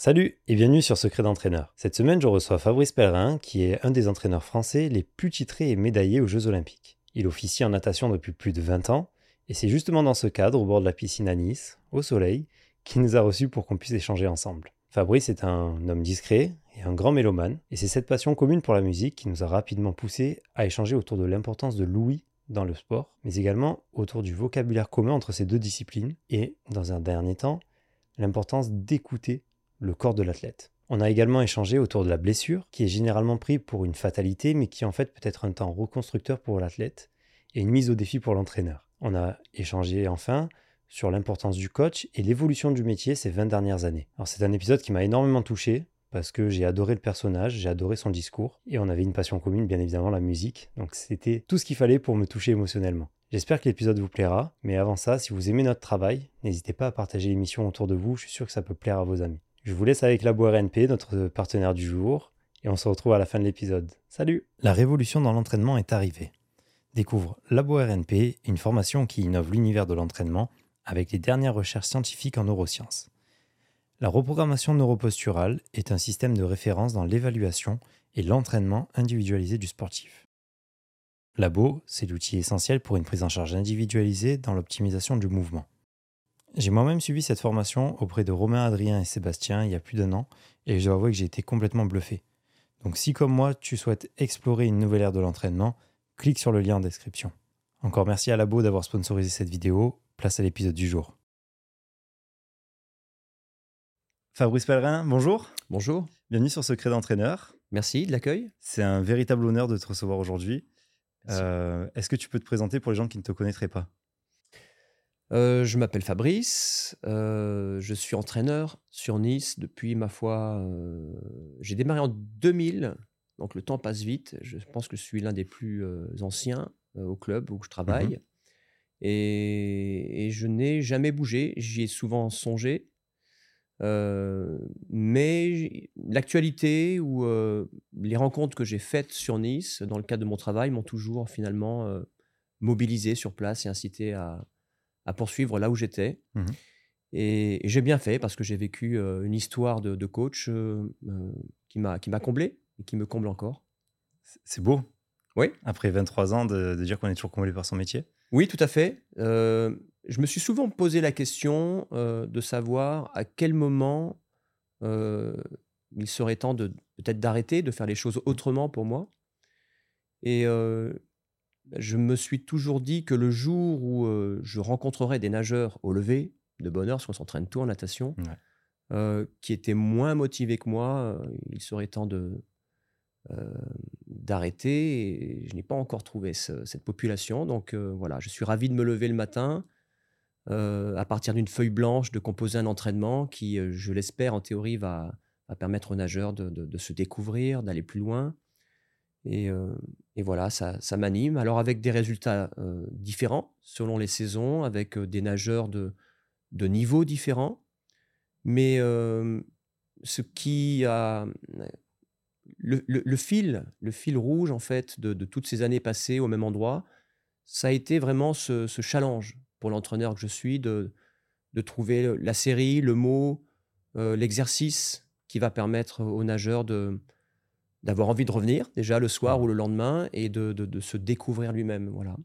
Salut et bienvenue sur Secret d'entraîneur. Cette semaine, je reçois Fabrice Pellerin, qui est un des entraîneurs français les plus titrés et médaillés aux Jeux Olympiques. Il officie en natation depuis plus de 20 ans, et c'est justement dans ce cadre, au bord de la piscine à Nice, au soleil, qu'il nous a reçus pour qu'on puisse échanger ensemble. Fabrice est un homme discret et un grand mélomane, et c'est cette passion commune pour la musique qui nous a rapidement poussé à échanger autour de l'importance de l'ouïe dans le sport, mais également autour du vocabulaire commun entre ces deux disciplines, et, dans un dernier temps, l'importance d'écouter le corps de l'athlète. On a également échangé autour de la blessure, qui est généralement pris pour une fatalité, mais qui en fait peut être un temps reconstructeur pour l'athlète et une mise au défi pour l'entraîneur. On a échangé enfin sur l'importance du coach et l'évolution du métier ces 20 dernières années. Alors c'est un épisode qui m'a énormément touché parce que j'ai adoré le personnage, j'ai adoré son discours et on avait une passion commune bien évidemment la musique. Donc c'était tout ce qu'il fallait pour me toucher émotionnellement. J'espère que l'épisode vous plaira, mais avant ça, si vous aimez notre travail, n'hésitez pas à partager l'émission autour de vous, je suis sûr que ça peut plaire à vos amis. Je vous laisse avec Labo RNP, notre partenaire du jour, et on se retrouve à la fin de l'épisode. Salut La révolution dans l'entraînement est arrivée. Découvre Labo RNP, une formation qui innove l'univers de l'entraînement avec les dernières recherches scientifiques en neurosciences. La reprogrammation neuroposturale est un système de référence dans l'évaluation et l'entraînement individualisé du sportif. Labo, c'est l'outil essentiel pour une prise en charge individualisée dans l'optimisation du mouvement. J'ai moi-même suivi cette formation auprès de Romain, Adrien et Sébastien il y a plus d'un an et je dois avouer que j'ai été complètement bluffé. Donc si comme moi tu souhaites explorer une nouvelle ère de l'entraînement, clique sur le lien en description. Encore merci à Labo d'avoir sponsorisé cette vidéo. Place à l'épisode du jour. Fabrice Pellerin, bonjour. Bonjour. Bienvenue sur Secret d'entraîneur. Merci de l'accueil. C'est un véritable honneur de te recevoir aujourd'hui. Euh, Est-ce que tu peux te présenter pour les gens qui ne te connaîtraient pas? Euh, je m'appelle Fabrice, euh, je suis entraîneur sur Nice depuis ma foi. euh, J'ai démarré en 2000, donc le temps passe vite. Je pense que je suis l'un des plus anciens au club où je travaille. Et, et je n'ai jamais bougé, j'y ai souvent songé. Mais l'actualité ou les rencontres que j'ai faites sur Nice dans le cadre de mon travail m'ont toujours finalement mobilisé sur place et incité à, à poursuivre là où j'étais. Mhm. Et, et j'ai bien fait parce que j'ai vécu euh, une histoire de, de coach euh, qui m'a comblé et qui me comble encore. C'est beau. Oui. Après 23 ans, de, de dire qu'on est toujours comblé par son métier. Oui, tout à fait. Euh, je me suis souvent posé la question euh, de savoir à quel moment il serait temps de peut-être d'arrêter, de faire les choses autrement pour moi. Et je me suis toujours dit que le jour où euh, je rencontrerais des nageurs au lever, de bonne heure, parce qu'on s'entraîne tout en natation, Ouais. euh, qui étaient moins motivés que moi, euh, il serait temps de d'arrêter. Et je n'ai pas encore trouvé ce- cette population. Donc voilà, je suis ravi de me lever le matin à partir d'une feuille blanche, de composer un entraînement qui, je l'espère, en théorie, va, va permettre aux nageurs de, de- de se découvrir, d'aller plus loin. Et, euh, et voilà, ça, ça m'anime. Alors avec des résultats euh, différents selon les saisons, avec euh, des nageurs de, de niveaux différents. Mais ce qui a le, le- le fil, le fil rouge en fait de, de toutes ces années passées au même endroit, ça a été vraiment ce, ce challenge pour l'entraîneur que je suis de, de trouver la série, le mot, l'exercice qui va permettre aux nageurs de d'avoir envie de revenir déjà le soir ou le lendemain et de, de- de se découvrir lui-même. Voilà.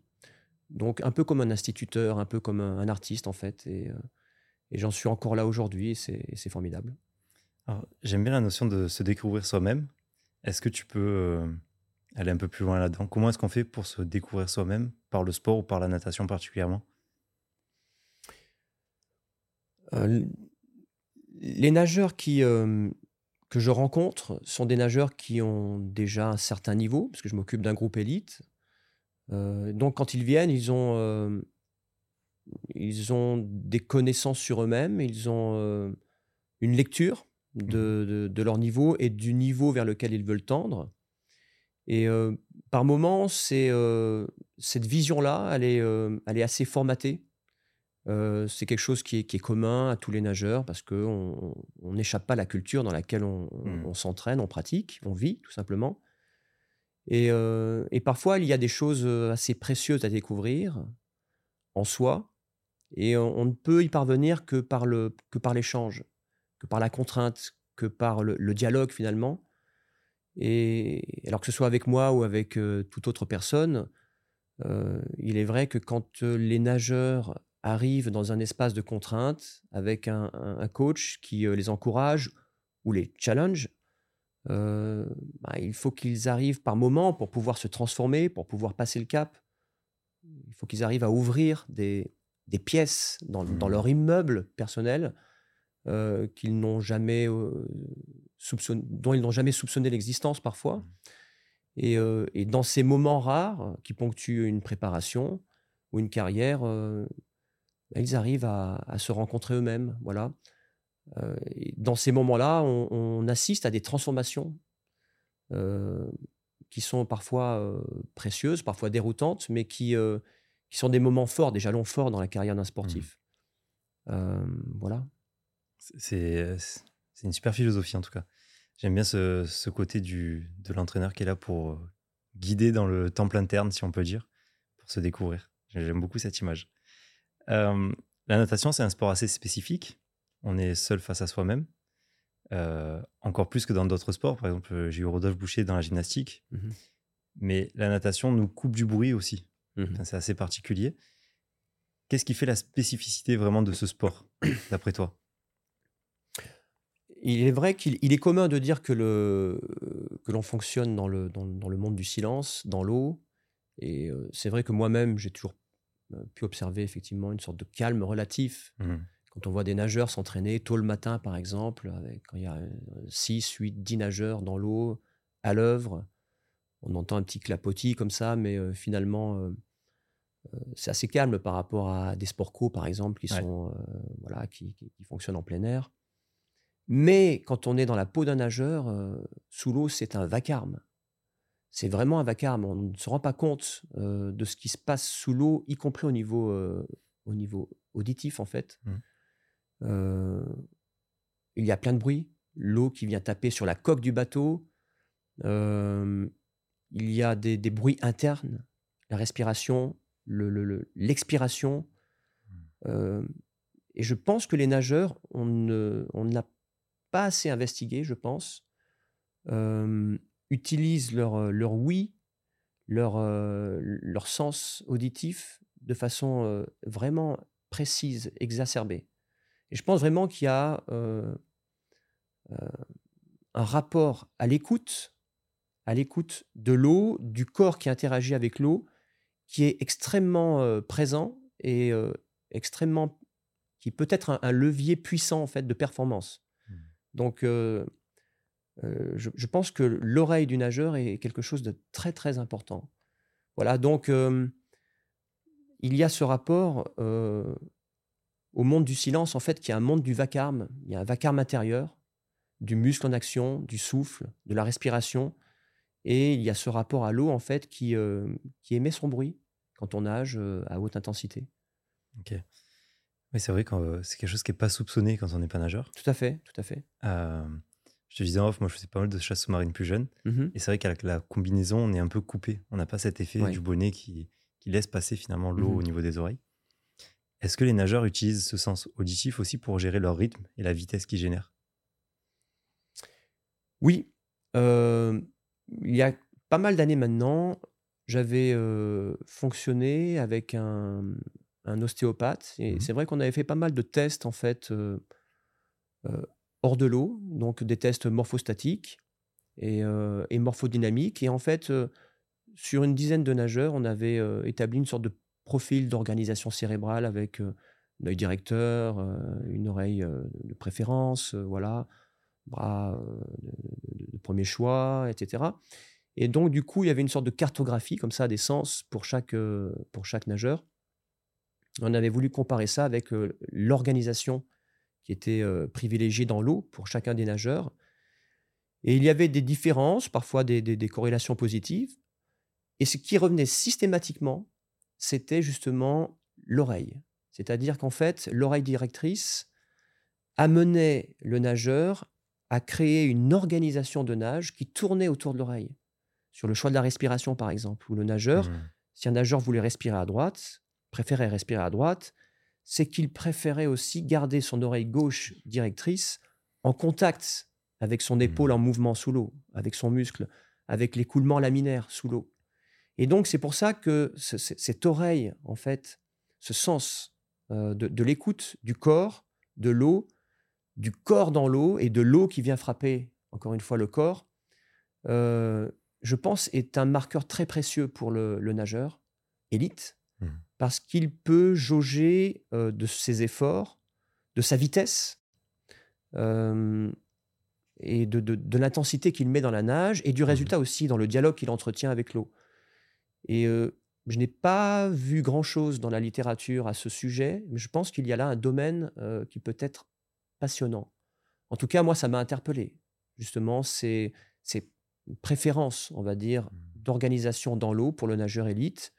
Donc un peu comme un instituteur, un peu comme un, un artiste en fait. Et, euh, et j'en suis encore là aujourd'hui et c'est formidable. J'aime bien la notion de se découvrir soi-même. Est-ce que tu peux euh, aller un peu plus loin là-dedans? Comment est-ce qu'on fait pour se découvrir soi-même par le sport ou par la natation particulièrement? Euh, les nageurs qui, euh, que je rencontre sont des nageurs qui ont déjà un certain niveau, parce que je m'occupe d'un groupe élite. Euh, donc quand ils viennent, ils ont, euh, ils ont des connaissances sur eux-mêmes, ils ont euh, une lecture de, de- de leur niveau et du niveau vers lequel ils veulent tendre. Et par moments, c'est, cette vision-là, elle elle est assez formatée. Euh, c'est quelque chose qui est, qui est commun à tous les nageurs parce qu'on on n'échappe pas à la culture dans laquelle on, on- on s'entraîne, on pratique, on vit tout simplement. Et, euh, et parfois, il y a des choses assez précieuses à découvrir en soi et on, on ne peut y parvenir que par, le, que par l'échange, que par la contrainte que par le, dialogue finalement. Et alors que ce soit avec moi ou avec toute autre personne, il est vrai que quand les nageurs arrivent dans un espace de contrainte avec un, coach qui les encourage ou les challenge, bah, il faut qu'ils arrivent par moment pour pouvoir se transformer, pour pouvoir passer le cap. Il faut qu'ils arrivent à ouvrir des, des pièces dans, dans, mmh. leur immeuble personnel qu'ils n'ont jamais soupçonné, dont ils n'ont jamais soupçonné l'existence parfois. Mmh. Et, et, dans ces moments rares qui ponctuent une préparation ou une carrière, ils arrivent à, à se rencontrer eux-mêmes. Voilà. dans ces moments-là, on, on, assiste à des transformations qui sont parfois précieuses, parfois déroutantes, mais qui, qui sont des moments forts, des jalons forts dans la carrière d'un mmh. sportif. voilà. C'est une super philosophie en tout cas. J'aime bien ce, ce, côté du, de l'entraîneur qui est là pour guider dans le temple interne, si on peut dire, pour se découvrir. J'aime beaucoup cette image. La natation, c'est un sport assez spécifique. On est seul face à soi-même. encore plus que dans d'autres sports. Par exemple, j'ai eu Rodolphe Boucher dans la gymnastique. Mmh Mais la natation nous coupe du bruit aussi. Mmh c'est assez particulier. Qu'est-ce qui fait la spécificité vraiment de ce sport, d'après toi? Il est vrai qu'il est commun de dire que l'on fonctionne dans le, dans, le monde du silence, dans l'eau. Et c'est vrai que moi-même, j'ai toujours pu observer effectivement une sorte de calme relatif. Mmh quand on voit des nageurs s'entraîner tôt le matin, par exemple, avec, quand il y a 6, 8, 10 nageurs dans l'eau, à l'œuvre, on entend un petit clapotis comme ça, mais finalement, c'est assez calme par rapport à des sports co, par exemple, qui, sont, voilà, qui, fonctionnent en plein air. Mais quand on est dans la peau d'un nageur, sous l'eau, c'est un vacarme. C'est vraiment un vacarme. On ne se rend pas compte de ce qui se passe sous l'eau, y compris au niveau, au niveau auditif, en fait. Mmh. il y a plein de bruit. L'eau qui vient taper sur la coque du bateau. il y a des, des bruits internes, la respiration, l'expiration. Mmh. et je pense que les nageurs, on n'a pas assez investigué, je pense, utilisent leur, leur oui, leur, leur sens auditif de façon vraiment précise, exacerbée. Et je pense vraiment qu'il y a un rapport à l'écoute, à l'écoute de l'eau, du corps qui interagit avec l'eau, qui est extrêmement présent et extrêmement qui peut être un, levier puissant en fait de performance. Mmh. Donc je, pense que l'oreille du nageur est quelque chose de très très important. Voilà, donc il y a ce rapport au monde du silence en fait qui est un monde du vacarme. Il y a un vacarme intérieur, du muscle en action, du souffle, de la respiration et il y a ce rapport à l'eau, en fait, qui, euh, qui émet son bruit quand on nage euh, à haute intensité. Ok. Oui, c'est vrai que euh, c'est quelque chose qui n'est pas soupçonné quand on n'est pas nageur. Tout à fait, tout à fait. Je te disais off, moi je faisais pas mal de chasse sous-marine plus jeune. Mmh et c'est vrai qu'avec la combinaison, on est un peu coupé. On n'a pas cet effet du bonnet qui, qui, laisse passer finalement l'eau mmh au niveau des oreilles. Est-ce que les nageurs utilisent ce sens auditif aussi pour gérer leur rythme et la vitesse qu'ils génèrent? Oui. Il y a pas mal d'années maintenant, j'avais fonctionné avec un, ostéopathe. Et mmh c'est vrai qu'on avait fait pas mal de tests en fait hors de l'eau, donc des tests morphostatiques et, morphodynamiques. Et en fait, sur une dizaine de nageurs, on avait établi une sorte de profil d'organisation cérébrale avec un œil directeur, une oreille de préférence, voilà, bras de, premier choix, etc. Et donc, du coup, il y avait une sorte de cartographie comme ça des sens pour chaque nageur. On avait voulu comparer ça avec l'organisation qui était privilégiée dans l'eau pour chacun des nageurs. Et il y avait des différences, parfois des, des corrélations positives. Et ce qui revenait systématiquement, c'était justement l'oreille. C'est-à-dire qu'en fait, l'oreille directrice amenait le nageur a créé une organisation de nage qui tournait autour de l'oreille. Sur le choix de la respiration, par exemple, où le nageur, mmh. si un nageur voulait respirer à droite, préférait respirer à droite, c'est qu'il préférait aussi garder son oreille gauche directrice en contact avec son épaule en mouvement sous l'eau, avec son muscle, avec l'écoulement laminaire sous l'eau. Et donc, c'est pour ça que cette oreille, en fait, ce sens euh, de, l'écoute du corps, de l'eau, du corps dans l'eau et de l'eau qui vient frapper, encore une fois, le corps, euh, je pense, est un marqueur très précieux pour le, nageur élite, mmh. Parce qu'il peut jauger euh, de ses efforts, de sa vitesse, et de, l'intensité qu'il met dans la nage, et du mmh résultat aussi dans le dialogue qu'il entretient avec l'eau. Et je n'ai pas vu grand-chose dans la littérature à ce sujet, mais je pense qu'il y a là un domaine qui peut être passionnant. En tout cas, moi, ça m'a interpellé. Justement, ces, ces préférences, on va dire, mmh. d'organisation dans l'eau pour le nageur élite,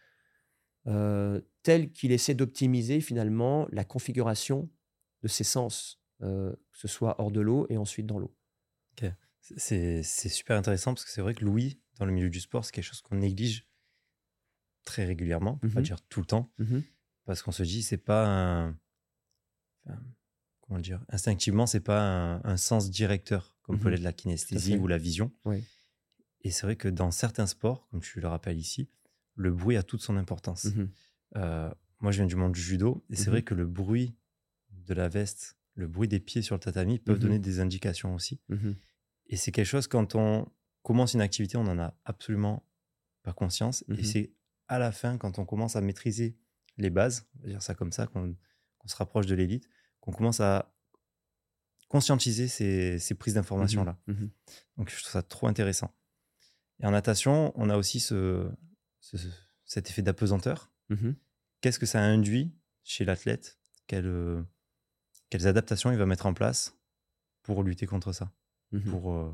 tel qu'il essaie d'optimiser finalement la configuration de ses sens, que ce soit hors de l'eau et ensuite dans l'eau. C'est super intéressant parce que c'est vrai que Louis, dans le milieu du sport, c'est quelque chose qu'on néglige très régulièrement, pour pas mmh dire tout le temps, mmh parce qu'on se dit c'est pas un, comment dire, instinctivement c'est pas un, sens directeur comme mmh peut l'être la kinesthésie ou la vision. Et c'est vrai que dans certains sports, comme tu le rappelles ici, le bruit a toute son importance. Euh, moi, je viens du monde du judo, et c'est vrai que le bruit de la veste, le bruit des pieds sur le tatami peuvent donner des indications aussi. Et c'est quelque chose, quand on commence une activité, on n'en a absolument pas conscience. Et c'est à la fin, quand on commence à maîtriser les bases, on va dire ça comme ça, qu'on se rapproche de l'élite, qu'on commence à conscientiser ces, prises mmh d'informations-là. Mmh Donc, je trouve ça trop intéressant. Et en natation, on a aussi ce, cet effet d'apesanteur. Mmh Qu'est-ce que ça induit chez l'athlète? Quelles, quelles adaptations il va mettre en place pour lutter contre ça? Pour, euh,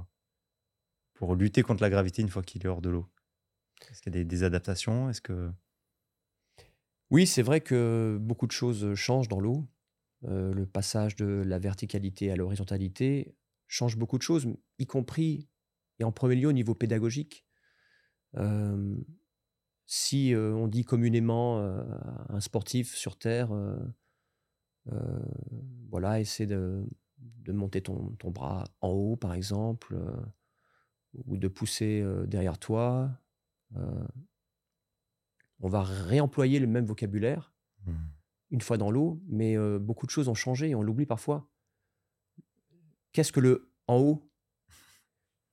pour lutter contre la gravité une fois qu'il est hors de l'eau? Est-ce qu'il y a des, adaptations? Est-ce que oui, c'est vrai que beaucoup de choses changent dans l'eau. Euh, le passage de la verticalité à l'horizontalité change beaucoup de choses, y compris et en premier lieu au niveau pédagogique. Euh, si euh, on dit communément un sportif sur Terre, voilà, essaie de, de monter ton, ton, bras en haut, par exemple, ou de pousser derrière toi, on va réemployer le même vocabulaire mmh. une fois dans l'eau, mais beaucoup de choses ont changé et on l'oublie parfois. Qu'est-ce que le en haut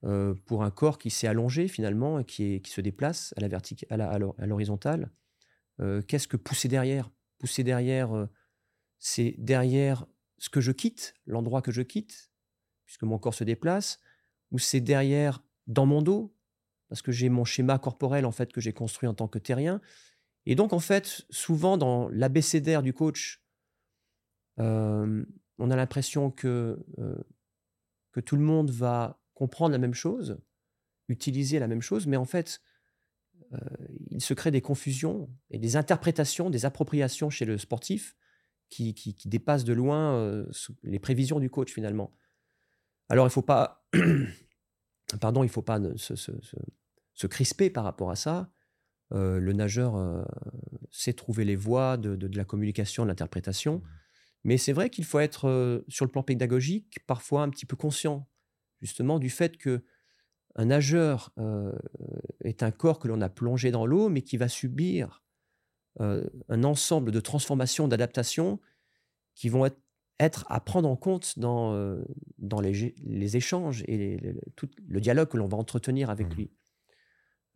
euh, pour un corps qui s'est allongé finalement qui, qui se déplace à la verticale, à l'horizontale Qu'est-ce que pousser derrière? Pousser derrière, c'est derrière ce que je quitte, l'endroit que je quitte, puisque mon corps se déplace, ou c'est derrière dans mon dos, parce que j'ai mon schéma corporel en fait que j'ai construit en tant que terrien. Et donc en fait, souvent dans l'abécédaire du coach, on a l'impression que, que tout le monde va comprendre la même chose, utiliser la même chose, mais en fait, il se crée des confusions et des interprétations, des appropriations chez le sportif qui, qui, dépassent de loin les prévisions du coach finalement. Alors il ne faut pas, pardon, il faut pas se, se crisper par rapport à ça. Euh, le nageur euh, sait trouver les voies de, la communication, de l'interprétation. Mmh. Mais c'est vrai qu'il faut être, euh, sur le plan pédagogique, parfois un petit peu conscient, justement, du fait que un nageur est un corps que l'on a plongé dans l'eau, mais qui va subir un ensemble de transformations, d'adaptations qui vont être, à prendre en compte dans, dans les, échanges et tout le dialogue que l'on va entretenir avec mmh. lui.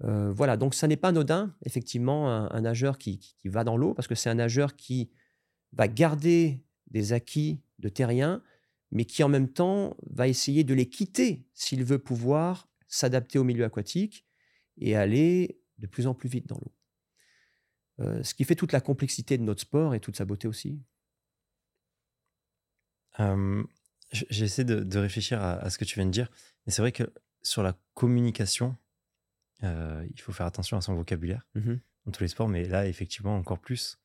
Euh, voilà, donc ça n'est pas anodin, effectivement, un, nageur qui, va dans l'eau, parce que c'est un nageur qui va garder des acquis de terrien, mais qui en même temps va essayer de les quitter s'il veut pouvoir s'adapter au milieu aquatique et aller de plus en plus vite dans l'eau. Euh, ce qui fait toute la complexité de notre sport et toute sa beauté aussi. J'essaie de, réfléchir à, à, ce que tu viens de dire, mais c'est vrai que sur la communication, euh, il faut faire attention à son vocabulaire mmh dans tous les sports, mais là, effectivement, encore plus.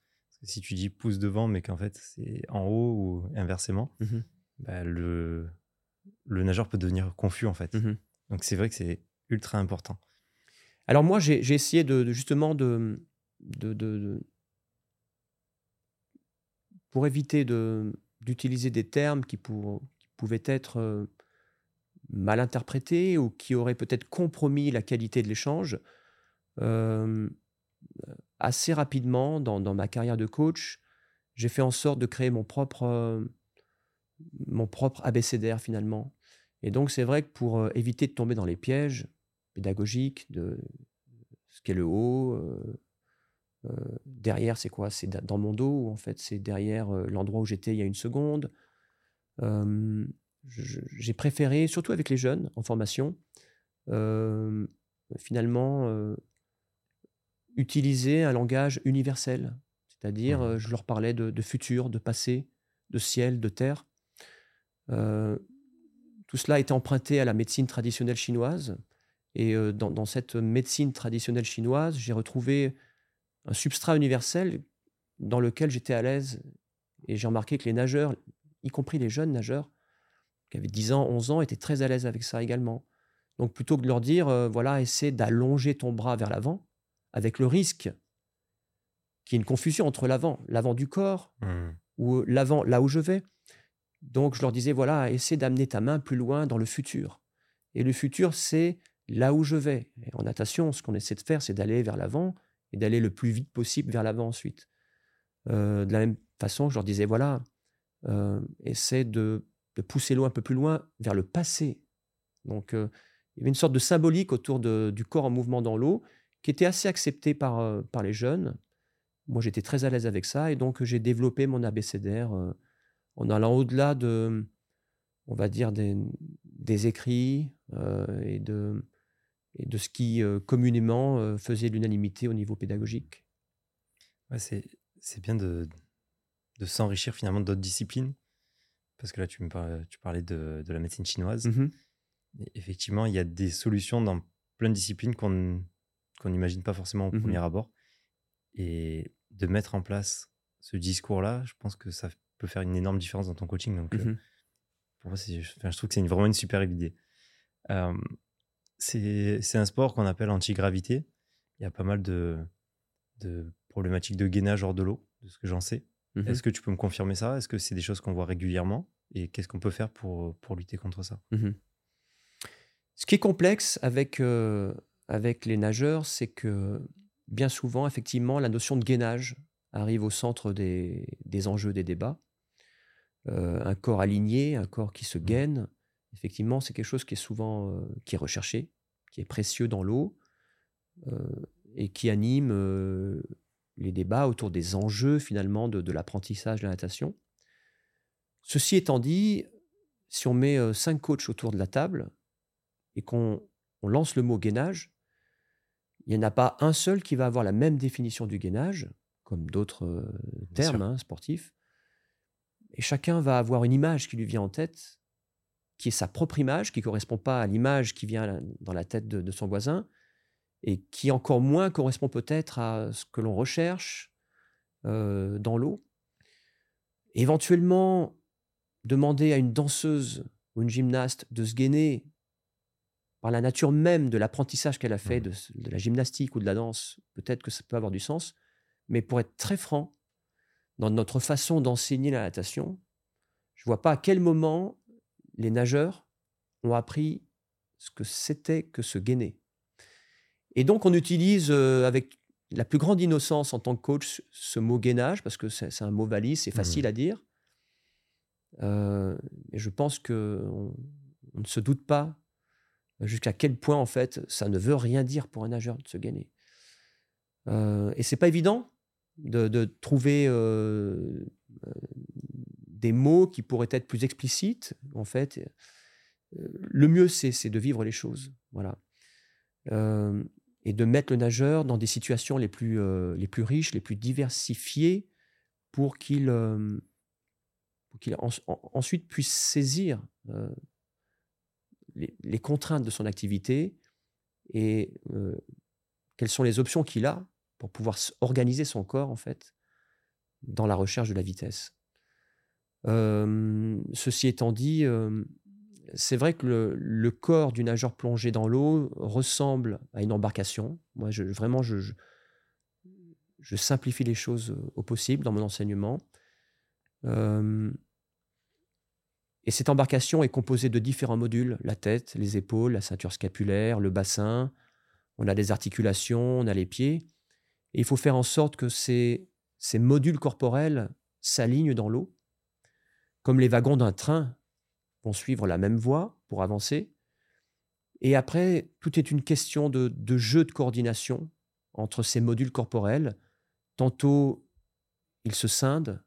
si tu dis pouce devant, mais qu'en fait, c'est en haut ou inversement, mmh bah, le, le nageur peut devenir confus, en fait. Mmh Donc, c'est vrai que c'est ultra important. Alors, moi, j'ai essayé de, justement de, de, pour éviter d'utiliser des termes qui, pour, qui pouvaient être euh, mal interprété ou qui aurait peut-être compromis la qualité de l'échange. assez rapidement, dans, dans, ma carrière de coach, j'ai fait en sorte de créer mon propre, mon propre abécédaire finalement. Et donc c'est vrai que pour éviter de tomber dans les pièges pédagogiques de ce qu'est le haut, derrière c'est quoi? C'est dans mon dos ou en fait c'est derrière l'endroit où j'étais il y a une seconde j'ai préféré, surtout avec les jeunes en formation, finalement, utiliser un langage universel. C'est-à-dire, mmh. je leur parlais de, futur, de passé, de ciel, de terre. Tout cela était emprunté à la médecine traditionnelle chinoise. Et dans, dans, cette médecine traditionnelle chinoise, j'ai retrouvé un substrat universel dans lequel j'étais à l'aise. Et j'ai remarqué que les nageurs, y compris les jeunes nageurs, qui avaient 10 ans, 11 ans, étaient très à l'aise avec ça également. Donc plutôt que de leur dire, euh, voilà, essaie d'allonger ton bras vers l'avant, avec le risque qu'il y ait une confusion entre l'avant, l'avant du corps, mmh. ou l'avant là où je vais. Donc je leur disais, voilà, essaie d'amener ta main plus loin dans le futur. Et le futur, c'est là où je vais. en natation, ce qu'on essaie de faire, c'est d'aller vers l'avant et d'aller le plus vite possible vers l'avant ensuite. Euh, de la même façon, je leur disais, voilà, euh, essaie de de pousser l'eau un peu plus loin vers le passé. Donc, il y avait une sorte de symbolique autour du corps en mouvement dans l'eau qui était assez acceptée par, par les jeunes. Moi, j'étais très à l'aise avec ça et donc j'ai développé mon abécédaire en allant au-delà de, on va dire, des, des écrits et, de, et de ce qui communément faisait l'unanimité au niveau pédagogique. Ouais, c'est bien de, de s'enrichir finalement d'autres disciplines parce que là, tu, me parlais, tu parlais de, de la médecine chinoise. Mmh effectivement, il y a des solutions dans plein de disciplines qu'on n'imagine pas forcément au mmh premier abord. Et de mettre en place ce discours-là, je pense que ça peut faire une énorme différence dans ton coaching. Donc, euh, mmh pour moi, je trouve que c'est vraiment une super idée. c'est un sport qu'on appelle anti-gravité. Il y a pas mal de, de problématiques de gainage hors de l'eau, de ce que j'en sais. Mmh Est-ce que tu peux me confirmer ça? Est-ce que c'est des choses qu'on voit régulièrement? Et qu'est-ce qu'on peut faire pour, pour lutter contre ça? Mmh Ce qui est complexe avec, euh, avec les nageurs, c'est que bien souvent, effectivement, la notion de gainage arrive au centre des, des enjeux des débats. Euh, un corps aligné, un corps qui se mmh. gaine, effectivement, c'est quelque chose qui est souvent euh, qui est recherché, qui est précieux dans l'eau et qui anime les débats autour des enjeux finalement de, l'apprentissage de la natation. Ceci étant dit, si on met euh, cinq coachs autour de la table et qu'on lance le mot gainage, il n'y en a pas un seul qui va avoir la même définition du gainage, comme d'autres euh, termes hein, sportifs. Et chacun va avoir une image qui lui vient en tête, qui est sa propre image, qui ne correspond pas à l'image qui vient dans la tête de son voisin, et qui encore moins correspond peut-être à ce que l'on recherche dans l'eau. Éventuellement, demander à une danseuse ou une gymnaste de se gainer par la nature même de l'apprentissage qu'elle a fait mmh. de, la gymnastique ou de la danse, peut-être que ça peut avoir du sens. Mais pour être très franc, dans notre façon d'enseigner la natation, je ne vois pas à quel moment les nageurs ont appris ce que c'était que se gainer. Et donc, on utilise avec la plus grande innocence en tant que coach ce mot gainage, parce que c'est un mot valise, c'est facile mmh. à dire. et je pense qu'on on ne se doute pas jusqu'à quel point, en fait, ça ne veut rien dire pour un nageur de se gainer. Euh, et c'est pas évident de, trouver des mots qui pourraient être plus explicites, en fait. Le mieux, c'est de vivre les choses. Voilà et de mettre le nageur dans des situations les plus, euh, les plus riches, les plus diversifiées, pour qu'il euh, qu'il ensuite puisse saisir euh, les, contraintes de son activité et quelles sont les options qu'il a pour pouvoir organiser son corps, en fait, dans la recherche de la vitesse. ceci étant dit, c'est vrai que le, corps du nageur plongé dans l'eau ressemble à une embarcation. Moi, je, vraiment, je, je, simplifie les choses au possible dans mon enseignement. et Et cette embarcation est composée de différents modules, la tête, les épaules, la ceinture scapulaire, le bassin, on a des articulations, on a les pieds. Il faut faire en sorte que ces, ces modules corporels s'alignent dans l'eau, comme les wagons d'un train vont suivre la même voie pour avancer. Et après, tout est une question de, de jeu de coordination entre ces modules corporels. Tantôt, ils se scindent,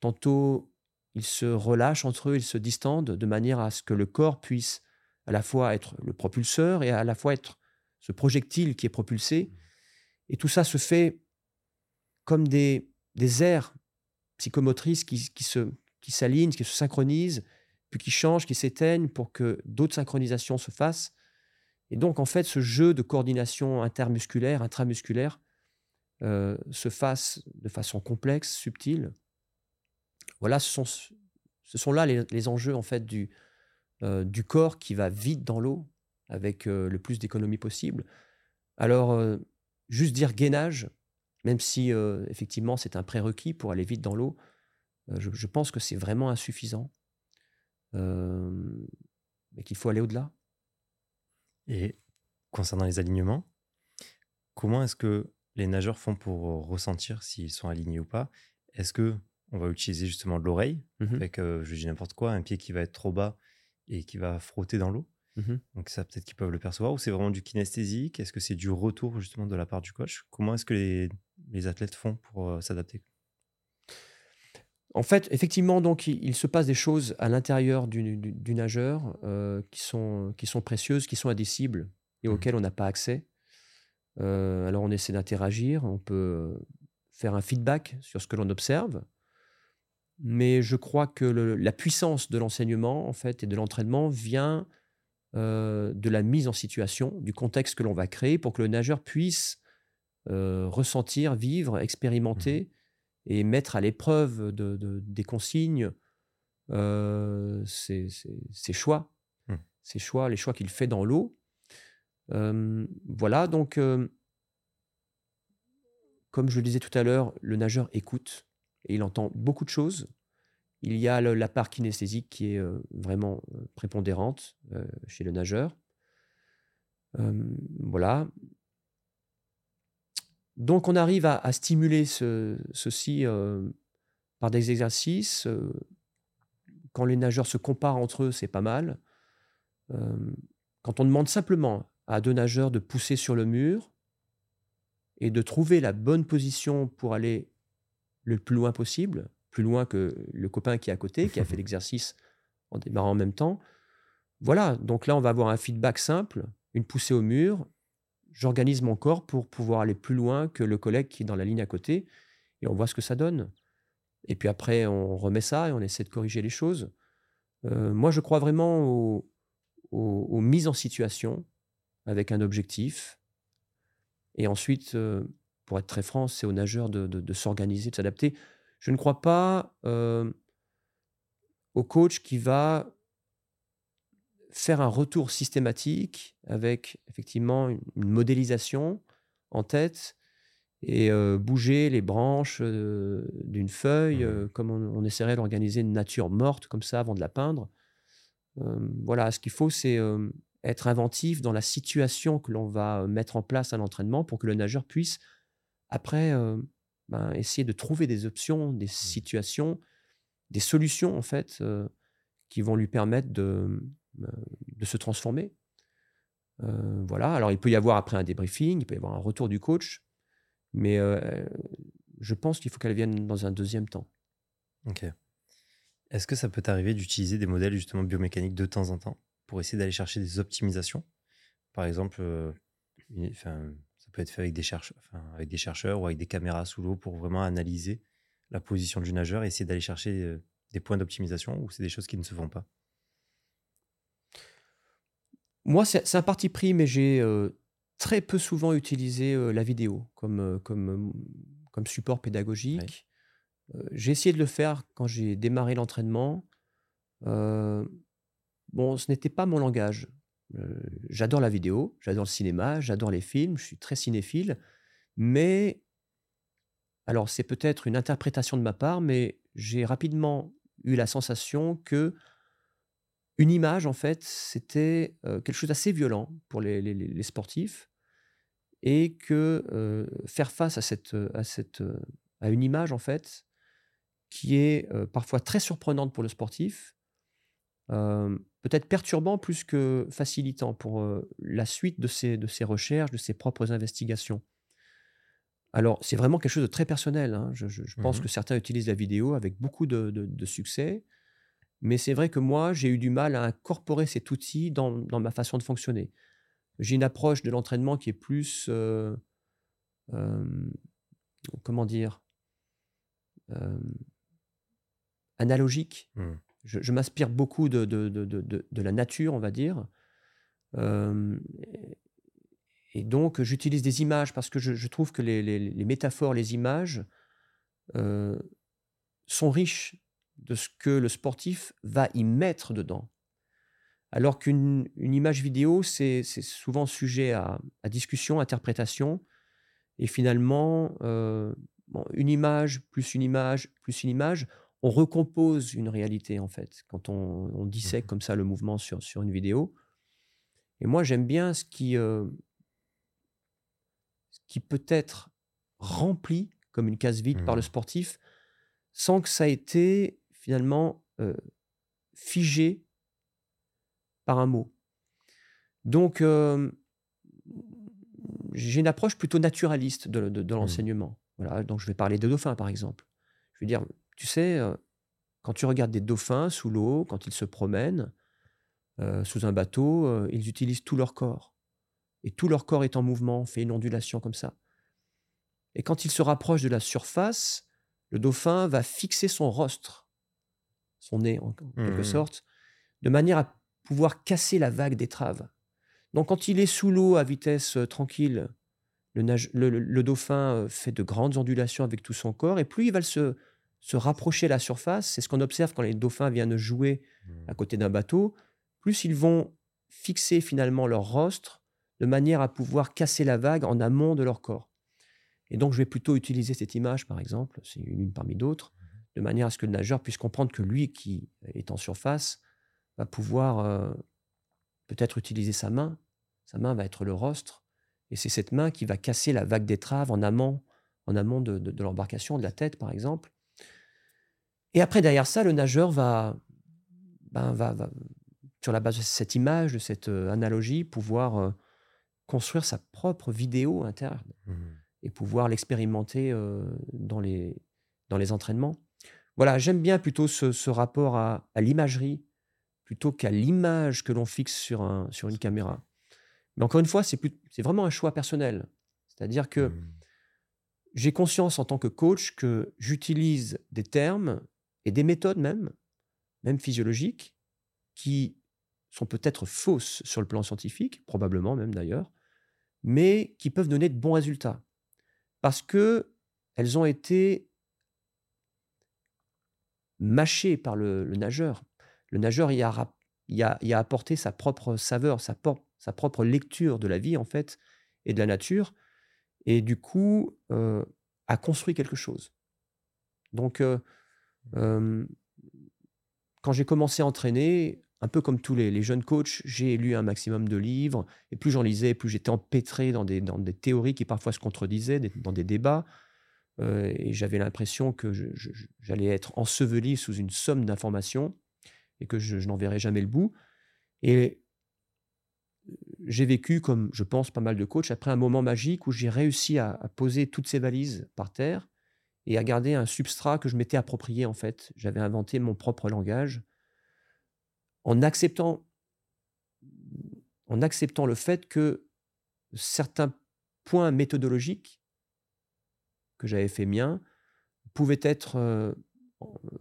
tantôt, ils se relâchent entre eux, ils se distendent de manière à ce que le corps puisse à la fois être le propulseur et à la fois être ce projectile qui est propulsé. Et tout ça se fait comme des, des airs psychomotrices qui, qui, se, qui s'alignent, qui se synchronisent, puis qui changent, qui s'éteignent pour que d'autres synchronisations se fassent. Et donc, en fait, ce jeu de coordination intermusculaire, intramusculaire, euh, se fasse de façon complexe, subtile. Voilà, ce sont, ce sont là les, enjeux, en fait, du, euh, du corps qui va vite dans l'eau, avec euh, le plus d'économie possible. Alors, juste dire gainage, même si effectivement c'est un prérequis pour aller vite dans l'eau, je, pense que c'est vraiment insuffisant, mais qu'il faut aller au-delà. Et concernant les alignements, comment est-ce que les nageurs font pour ressentir s'ils sont alignés ou pas? Est-ce que on va utiliser justement de l'oreille mmh avec, je dis n'importe quoi, un pied qui va être trop bas et qui va frotter dans l'eau? Mmh Donc ça, peut-être qu'ils peuvent le percevoir. Ou c'est vraiment du kinesthésique? Est-ce que c'est du retour justement de la part du coach? Comment est-ce que les, athlètes font pour s'adapter? En fait, effectivement, donc il, se passe des choses à l'intérieur du, nageur qui, sont, qui sont précieuses, qui sont indicibles et mmh auxquelles on n'a pas accès. alors on essaie d'interagir, on peut faire un feedback sur ce que l'on observe. Mais je crois que la puissance de l'enseignement en fait et de l'entraînement vient euh, de la mise en situation, du contexte que l'on va créer pour que le nageur puisse euh, ressentir, vivre, expérimenter mmh et mettre à l'épreuve de, des consignes euh, ses, choix, mmh. ses choix, les choix qu'il fait dans l'eau. voilà, donc, comme je le disais tout à l'heure, le nageur écoute et il entend beaucoup de choses. Il y a la part kinesthésique qui est vraiment prépondérante chez le nageur. voilà. Donc on arrive à, stimuler ceci par des exercices. quand les nageurs se comparent entre eux, c'est pas mal. quand on demande simplement à deux nageurs de pousser sur le mur et de trouver la bonne position pour aller le plus loin possible, plus loin que le copain qui est à côté, qui a fait l'exercice en démarrant en même temps. Voilà, donc là, on va avoir un feedback simple, une poussée au mur. J'organise mon corps pour pouvoir aller plus loin que le collègue qui est dans la ligne à côté, et on voit ce que ça donne. Et puis après, on remet ça et on essaie de corriger les choses. Euh, moi, je crois vraiment aux, mises en situation avec un objectif. Et ensuite, euh, pour être très franc, c'est aux nageurs de s'organiser, de s'adapter. Je ne crois pas au coach qui va faire un retour systématique avec effectivement une, modélisation en tête et bouger les branches d'une feuille mmh comme on, essaierait d'organiser une nature morte comme ça avant de la peindre. voilà, ce qu'il faut, c'est être inventif dans la situation que l'on va mettre en place à l'entraînement pour que le nageur puisse, après, ben, essayer de trouver des options, des mmh. situations, des solutions en fait qui vont lui permettre de, de se transformer. voilà. Alors il peut y avoir après un débriefing, il peut y avoir un retour du coach, mais je pense qu'il faut qu'elle vienne dans un deuxième temps. Ok. Est-ce que ça peut t'arriver d'utiliser des modèles justement biomécaniques de temps en temps pour essayer d'aller chercher des optimisations? Par exemple, enfin, peut être fait avec des, chercheurs, avec des chercheurs ou avec des caméras sous l'eau pour vraiment analyser la position du nageur et essayer d'aller chercher euh, des points d'optimisation ou c'est des choses qui ne se font pas? Moi, c'est un parti pris, mais j'ai euh, très peu souvent utilisé euh, la vidéo comme, comme, comme support pédagogique. j'ai essayé de le faire quand j'ai démarré l'entraînement. bon, ce n'était pas mon langage j'adore la vidéo, j'adore le cinéma, j'adore les films, je suis très cinéphile, mais alors c'est peut-être une interprétation de ma part, mais j'ai rapidement eu la sensation que une image, en fait, c'était quelque chose d'assez violent pour les, sportifs et que euh, faire face à, cette, à, cette, à une image, en fait, qui est euh, parfois très surprenante pour le sportif, euh, peut-être perturbant plus que facilitant pour euh, la suite de ses, de ses recherches, de ses propres investigations. Alors, c'est vraiment quelque chose de très personnel. hein. Je, je- je pense Mhm. que certains utilisent la vidéo avec beaucoup de, de- de succès, mais c'est vrai que moi, j'ai eu du mal à incorporer cet outil dans, dans ma façon de fonctionner. J'ai une approche de l'entraînement qui est plus, euh, euh, comment dire, euh, analogique. Hmm. Je, m'inspire beaucoup de, la nature, on va dire. Euh, et donc, j'utilise des images parce que je, trouve que les, métaphores, les images euh, sont riches de ce que le sportif va y mettre dedans. Alors qu'une une image vidéo, c'est souvent sujet à, à discussion, interprétation. Et finalement, euh, une image, plus une image, plus une image, on recompose une réalité, en fait, quand on, on dissèque Mhm. comme ça le mouvement sur, sur une vidéo. Et moi, j'aime bien ce qui, euh, ce qui peut être rempli comme une case vide par le Mhm. sportif, sans que ça ait été finalement euh, figé par un mot. Donc, euh, j'ai une approche plutôt naturaliste de, de- de Hmm. l'enseignement. Voilà, donc je vais parler des dauphins, par exemple. Je veux dire, tu sais, euh, quand tu regardes des dauphins sous l'eau, quand ils se promènent euh, sous un bateau, euh, ils utilisent tout leur corps. Et tout leur corps est en mouvement, fait une ondulation comme ça. Et quand ils se rapprochent de la surface, le dauphin va fixer son rostre, son nez en, en quelque sorte, de manière à pouvoir casser la vague d'étrave. Donc quand il est sous l'eau à vitesse euh, tranquille, le, nage- le- le- le dauphin fait de grandes ondulations avec tout son corps, et plus il va se, se rapprocher de la surface, c'est ce qu'on observe quand les dauphins viennent jouer Hmm. à côté d'un bateau, plus ils vont fixer finalement leur rostre de manière à pouvoir casser la vague en amont de leur corps. Et donc je vais plutôt utiliser cette image, par exemple, c'est une parmi d'autres, de manière à ce que le nageur puisse comprendre que lui qui est en surface va pouvoir euh, peut-être utiliser sa main. Sa main va être le rostre, et c'est cette main qui va casser la vague d'étrave en amont, en amont de, de- de l'embarcation, de la tête, par exemple. Et après, derrière ça, le nageur va, ben, va, va, sur la base de cette image, de cette euh, analogie, pouvoir euh, construire sa propre vidéo interne Mhm. et pouvoir l'expérimenter euh, dans, les, dans les entraînements. Voilà, j'aime bien plutôt ce, ce rapport à, à l'imagerie plutôt qu'à l'image que l'on fixe sur, un, sur une caméra. Mais encore une fois, c'est vraiment un choix personnel. C'est-à-dire que Hmm. j'ai conscience en tant que coach que j'utilise des termes et des méthodes même, même physiologiques, qui sont peut-être fausses sur le plan scientifique, probablement même d'ailleurs, mais qui peuvent donner de bons résultats. Parce que elles ont été mâchées par le, nageur. Le nageur y a, apporté sa propre saveur, sa propre lecture de la vie, en fait, et de la nature, et du coup, euh, a construit quelque chose. Donc, euh, quand j'ai commencé à entraîner, un peu comme tous les, jeunes coachs, j'ai lu un maximum de livres, et plus j'en lisais, plus j'étais empêtré dans des, théories qui parfois se contredisaient, dans des débats, euh, et j'avais l'impression que j'allais être enseveli sous une somme d'informations, et que je, je n'en verrais jamais le bout. Et j'ai vécu, comme je pense pas mal de coachs, après un moment magique où j'ai réussi à, à poser toutes ces valises par terre et à garder un substrat que je m'étais approprié en fait. J'avais inventé mon propre langage en acceptant, en acceptant le fait que certains points méthodologiques que j'avais fait mien pouvaient être euh,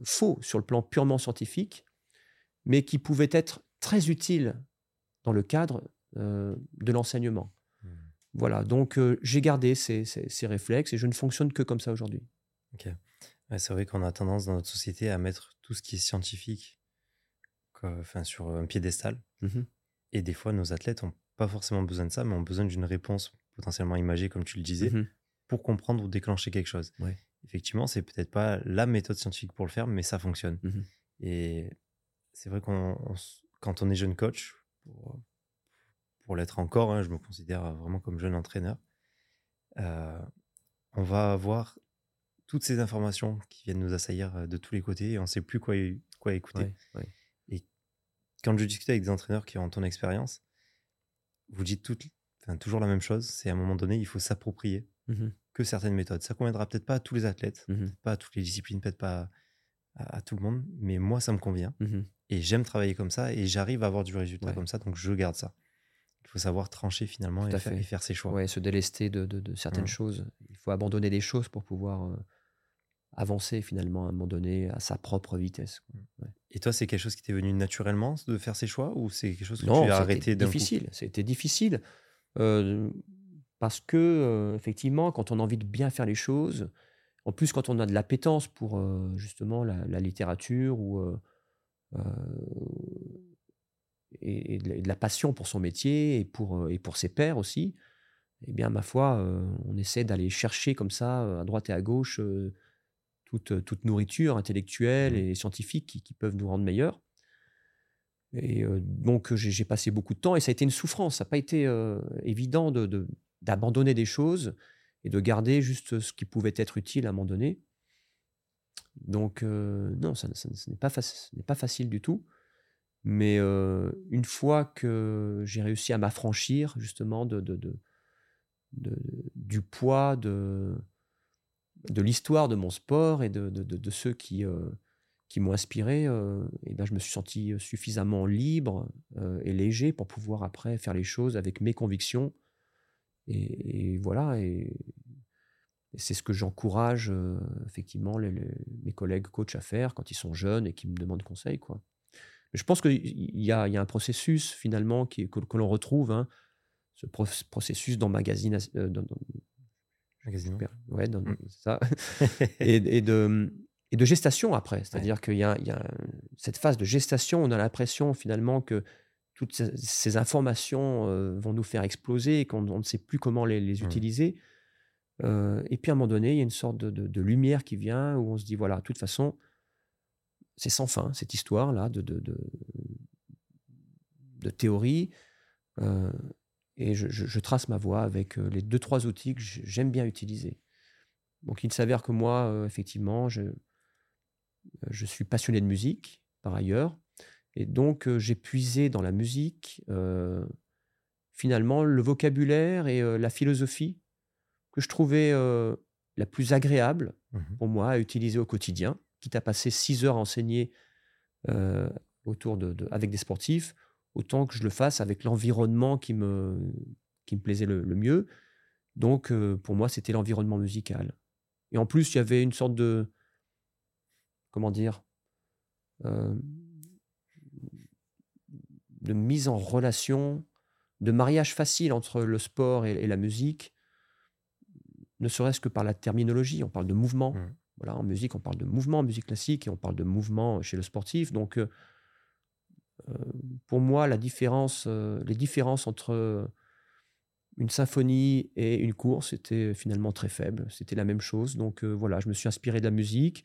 faux sur le plan purement scientifique, mais qui pouvaient être très utiles dans le cadre euh, de l'enseignement. Hmm. Voilà, donc euh, j'ai gardé ces, ces- ces réflexes et je ne fonctionne que comme ça aujourd'hui. Ok. Ouais, c'est vrai qu'on a tendance dans notre société à mettre tout ce qui est scientifique enfin, sur un piédestal. Mhm. Et des fois, nos athlètes n'ont pas forcément besoin de ça, mais ont besoin d'une réponse potentiellement imagée, comme tu le disais, Mhm. pour comprendre ou déclencher quelque chose. Ouais. Effectivement, c'est peut-être pas la méthode scientifique pour le faire, mais ça fonctionne. Mhm. Et c'est vrai qu'on, quand on est jeune coach, pour, pour l'être encore, hein, je me considère vraiment comme jeune entraîneur, euh, on va avoir toutes ces informations qui viennent nous assaillir euh, de tous les côtés et on ne sait plus quoi, quoi écouter. Et quand je discute avec des entraîneurs qui ont ton expérience, vous dites enfin, toujours la même chose, c'est à un moment donné, il faut s'approprier mmh que certaines méthodes. Ça conviendra peut-être pas à tous les athlètes, mmh pas à toutes les disciplines, peut-être pas à, tout le monde, mais moi, ça me convient. Mmh et j'aime travailler comme ça et j'arrive à avoir du résultat comme ça, donc je garde ça. Il faut savoir trancher finalement et, faire, ses choix. Ouais, se délester de, certaines choses. Il faut abandonner des choses pour pouvoir euh, avancer finalement à un moment donné à sa propre vitesse. Et toi, c'est quelque chose qui t'est venu naturellement de faire ces choix ou c'est quelque chose que tu as arrêté d'un difficile. C'était difficile. Euh, parce que, euh, effectivement, quand on a envie de bien faire les choses, en plus, quand on a de l'appétence pour euh, justement la, littérature ou, euh, et, de la, passion pour son métier et pour, et pour ses pairs aussi, eh bien, ma foi, on essaie d'aller chercher comme ça, à droite et à gauche, toute, toute, nourriture intellectuelle mmh. et scientifique qui, peuvent nous rendre meilleurs. Et donc, j'ai passé beaucoup de temps et ça a été une souffrance. Ça n'a pas été évident de, d'abandonner des choses et de garder juste ce qui pouvait être utile à un moment donné. Donc, euh, non, ça, ce n'est pas, pas, facile du tout. Mais euh, une fois que j'ai réussi à m'affranchir justement de, de, de, du poids de, de l'histoire de mon sport et de, ceux qui, euh, qui m'ont inspiré, et ben je me suis senti suffisamment libre et léger pour pouvoir après faire les choses avec mes convictions et, voilà, et, c'est ce que j'encourage euh, effectivement mes collègues coachs à faire quand ils sont jeunes et qui me demandent conseil. Quoi. Je pense qu'il y a, y a un processus finalement qui, que, l'on retrouve, hein, ce processus ouais, mmh. ça. et, de, et de gestation après. C'est-à-dire qu'il y a, y a cette phase de gestation, on a l'impression finalement que toutes ces, informations euh, vont nous faire exploser et qu'on ne sait plus comment les, mmh. utiliser. Euh, et puis à un moment donné, il y a une sorte de, lumière qui vient où on se dit voilà, de toute façon, c'est sans fin cette histoire-là de, de, théorie. Euh, et je, trace ma voie avec les deux, trois outils que j'aime bien utiliser. Donc il s'avère que moi, effectivement, je, je suis passionné de musique par ailleurs. Et donc, j'ai puisé dans la musique, finalement, le vocabulaire et la philosophie que je trouvais la plus agréable mmh pour moi à utiliser au quotidien, quitte à passer six heures à enseigner autour de, avec des sportifs, autant que je le fasse avec l'environnement qui me, qui me plaisait le, mieux. Donc, pour moi, c'était l'environnement musical. Et en plus, il y avait une sorte de, comment dire, de mise en relation, de mariage facile entre le sport et, la musique, ne serait-ce que par la terminologie. On parle de mouvement. Mmh. Voilà, en musique, on parle de mouvement, en musique classique, et on parle de mouvement chez le sportif. Donc, euh, euh, pour moi, euh, les différences entre une symphonie et une course étaient finalement très faibles. C'était la même chose. Donc, voilà, je me suis inspiré de la musique.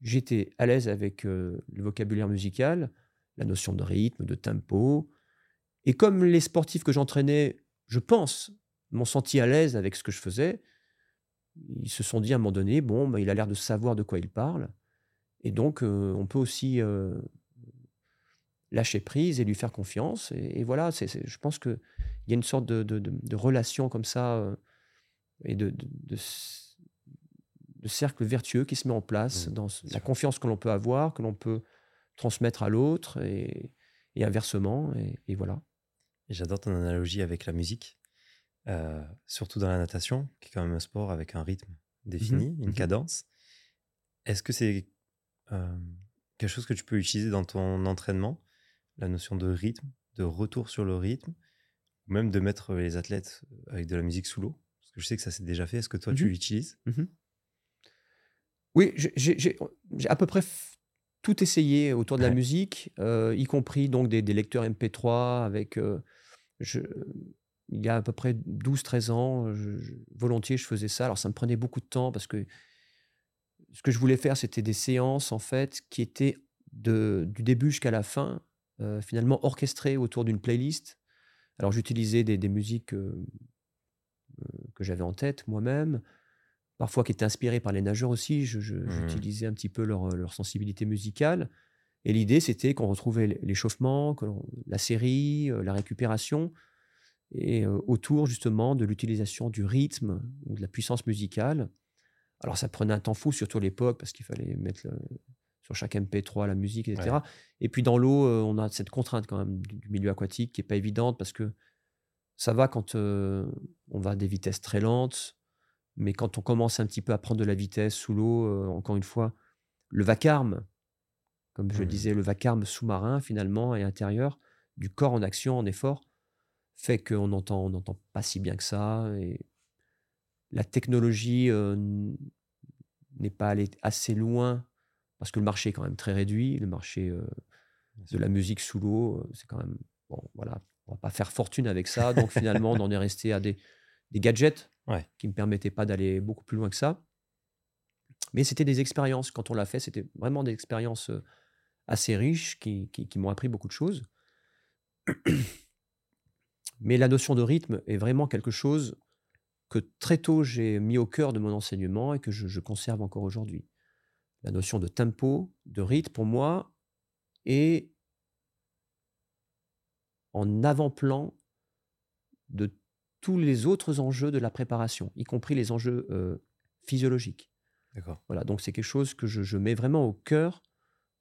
J'étais à l'aise avec le vocabulaire musical la notion de rythme, de tempo. Et comme les sportifs que j'entraînais, je pense, m'ont senti à l'aise avec ce que je faisais, ils se sont dit à un moment donné, bon, bah, il a l'air de savoir de quoi il parle. Et donc, euh, on peut aussi euh, lâcher prise et lui faire confiance. Et, voilà, je pense qu'il y a une sorte de, relation comme ça euh, et de, cercle vertueux qui se met en place mmh, dans la confiance que l'on peut avoir, que l'on peut transmettre à l'autre et, inversement. Et, voilà. J'adore ton analogie avec la musique, euh, surtout dans la natation, qui est quand même un sport avec un rythme défini, mmh une mmh cadence. Est-ce que c'est euh, quelque chose que tu peux utiliser dans ton entraînement, la notion de rythme, de retour sur le rythme, ou même de mettre les athlètes avec de la musique sous l'eau Parce que je sais que ça s'est déjà fait. Est-ce que toi, tu mmh l'utilises? Oui, j'ai à peu près tout essayé autour de la musique, euh, y compris donc des, lecteurs MP3 avec. Euh, je, il y a à peu près 12-13 ans, volontiers, je faisais ça. Alors, ça me prenait beaucoup de temps parce que ce que je voulais faire, c'était des séances, en fait, qui étaient de, du début jusqu'à la fin, euh, finalement orchestré autour d'une playlist. Alors j'utilisais des, des musiques euh, euh, que j'avais en tête moi-même, parfois qui étaient inspirées par les nageurs aussi. Mmh. J'utilisais un petit peu leur, leur sensibilité musicale. Et l'idée, c'était qu'on retrouvait l'échauffement, la série, la récupération, et euh, autour justement de l'utilisation du rythme ou de la puissance musicale. Alors ça prenait un temps fou, surtout à l'époque, parce qu'il fallait mettre le- sur chaque MP3 la musique, etc. Ouais. Et puis dans l'eau, euh, on a cette contrainte quand même du milieu aquatique qui est pas évidente, parce que ça va quand euh, on va à des vitesses très lentes, mais quand on commence un petit peu à prendre de la vitesse sous l'eau, euh, encore une fois, le vacarme, comme je le Mhm. disais, le vacarme sous-marin finalement et intérieur du corps en action, en effort, fait qu'on n'entend on n'entend pas si bien que ça. Et la technologie euh, n'est pas allée assez loin parce que le marché est quand même très réduit. Le marché euh, de la musique sous l'eau, euh, c'est quand même bon. Voilà, on va pas faire fortune avec ça. Donc finalement, on en est resté à des, des gadgets Ouais. qui me permettaient pas d'aller beaucoup plus loin que ça. Mais c'était des expériences. Quand on l'a fait, c'était vraiment des expériences euh, assez riches qui, qui- qui m'ont appris beaucoup de choses. Mais la notion de rythme est vraiment quelque chose que très tôt j'ai mis au cœur de mon enseignement et que je, je conserve encore aujourd'hui. La notion de tempo, de rythme, pour moi, est en avant-plan de tous les autres enjeux de la préparation, y compris les enjeux euh, physiologiques. D'accord. Voilà, donc c'est quelque chose que je, je mets vraiment au cœur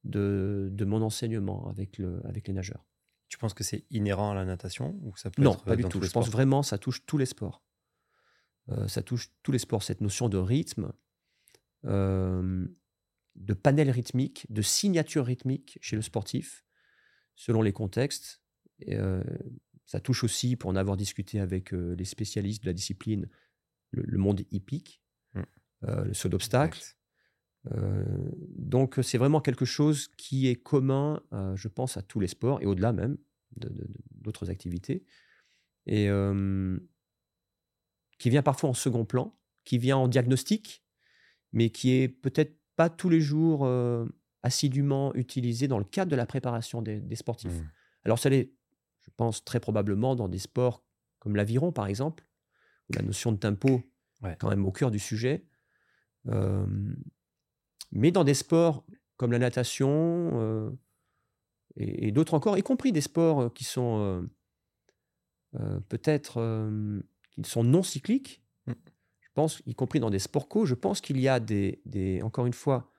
de, de mon enseignement avec, le, avec les nageurs. Tu penses que c'est inhérent à la natation ou ça peut Non, être pas du dans tout. Je pense sports? vraiment ça touche tous les sports. Euh, ça touche tous les sports, cette notion de rythme, euh, de panel rythmique, de signature rythmique chez le sportif, selon les contextes. Et, euh, ça touche aussi, pour en avoir discuté avec euh, les spécialistes de la discipline, le, le monde hippique, Mm. euh, le saut d'obstacle. Donc c'est vraiment quelque chose qui est commun, je pense, à tous les sports et au-delà même d'autres activités, et qui vient parfois en second plan, qui vient en diagnostic, mais qui est peut-être pas tous les jours euh, assidûment utilisé dans le cadre de la préparation des, des sportifs. Mm. Alors ça l'est, je pense, très probablement dans des sports comme l'aviron, par exemple, où la notion de tempo Ouais. est quand même au cœur du sujet. Euh, mais dans des sports comme la natation euh, et, et d'autres encore, y compris des sports qui sont peut-être qui sont non cycliques, pense, y compris dans des sports co, je pense qu'il y a des, des- encore une fois,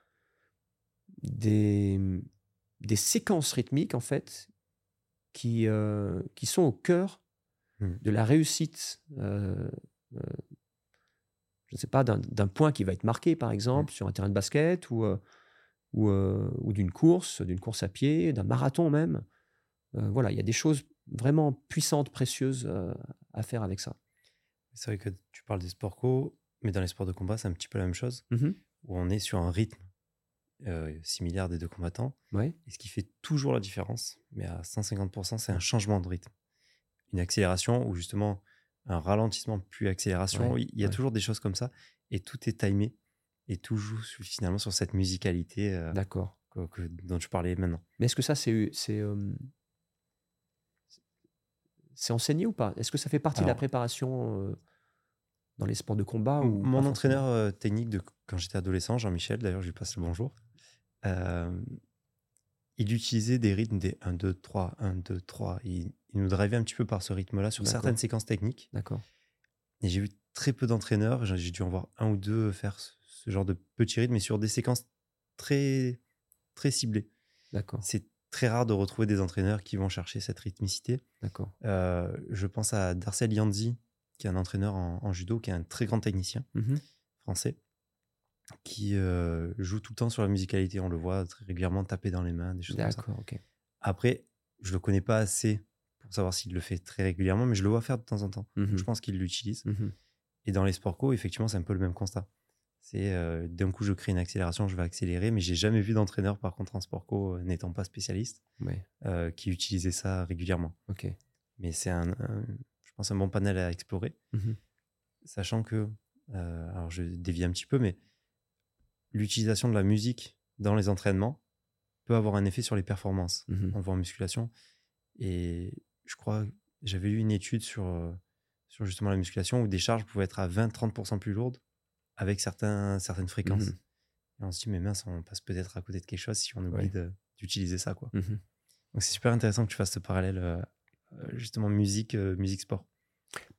des, des séquences rythmiques en fait qui, euh, qui sont au cœur Mm. de la réussite. euh, euh, je ne sais pas, d'un d'un point qui va être marqué, par exemple, sur un terrain de basket ou, ou, ou d'une course, d'une course à pied, d'un marathon même. Voilà, il y a des choses vraiment puissantes, précieuses à faire avec ça. C'est vrai que tu parles des sports co, mais dans les sports de combat, c'est un petit peu la même chose, Mhm. où on est sur un rythme euh, similaire des deux combattants. Ouais. Et ce qui fait toujours la différence, mais à 150%, c'est un changement de rythme. Une accélération ou justement un ralentissement puis accélération. Ouais, Il y a ouais. toujours des choses comme ça. Et tout est timé. Et tout joue finalement sur cette musicalité euh, D'accord. dont tu parlais maintenant. Mais est-ce que ça, c'est c'est enseigné ou pas? Est-ce que ça fait partie de la préparation euh, dans les sports de combat ou Mon entraîneur euh, technique de quand j'étais adolescent, Jean-Michel, d'ailleurs, je lui passe le bonjour, euh, il utilisait des rythmes des 1, 2, 3, 1, 2, 3. Il, il nous drivait un petit peu par ce rythme-là sur certaines séquences techniques. D'accord. Et j'ai vu très peu d'entraîneurs, j'ai dû en voir un ou deux faire ce, ce genre de petits rythmes, mais sur des séquences très, très ciblées. D'accord. C'est très rare de retrouver des entraîneurs qui vont chercher cette rythmicité. D'accord. Euh, je pense à Darcel Yanzi, qui est un entraîneur en, en judo, qui est un très grand technicien Mhm. français, qui euh, joue tout le temps sur la musicalité. On le voit très régulièrement taper dans les mains, des choses comme ça. D'accord. Ok. Après, je le connais pas assez pour savoir s'il le fait très régulièrement, mais je le vois faire de temps en temps. Mhm. Je pense qu'il l'utilise. Mhm. Et dans les sports co, effectivement, c'est un peu le même constat. C'est euh, d'un coup, je crée une accélération, je vais accélérer, mais j'ai jamais vu d'entraîneur, par contre, en sport co, euh, n'étant pas spécialiste, Ouais. euh, qui utilisait ça régulièrement. Ok. Mais c'est un, un- je pense, un bon panel à explorer, Mhm. sachant que, alors je dévie un petit peu, mais l'utilisation de la musique dans les entraînements peut avoir un effet sur les performances. Mmh On voit en musculation. Et je crois, j'avais lu une étude sur, sur justement la musculation où des charges pouvaient être à 20-30% plus lourdes avec certains, certaines fréquences. Mhm. Et on se dit, mais mince, on passe peut-être à côté de quelque chose si on oublie Ouais. d'utiliser ça. Quoi. Mmh Donc c'est super intéressant que tu fasses ce parallèle, euh, euh, justement, musique, euh, musique sport.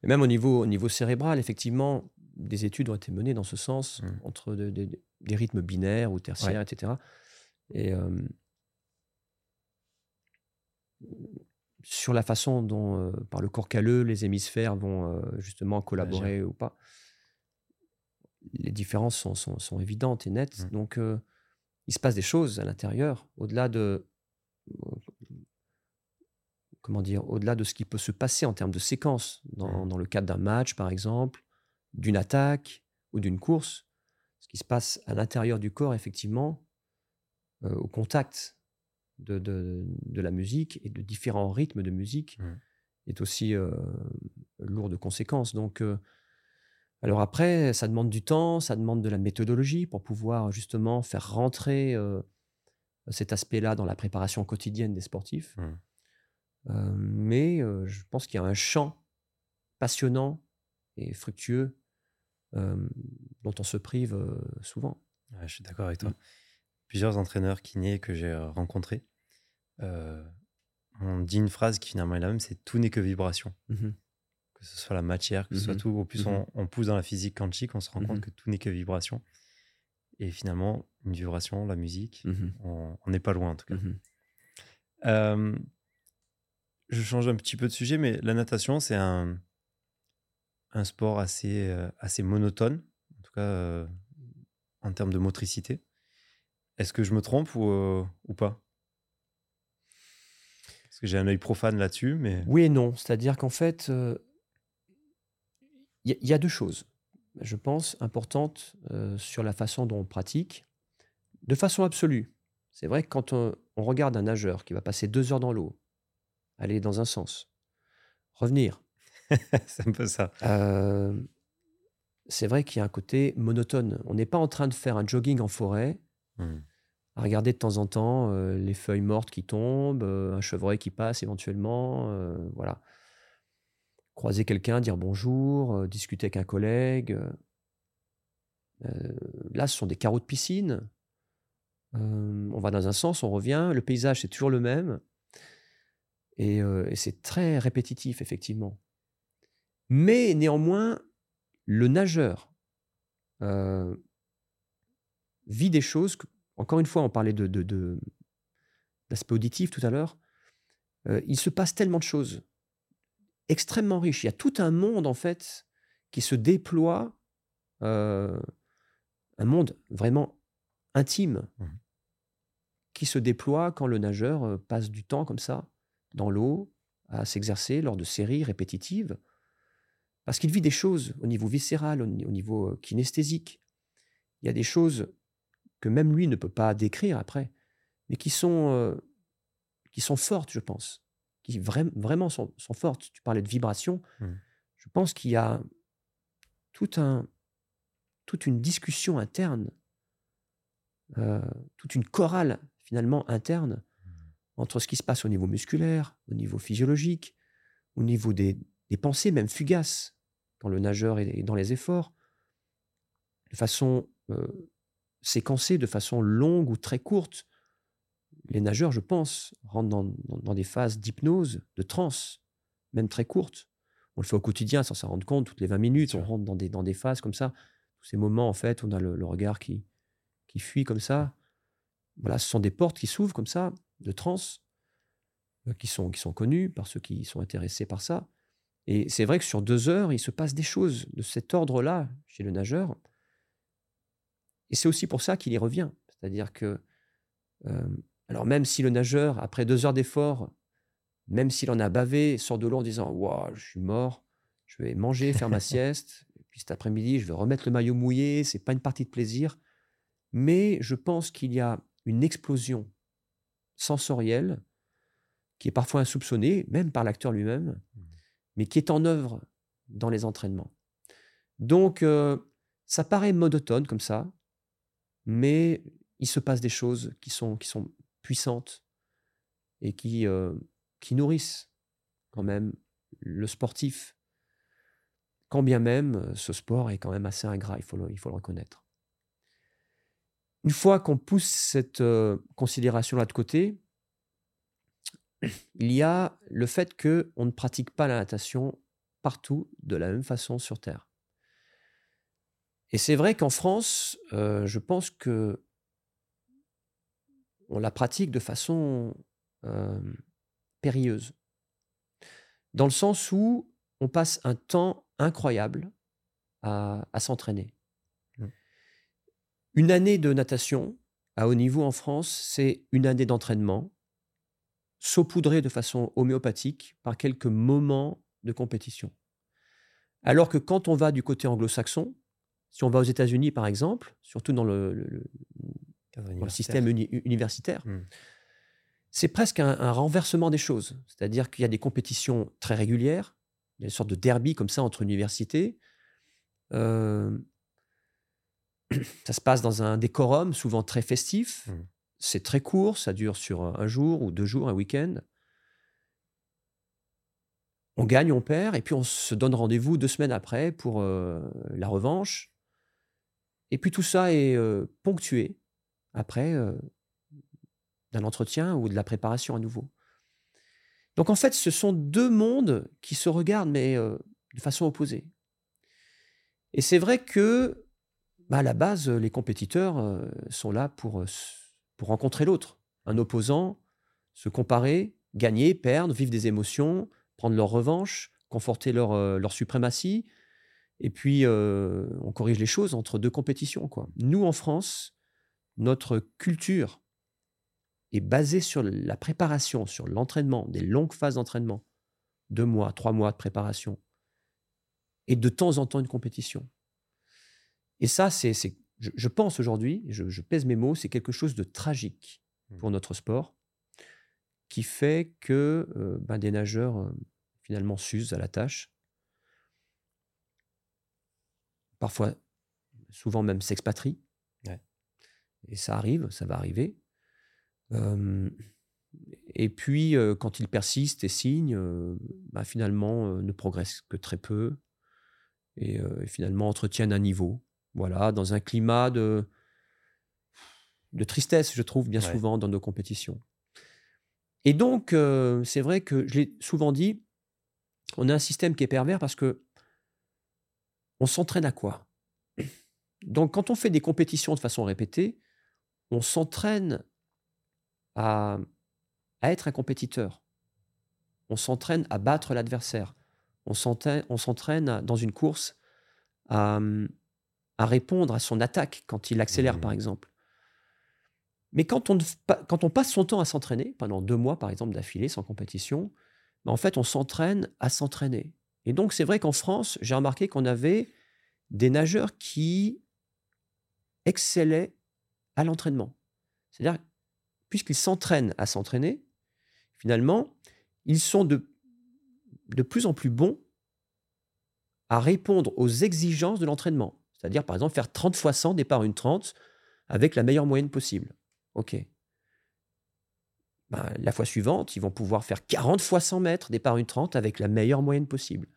Et même au niveau, au niveau cérébral, effectivement, des études ont été menées dans ce sens, Mm. entre de- de- des rythmes binaires ou tertiaires, etc. Et euh, sur la façon dont, par le corps calleux, les hémisphères vont justement collaborer ou pas, les différences sont, sont- sont évidentes et nettes. Mm. Donc, euh, il se passe des choses à l'intérieur, au-delà de comment dire, au-delà de ce qui peut se passer en termes de séquence, dans, Mhm. dans le cadre d'un match, par exemple, d'une attaque ou d'une course, ce qui se passe à l'intérieur du corps, effectivement, euh, au contact de, de- de la musique et de différents rythmes de musique, Mhm. est aussi euh, lourd de conséquences. Donc, alors après, ça demande du temps, ça demande de la méthodologie pour pouvoir justement faire rentrer euh, cet aspect-là dans la préparation quotidienne des sportifs. Euh, mais euh, je pense qu'il y a un champ passionnant et fructueux dont on se prive souvent. Ouais, je suis d'accord avec toi. Mm. Plusieurs entraîneurs kinés que j'ai rencontrés ont dit une phrase qui finalement est la même, c'est tout n'est que vibration. Mhm. Que ce soit la matière, que ce soit Mhm. tout. Au plus Mhm. on, on pousse dans la physique quantique, on se rend Mhm. compte que tout n'est que vibration. Et finalement, une vibration, la musique, Mhm. on n'est pas loin en tout cas. Mhm. Euh, je change un petit peu de sujet, mais la natation, c'est un, un sport assez, euh, assez monotone, en tout cas euh, en termes de motricité. Est-ce que je me trompe ou, euh, ou pas? Parce que j'ai un œil profane là-dessus, mais. Oui et non. C'est-à-dire qu'en fait, il y, a- il y a deux choses, je pense, importantes euh, sur la façon dont on pratique. De façon absolue, c'est vrai que quand on, on regarde un nageur qui va passer deux heures dans l'eau, aller dans un sens, revenir, c'est un peu ça. euh, c'est vrai qu'il y a un côté monotone. On n'est pas en train de faire un jogging en forêt, Hmm. à regarder de temps en temps euh, les feuilles mortes qui tombent, euh, un chevreuil qui passe éventuellement, voilà. Croiser quelqu'un, dire bonjour, euh, discuter avec un collègue. euh. Euh, là, ce sont des carreaux de piscine. On va dans un sens, on revient, le paysage c'est toujours le même. Et, c'est très répétitif, effectivement. Mais néanmoins, le nageur vit des choses. encore une fois, on parlait de, de- auditif tout à l'heure. Il se passe tellement de choses extrêmement riches. Il y a tout un monde, en fait, qui se déploie, euh, un monde vraiment intime, Mhm. qui se déploie quand le nageur euh, passe du temps comme ça, dans l'eau, à s'exercer lors de séries répétitives. Parce qu'il vit des choses au niveau viscéral, au, ni- au niveau euh, kinesthésique. Il y a des choses que même lui ne peut pas décrire après, mais qui sont, euh, qui sont fortes, je pense. Qui vraim- vraiment sont, sont fortes. Tu parlais de vibration. Mm. Je pense qu'il y a tout un, toute une discussion interne, euh, toute une chorale finalement interne entre ce qui se passe au niveau musculaire, au niveau physiologique, au niveau des, des pensées même fugaces, quand le nageur est dans les efforts, de façon euh, séquencée, de façon longue ou très courte. Les nageurs, je pense, rentrent dans, dans- dans des phases d'hypnose, de transe, même très courtes. On le fait au quotidien sans s'en rendre compte, toutes les 20 minutes, on rentre dans des, dans des phases comme ça. Tous ces moments, en fait, on a le, le regard qui, qui fuit comme ça. Voilà, ce sont des portes qui s'ouvrent comme ça, de transe, euh, qui sont, qui sont connues par ceux qui sont intéressés par ça. Et c'est vrai que sur deux heures, il se passe des choses de cet ordre-là chez le nageur. Et c'est aussi pour ça qu'il y revient. C'est-à-dire que, euh, alors même si le nageur, après deux heures d'effort, même s'il en a bavé, sort de l'eau en disant Waouh, je suis mort, je vais manger, faire ma sieste, et puis cet après-midi, je vais remettre le maillot mouillé, c'est pas une partie de plaisir. Mais je pense qu'il y a une explosion sensorielle qui est parfois insoupçonnée, même par l'acteur lui-même, mais qui est en œuvre dans les entraînements. Donc, euh, ça paraît monotone comme ça, mais il se passe des choses qui sont, qui sont puissantes et qui, euh, qui nourrissent quand même le sportif. Quand bien même euh, ce sport est quand même assez ingrat, il faut le, il faut le reconnaître. Une fois qu'on pousse cette euh, considération-là de côté, il y a le fait qu'on ne pratique pas la natation partout de la même façon sur Terre. Et c'est vrai qu'en France, je pense que on la pratique de façon périlleuse. Dans le sens où on passe un temps incroyable à, s'entraîner. Mmh. Une année de natation à haut niveau en France, c'est une année d'entraînement, saupoudrée de façon homéopathique par quelques moments de compétition. Alors que quand on va du côté anglo-saxon, si on va aux États-Unis par exemple, surtout dans le, système universitaire, mmh c'est presque un, renversement des choses. C'est-à-dire qu'il y a des compétitions très régulières, il y a une sorte de derby comme ça entre universités. Euh, ça se passe dans un décorum souvent très festif. Mmh. C'est très court, ça dure sur un jour ou deux jours, un week-end. On gagne, on perd, et puis on se donne rendez-vous deux semaines après pour euh, la revanche. Et puis tout ça est euh, ponctué après d'un entretien ou de la préparation à nouveau. Donc en fait, ce sont deux mondes qui se regardent, mais de façon opposée. Et c'est vrai que, bah, à la base, les compétiteurs sont là pour, rencontrer l'autre, un opposant, se comparer, gagner, perdre, vivre des émotions, prendre leur revanche, conforter leur, leur suprématie. Et puis, on corrige les choses entre deux compétitions. Nous, en France, notre culture est basé sur la préparation, sur l'entraînement, des longues phases d'entraînement, deux mois, trois mois de préparation, et de temps en temps une compétition. Et ça, c'est, je, pense aujourd'hui, je, pèse mes mots, c'est quelque chose de tragique mmh. pour notre sport, qui fait que euh, ben, des nageurs euh, finalement s'usent à la tâche, parfois, souvent même s'expatrient. Et ça arrive, ça va arriver et puis, quand il persiste et signe, bah, finalement, ne progresse que très peu et, finalement entretiennent un niveau. Voilà, dans un climat de, de tristesse, je trouve, bien souvent dans nos compétitions. Et donc, c'est vrai que je l'ai souvent dit, on a un système qui est pervers parce que on s'entraîne à quoi? Donc, quand on fait des compétitions de façon répétée, on s'entraîne à, être un compétiteur. On s'entraîne à battre l'adversaire. On s'entraîne dans une course à, répondre à son attaque quand il accélère, mmh. par exemple. Mais quand on, quand on passe son temps à s'entraîner, pendant deux mois, par exemple, d'affilée, sans compétition, ben, en fait, on s'entraîne à s'entraîner. Et donc, c'est vrai qu'en France, j'ai remarqué qu'on avait des nageurs qui excellaient à l'entraînement. C'est-à-dire puisqu'ils s'entraînent à s'entraîner, finalement, ils sont de, plus en plus bons à répondre aux exigences de l'entraînement. C'est-à-dire, par exemple, faire 30 fois 100, départ une 30, avec la meilleure moyenne possible. OK. Ben, la fois suivante, ils vont pouvoir faire 40 fois 100 mètres, départ une 30, avec la meilleure moyenne possible.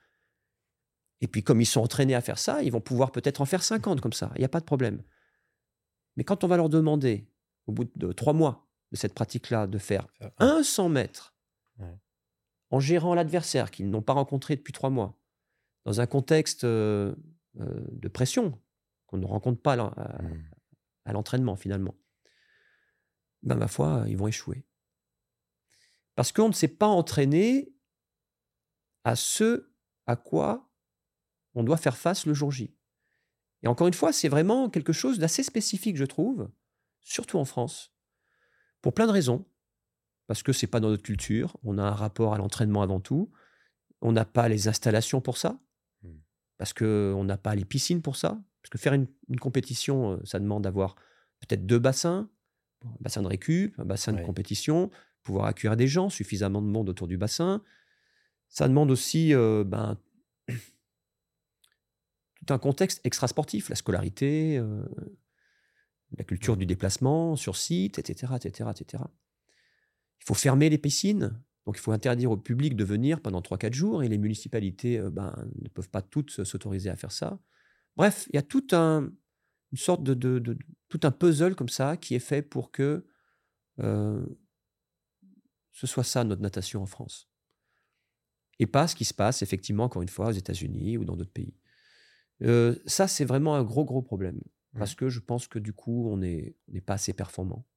Et puis, comme ils sont entraînés à faire ça, ils vont pouvoir peut-être en faire 50 comme ça. Il n'y a pas de problème. Mais quand on va leur demander, au bout de trois mois, de cette pratique-là, de faire un 100 mètres en gérant l'adversaire qu'ils n'ont pas rencontré depuis trois mois, dans un contexte euh, euh, de pression qu'on ne rencontre pas mmh. à, l'entraînement finalement, ben, ma foi, ils vont échouer. Parce qu'on ne s'est pas entraîné à ce à quoi on doit faire face le jour J. Et encore une fois, c'est vraiment quelque chose d'assez spécifique, je trouve, surtout en France. Pour plein de raisons. Parce que c'est pas dans notre culture. On a un rapport à l'entraînement avant tout. On n'a pas les installations pour ça. Hmm. Parce qu'on n'a pas les piscines pour ça. Parce que faire une, compétition, euh, ça demande d'avoir peut-être deux bassins. Un bassin de récup, un bassin de compétition, pouvoir accueillir des gens, suffisamment de monde autour du bassin. Ça demande aussi euh, ben, un contexte extrasportif, la scolarité, euh, la culture du déplacement sur site, etc., etc., etc. il faut fermer les piscines. Donc, il faut interdire au public de venir pendant 3-4 jours et les municipalités euh, ben, ne peuvent pas toutes s'autoriser à faire ça. Bref, il y a tout un, une sorte de, tout un puzzle comme ça qui est fait pour que euh, ce soit ça notre natation en France. Et pas ce qui se passe effectivement, encore une fois, aux États-Unis ou dans d'autres pays. Euh, ça, c'est vraiment un gros, gros problème. Parce que je pense que du coup, on n'est on pas assez performant.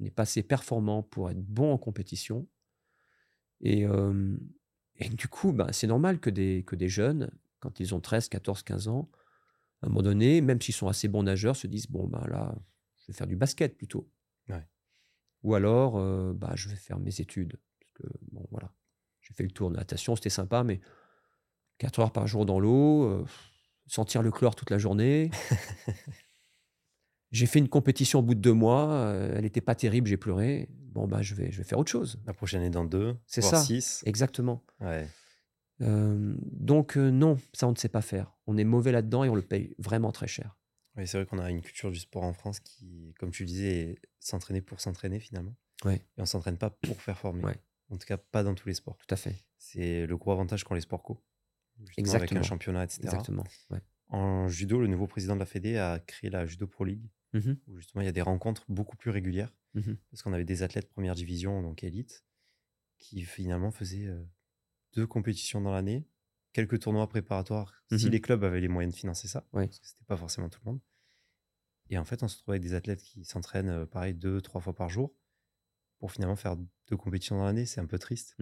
On n'est pas assez performant pour être bon en compétition. Et, et du coup, ben, c'est normal que des, que des jeunes, quand ils ont 13, 14, 15 ans, à un moment donné, même s'ils sont assez bons nageurs, se disent Bon, ben là, je vais faire du basket plutôt. Ou alors, bah, je vais faire mes études. Parce que, bon, voilà. J'ai fait le tour de natation, c'était sympa, mais 4 heures par jour dans l'eau, sentir le chlore toute la journée. j'ai fait une compétition au bout de deux mois, elle n'était pas terrible, j'ai pleuré. Bon, bah, je vais, je vais faire autre chose. La prochaine est dans deux, c'est ça. six. Exactement. donc, non, ça, on ne sait pas faire. On est mauvais là-dedans et on le paye vraiment très cher. Oui, c'est vrai qu'on a une culture du sport en France qui, comme tu disais, s'entraîner pour s'entraîner finalement. Ouais. Et on s'entraîne pas pour performer. Ouais. En tout cas, pas dans tous les sports. Tout à fait. C'est le gros avantage qu'ont les sports co. Exactement. Avec un championnat, etc. Exactement. Ouais. En judo, le nouveau président de la Fédé a créé la Judo Pro League, Mmh où justement il y a des rencontres beaucoup plus régulières. Mmh Parce qu'on avait des athlètes première division, donc élite, qui finalement faisaient euh, deux compétitions dans l'année, quelques tournois préparatoires, si Mhm. les clubs avaient les moyens de financer ça, Ouais. parce que c'était pas forcément tout le monde. Et en fait, on se retrouve avec des athlètes qui s'entraînent, euh, pareil, deux, trois fois par jour, pour finalement faire deux compétitions dans l'année. C'est un peu triste.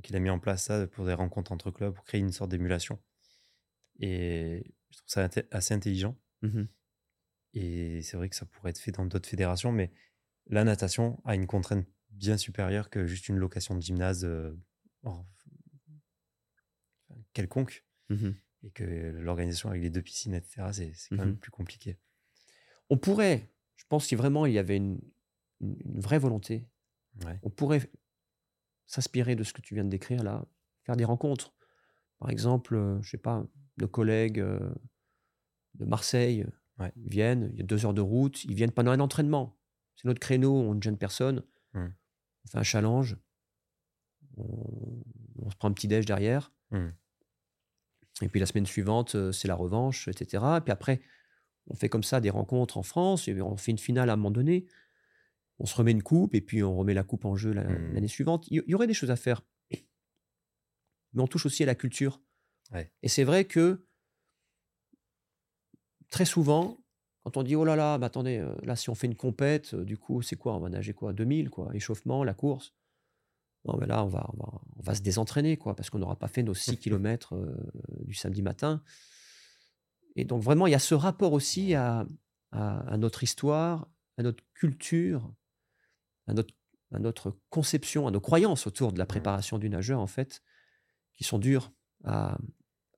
Mmh Donc il a mis en place ça pour des rencontres entre clubs, pour créer une sorte d'émulation. Et je trouve ça assez intelligent. Mmh Et c'est vrai que ça pourrait être fait dans d'autres fédérations, mais la natation a une contrainte bien supérieure que juste une location de gymnase euh, quelconque. Mmh Et que l'organisation avec les deux piscines, etc., c'est quand Mhm. même plus compliqué. On pourrait, je pense, si vraiment il y avait une, une- une vraie volonté, Ouais. on pourrait s'inspirer de ce que tu viens de décrire là, faire des rencontres. Par exemple, euh, je sais pas, nos collègues euh, de Marseille Ouais. viennent, il y a deux heures de route, ils viennent pendant un entraînement. C'est notre créneau, on ne gêne personne. Mm. On fait un challenge, on, on se prend un petit déj derrière. Mm. Et puis la semaine suivante, euh, c'est la revanche, etc. Et puis après, on fait comme ça des rencontres en France, et on fait une finale à un moment donné. On se remet une coupe, et puis on remet la coupe en jeu la- Mm. l'année suivante. Il y, aurait des choses à faire. Mais on touche aussi à la culture. Ouais. Et c'est vrai que très souvent, quand on dit oh là là, mais attendez, euh, là si on fait une compète, euh, du coup c'est quoi? On va nager quoi? 2000 quoi, échauffement, la course? Non mais là on va, on va, on va se désentraîner quoi, parce qu'on n'aura pas fait nos 6 km du samedi matin. Et donc vraiment il y a ce rapport aussi à, à- à notre histoire, à notre culture, à notre, à notre conception, à nos croyances autour de la préparation du nageur en fait, qui sont dures à,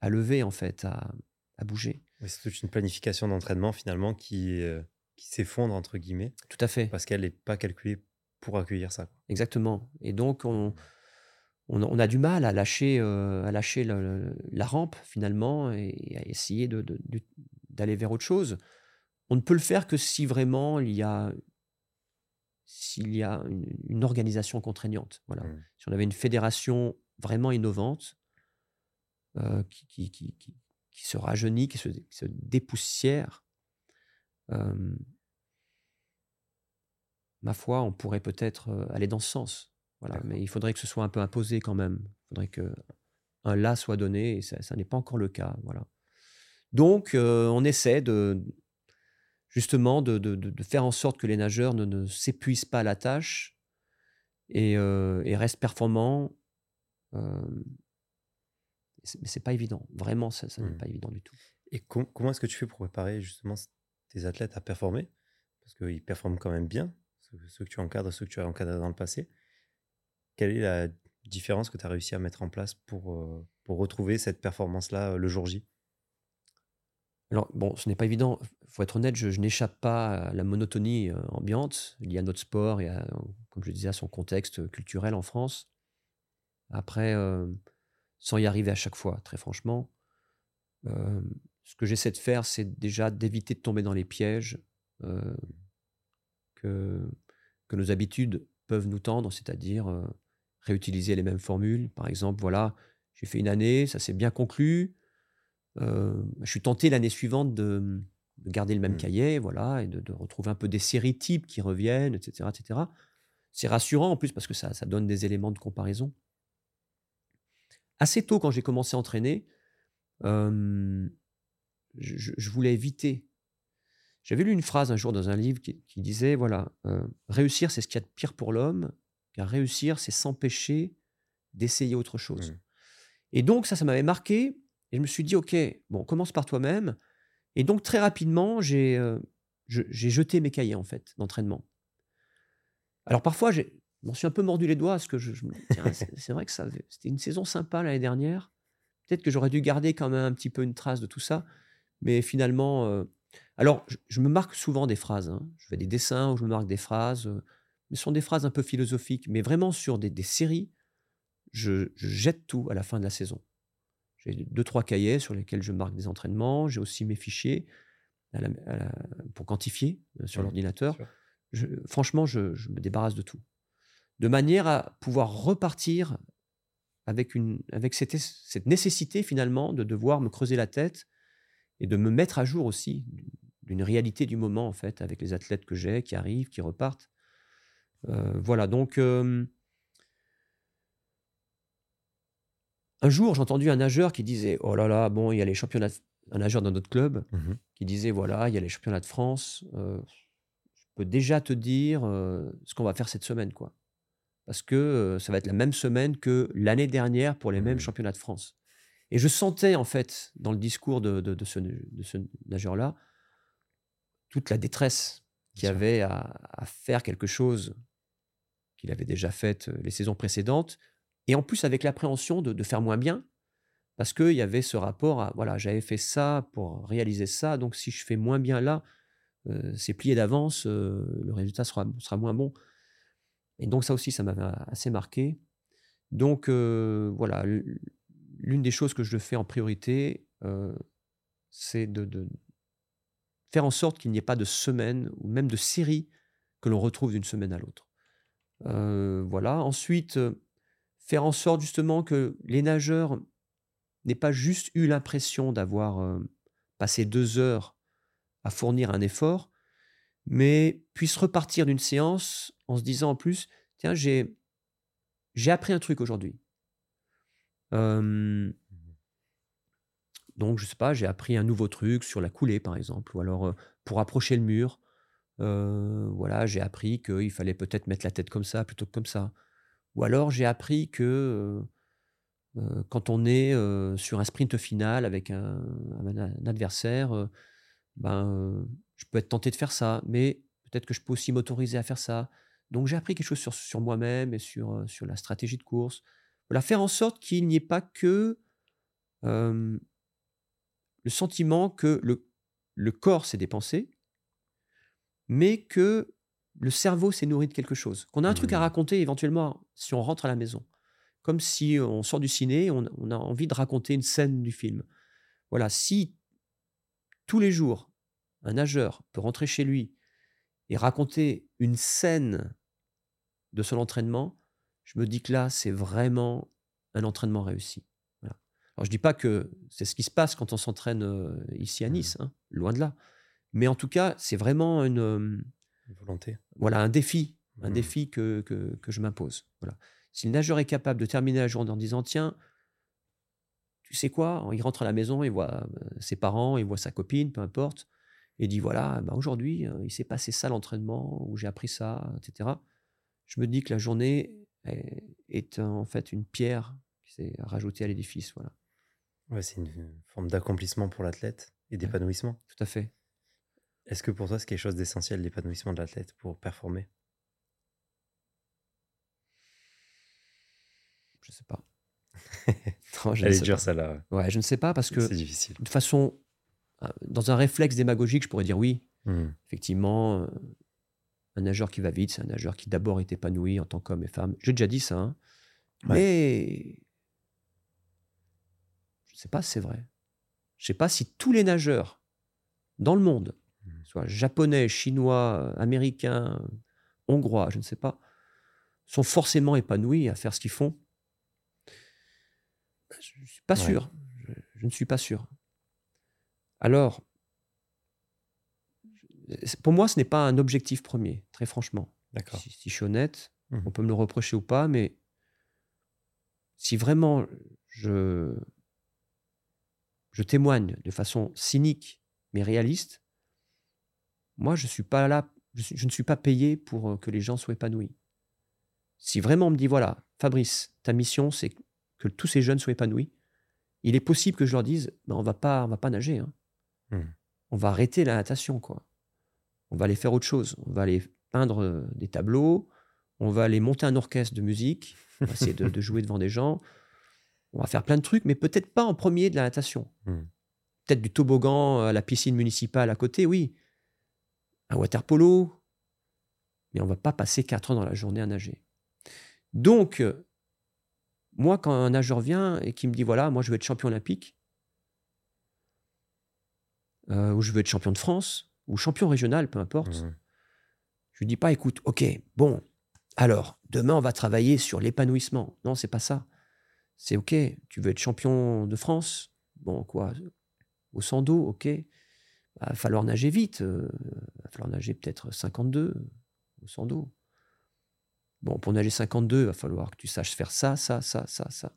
à lever en fait, à, à bouger. C'est toute une planification d'entraînement finalement qui, euh, qui s'effondre, entre guillemets, Tout à fait. parce qu'elle n'est pas calculée pour accueillir ça. Exactement. Et donc, on, on, a- on a du mal à lâcher, euh, à lâcher le- la rampe, finalement, et à essayer de- de- de- d'aller vers autre chose. On ne peut le faire que si vraiment il y a, s'il y a une, une organisation contraignante. Voilà. Mm. Si on avait une fédération vraiment innovante, euh, qui, qui, qui, qui- qui se rajeunit, qui se, dépoussière, euh, ma foi, on pourrait peut-être euh, aller dans ce sens. Voilà. Mais il faudrait que ce soit un peu imposé quand même. Il faudrait que un là soit donné, et ça, ça n'est pas encore le cas. Voilà. Donc, euh, on essaie de justement de, de- de- faire en sorte que les nageurs ne, ne s'épuisent pas à la tâche et, euh, et restent performants. Euh, mais c'est pas évident. Vraiment, ça, ça n'est Mm. pas évident du tout. Et com- comment est-ce que tu fais pour préparer justement tes athlètes à performer? Parce qu'ils performent quand même bien, ceux, ceux que tu encadres, ceux que tu as encadrés dans le passé. Quelle est la différence que tu as réussi à mettre en place pour, euh, pour retrouver cette performance-là euh, le jour J? Alors, bon, ce n'est pas évident. faut être honnête, je, n'échappe pas à la monotonie euh, ambiante liée à notre sport et, à, comme je disais, à son contexte culturel en France. Après, euh, sans y arriver à chaque fois, très franchement, euh, ce que j'essaie de faire, c'est déjà d'éviter de tomber dans les pièges que, nos habitudes peuvent nous tendre, c'est-à-dire réutiliser les mêmes formules. Par exemple, voilà, j'ai fait une année, ça s'est bien conclu. Euh, je suis tenté l'année suivante de, garder le même mmh. cahier, voilà, et de, retrouver un peu des séries types qui reviennent, etc., etc. C'est rassurant en plus parce que ça, ça donne des éléments de comparaison. Assez tôt, quand j'ai commencé à entraîner, je, voulais éviter. J'avais lu une phrase un jour dans un livre qui, disait voilà, réussir, c'est ce qu'il y a de pire pour l'homme, car réussir, c'est s'empêcher d'essayer autre chose. Mmh. Et donc, ça, ça m'avait marqué. Et je me suis dit, OK, bon, commence par toi-même. Et donc, très rapidement, j'ai jeté mes cahiers, en fait, d'entraînement. Alors, parfois, je m'en suis un peu mordu les doigts, parce que je, me dis, c'est vrai que c'était une saison sympa l'année dernière. Peut-être que j'aurais dû garder quand même un petit peu une trace de tout ça. Mais finalement, alors, je, me marque souvent des phrases. Hein. Je fais des dessins où je me marque des phrases. mais ce sont des phrases un peu philosophiques. Mais vraiment, sur des, des séries, je, jette tout à la fin de la saison. J'ai deux, trois cahiers sur lesquels je marque des entraînements. J'ai aussi mes fichiers pour quantifier euh, sur l'ordinateur. franchement, je, me débarrasse de tout. De manière à pouvoir repartir avec, une, avec cette, cette nécessité finalement de devoir me creuser la tête et de me mettre à jour aussi d'une réalité du moment en fait avec les athlètes que j'ai qui arrivent, qui repartent. Euh, voilà donc Un jour, j'ai entendu un nageur qui disait Oh là là, bon, il y a les championnats, un nageur dans notre club, mmh qui disait Voilà, il y a les championnats de France. Euh, je peux déjà te dire euh, ce qu'on va faire cette semaine, quoi. Parce que euh, ça va être la même semaine que l'année dernière pour les mêmes championnats de France. Et je sentais, en fait, dans le discours de, de, ce, nageur-là, toute la détresse qu'il avait à, à, faire quelque chose qu'il avait déjà fait les saisons précédentes, et en plus, avec l'appréhension de, faire moins bien, parce qu'il y avait ce rapport à, voilà, j'avais fait ça pour réaliser ça, donc si je fais moins bien là, euh, c'est plié d'avance, euh, le résultat sera, sera moins bon. Et donc ça aussi, ça m'avait assez marqué. Donc euh, voilà, l'une des choses que je fais en priorité, c'est de, de, faire en sorte qu'il n'y ait pas de semaine ou même de série que l'on retrouve d'une semaine à l'autre. voilà. Ensuite, faire en sorte justement que les nageurs n'aient pas juste eu l'impression d'avoir passé deux heures à fournir un effort, mais puissent repartir d'une séance en se disant en plus, tiens, j'ai, j'ai appris un truc aujourd'hui. Mmh donc, je sais pas, j'ai appris un nouveau truc sur la coulée, par exemple, ou alors pour approcher le mur, voilà, j'ai appris qu'il fallait peut-être mettre la tête comme ça plutôt que comme ça. Ou alors j'ai appris que quand on est sur un sprint final avec un, adversaire, ben, je peux être tenté de faire ça, mais peut-être que je peux aussi m'autoriser à faire ça. Donc j'ai appris quelque chose sur, moi-même et sur, sur la stratégie de course. Voilà, faire en sorte qu'il n'y ait pas que le sentiment que le, le corps s'est dépensé, mais que le cerveau s'est nourri de quelque chose. Qu'on a un truc à mmh. raconter éventuellement si on rentre à la maison. Comme si on sort du ciné, on, on a envie de raconter une scène du film. Voilà, si tous les jours, un nageur peut rentrer chez lui et raconter une scène de son entraînement, je me dis que là, c'est vraiment un entraînement réussi. Alors, je ne dis pas que c'est ce qui se passe quand on s'entraîne euh, ici à mmh. Nice, hein, loin de là. Mais en tout cas, c'est vraiment une, volonté. Voilà, un défi, un mmh. défi que, que, que je m'impose. Voilà. Si le nageur est capable de terminer la journée en disant tiens, tu sais quoi, il rentre à la maison, il voit euh, ses parents, il voit sa copine, peu importe, et dit voilà, bah aujourd'hui, euh, il s'est passé ça l'entraînement, ou j'ai appris ça, etc. Je me dis que la journée est, en fait une pierre qui s'est rajoutée à l'édifice. Voilà. Ouais, c'est une forme d'accomplissement pour l'athlète et d'épanouissement. Tout à fait. Est-ce que pour toi, c'est quelque chose d'essentiel, l'épanouissement de l'athlète pour performer? Je sais pas. non, je Elle est dure, celle-là. Ouais, je ne sais pas parce que. C'est difficile. De façon. Euh, dans un réflexe démagogique, je pourrais dire oui. Mmh. Effectivement, euh, un nageur qui va vite, c'est un nageur qui d'abord est épanoui en tant qu'homme et femme. J'ai déjà dit ça. Hein. Mais. Je ne sais pas si c'est vrai. Je ne sais pas si tous les nageurs dans le monde soit japonais, chinois, américain, hongrois, je ne sais pas, sont forcément épanouis à faire ce qu'ils font Je ne suis pas sûr. je, ne suis pas sûr. Alors, pour moi, ce n'est pas un objectif premier, très franchement. D'accord. Si, je suis honnête, mmh. on peut me le reprocher ou pas, mais si vraiment je, je témoigne de façon cynique mais réaliste, moi, je, suis pas là, je, ne suis pas payé pour euh, que les gens soient épanouis. Si vraiment on me dit, voilà, Fabrice, ta mission, c'est que tous ces jeunes soient épanouis, il est possible que je leur dise, ben, on va pas, on va pas nager. Hein. Mmh. On va arrêter la natation, quoi on va aller faire autre chose. On va aller peindre euh, des tableaux, on va aller monter un orchestre de musique, on va essayer de, jouer devant des gens. On va faire plein de trucs, mais peut-être pas en premier de la natation. Hmm. Peut-être du toboggan à la piscine municipale à côté, oui. Un water polo. Mais on va pas passer quatre heures dans la journée à nager. Donc, euh, moi, quand un nageur vient et qui me dit voilà, moi je veux être champion olympique, euh, ou je veux être champion de France, ou champion régional, peu importe. Je mmh. Je lui dis pas, écoute, ok, bon, alors, demain, on va travailler sur l'épanouissement. Non, c'est pas ça. C'est ok, tu veux être champion de France? Bon, quoi? Au 100 dos, ok. Il va falloir nager vite. Il euh, va falloir nager peut-être 52 au 100 dos. Bon, pour nager 52, il va falloir que tu saches faire ça, ça, ça, ça, ça.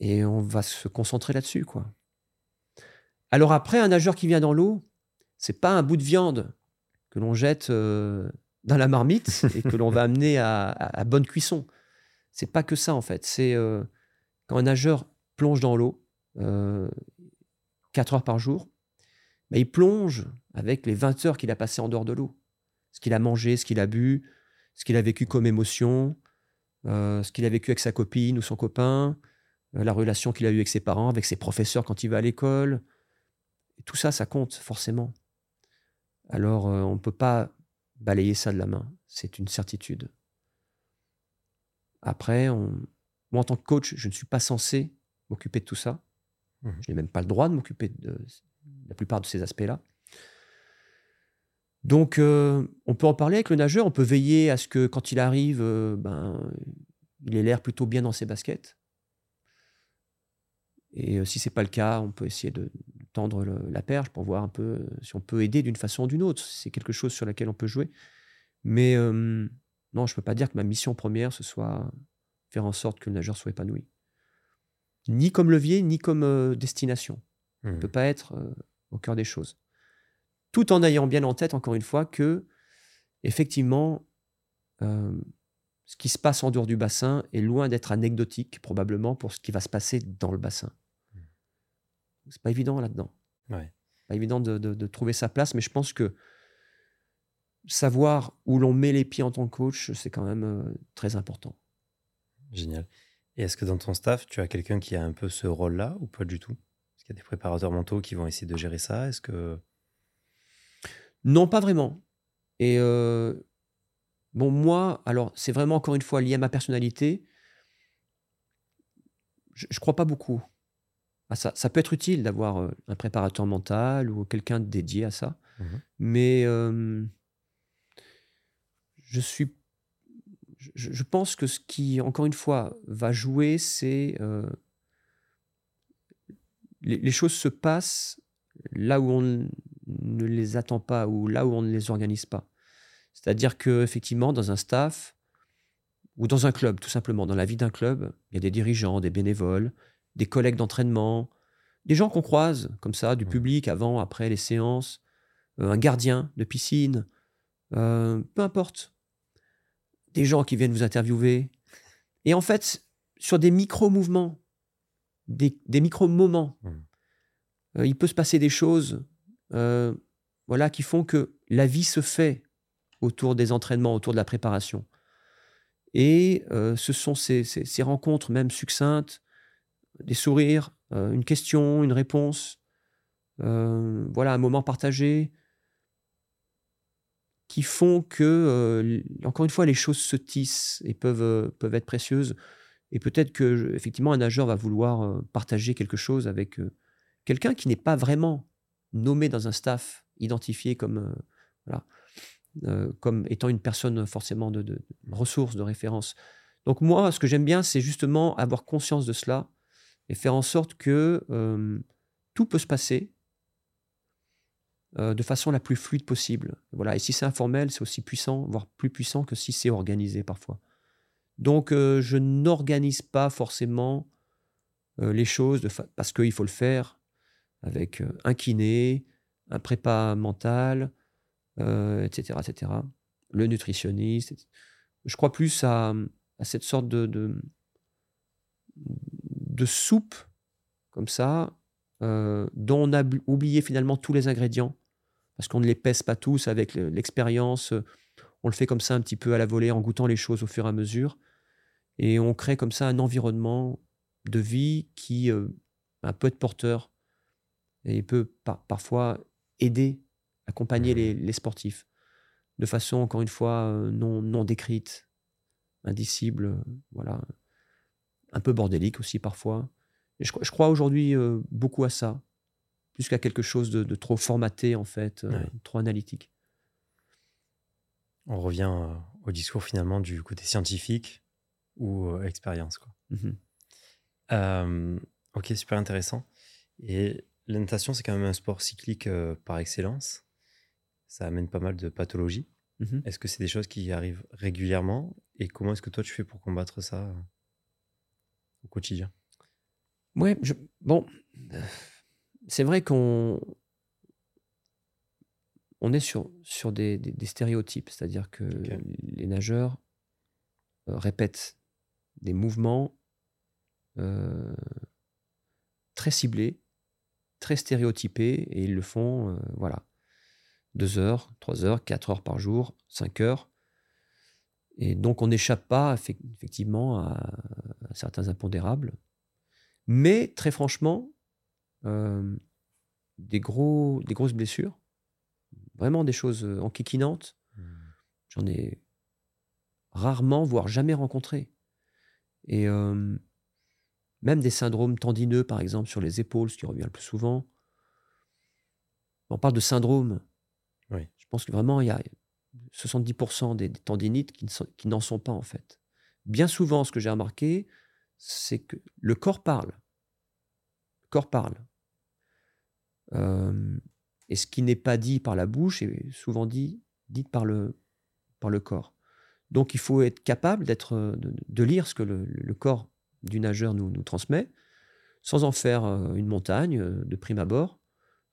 Et on va se concentrer là-dessus, quoi. Alors après, un nageur qui vient dans l'eau, c'est pas un bout de viande que l'on jette euh, dans la marmite et que l'on va amener à, bonne cuisson. C'est pas que ça en fait. C'est euh, quand un nageur plonge dans l'eau euh, 4 heures par jour, bah, il plonge avec les 20 heures qu'il a passées en dehors de l'eau. Ce qu'il a mangé, ce qu'il a bu, ce qu'il a vécu comme émotion, euh, ce qu'il a vécu avec sa copine ou son copain, la relation qu'il a eue avec ses parents, avec ses professeurs quand il va à l'école. tout ça, ça compte forcément alors euh, on ne peut pas balayer ça de la main. C'est une certitude. Après, moi en tant que coach, je ne suis pas censé m'occuper de tout ça. Mmh je n'ai même pas le droit de m'occuper de la plupart de ces aspects-là. Donc, euh, on peut en parler avec le nageur, on peut veiller à ce que quand il arrive, euh, ben, il ait l'air plutôt bien dans ses baskets. Et si ce n'est pas le cas, on peut essayer de, tendre la perche pour voir un peu euh, si on peut aider d'une façon ou d'une autre. C'est quelque chose sur laquelle on peut jouer. Mais non, je ne peux pas dire que ma mission première, ce soit faire en sorte que le nageur soit épanoui. Ni comme levier, ni comme euh, destination. On ne mmh. peut pas être euh, au cœur des choses. Tout en ayant bien en tête, encore une fois, que, effectivement, ce qui se passe en dehors du bassin est loin d'être anecdotique, probablement, pour ce qui va se passer dans le bassin. C'est pas évident là-dedans. Ouais. Pas évident de, trouver sa place, mais je pense que savoir où l'on met les pieds en tant que coach, c'est quand même euh, très important. Génial. Et est-ce que dans ton staff, tu as quelqu'un qui a un peu ce rôle-là ou pas du tout? Qu'il y a des préparateurs mentaux qui vont essayer de gérer ça? Est-ce que non, pas vraiment. Et euh, bon, moi, alors c'est vraiment encore une fois lié à ma personnalité. Je, je crois pas beaucoup ah, ça, peut être utile d'avoir euh, un préparateur mental ou quelqu'un dédié à ça. Mmh Mais je suis. Je, pense que ce qui, encore une fois, va jouer, c'est. Euh, les, choses se passent là où on ne les attend pas ou là où on ne les organise pas. C'est-à-dire que effectivement, dans un staff ou dans un club, tout simplement, dans la vie d'un club, il y a des dirigeants, des bénévoles, des collègues d'entraînement, des gens qu'on croise comme ça, du public avant, après les séances, euh, un gardien de piscine, euh, peu importe. Des gens qui viennent vous interviewer. Et en fait, sur des micro-mouvements, des, micro-moments, mmh. euh, il peut se passer des choses voilà, qui font que la vie se fait autour des entraînements, autour de la préparation. Et ce sont ces, rencontres, même succinctes, des sourires, euh, une question, une réponse, euh, voilà, un moment partagé, qui font que, euh, encore une fois, les choses se tissent et peuvent, peuvent être précieuses. Et peut-être que, effectivement, un nageur va vouloir partager quelque chose avec quelqu'un qui n'est pas vraiment nommé dans un staff, identifié comme. euh, étant une personne forcément de, de, ressources, de référence. Donc moi, ce que j'aime bien, c'est justement avoir conscience de cela et faire en sorte que euh, tout peut se passer euh, de façon la plus fluide possible. Voilà. Et si c'est informel, c'est aussi puissant, voire plus puissant que si c'est organisé parfois. Donc je n'organise pas forcément les choses parce qu'il faut le faire avec un kiné, un prépa mental, etc., etc. Le nutritionniste. Je crois plus à, cette sorte de, de, soupe, comme ça, dont on a oublié finalement tous les ingrédients, parce qu'on ne les pèse pas tous avec l'expérience. On le fait comme ça un petit peu à la volée, en goûtant les choses au fur et à mesure. Et on crée comme ça un environnement de vie qui un peut être porteur et peut parfois aider accompagner mmh. les, sportifs de façon, encore une fois, euh, non, non décrite, indicible, euh, voilà, un peu bordélique aussi parfois. Et je, je crois aujourd'hui euh, beaucoup à ça, plus qu'à quelque chose de, trop formaté, en fait, trop analytique. On revient au discours finalement du côté scientifique ou expérience. Quoi. Mmh ok, super intéressant. Et la natation, c'est quand même un sport cyclique par excellence ça amène pas mal de pathologies. Mmh est-ce que c'est des choses qui arrivent régulièrement? Et comment est-ce que toi tu fais pour combattre ça euh, au quotidien? Ouais, je, bon, c'est vrai qu'on on est sur, sur des, des, stéréotypes, c'est-à-dire que les nageurs euh, répètent des mouvements euh, très ciblés, très stéréotypés, et ils le font, voilà. 2 heures, 3 heures, 4 heures par jour, 5 heures. Et donc on n'échappe pas effectivement à, certains impondérables. Mais très franchement, euh, des, gros, des grosses blessures, vraiment des choses enquiquinantes, mmh. j'en ai rarement, voire jamais rencontré. Et euh, même des syndromes tendineux, par exemple, sur les épaules, ce qui revient le plus souvent. On parle de syndrome, je pense que vraiment, il y a 70% des, tendinites qui, n'en sont pas en fait. Bien souvent, ce que j'ai remarqué, c'est que le corps parle. Le corps parle. et ce qui n'est pas dit par la bouche est souvent dit, dit par, le, par le corps. Donc il faut être capable d'être, de, lire ce que le, corps du nageur nous, nous, transmet, sans en faire une montagne de prime abord,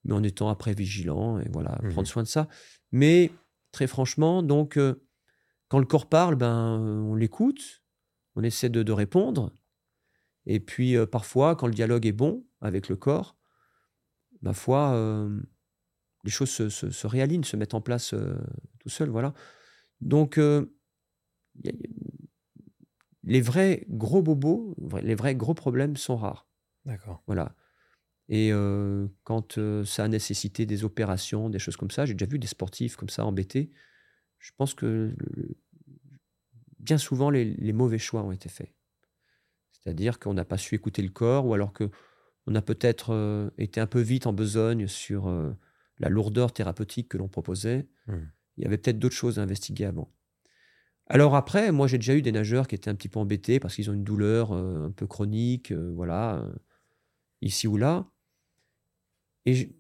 mais en étant après vigilant et voilà, mmh prendre soin de ça. Mais très franchement, donc, euh, quand le corps parle, ben, on l'écoute, on essaie de, répondre. Et puis, euh, parfois, quand le dialogue est bon avec le corps, ma foi, euh, les choses se, se, réalignent, se mettent en place tout seul. Voilà. Donc, les vrais gros bobos, les vrais gros problèmes sont rares. D'accord. Voilà. Et quand ça a nécessité des opérations, des choses comme ça, j'ai déjà vu des sportifs comme ça embêtés. Je pense que bien souvent, les, mauvais choix ont été faits. C'est-à-dire qu'on n'a pas su écouter le corps, ou alors qu'on a peut-être été un peu vite en besogne sur la lourdeur thérapeutique que l'on proposait. Mmh. Il y avait peut-être d'autres choses à investiguer avant. Alors après, moi j'ai déjà eu des nageurs qui étaient un petit peu embêtés parce qu'ils ont une douleur un peu chronique, voilà, ici ou là. Et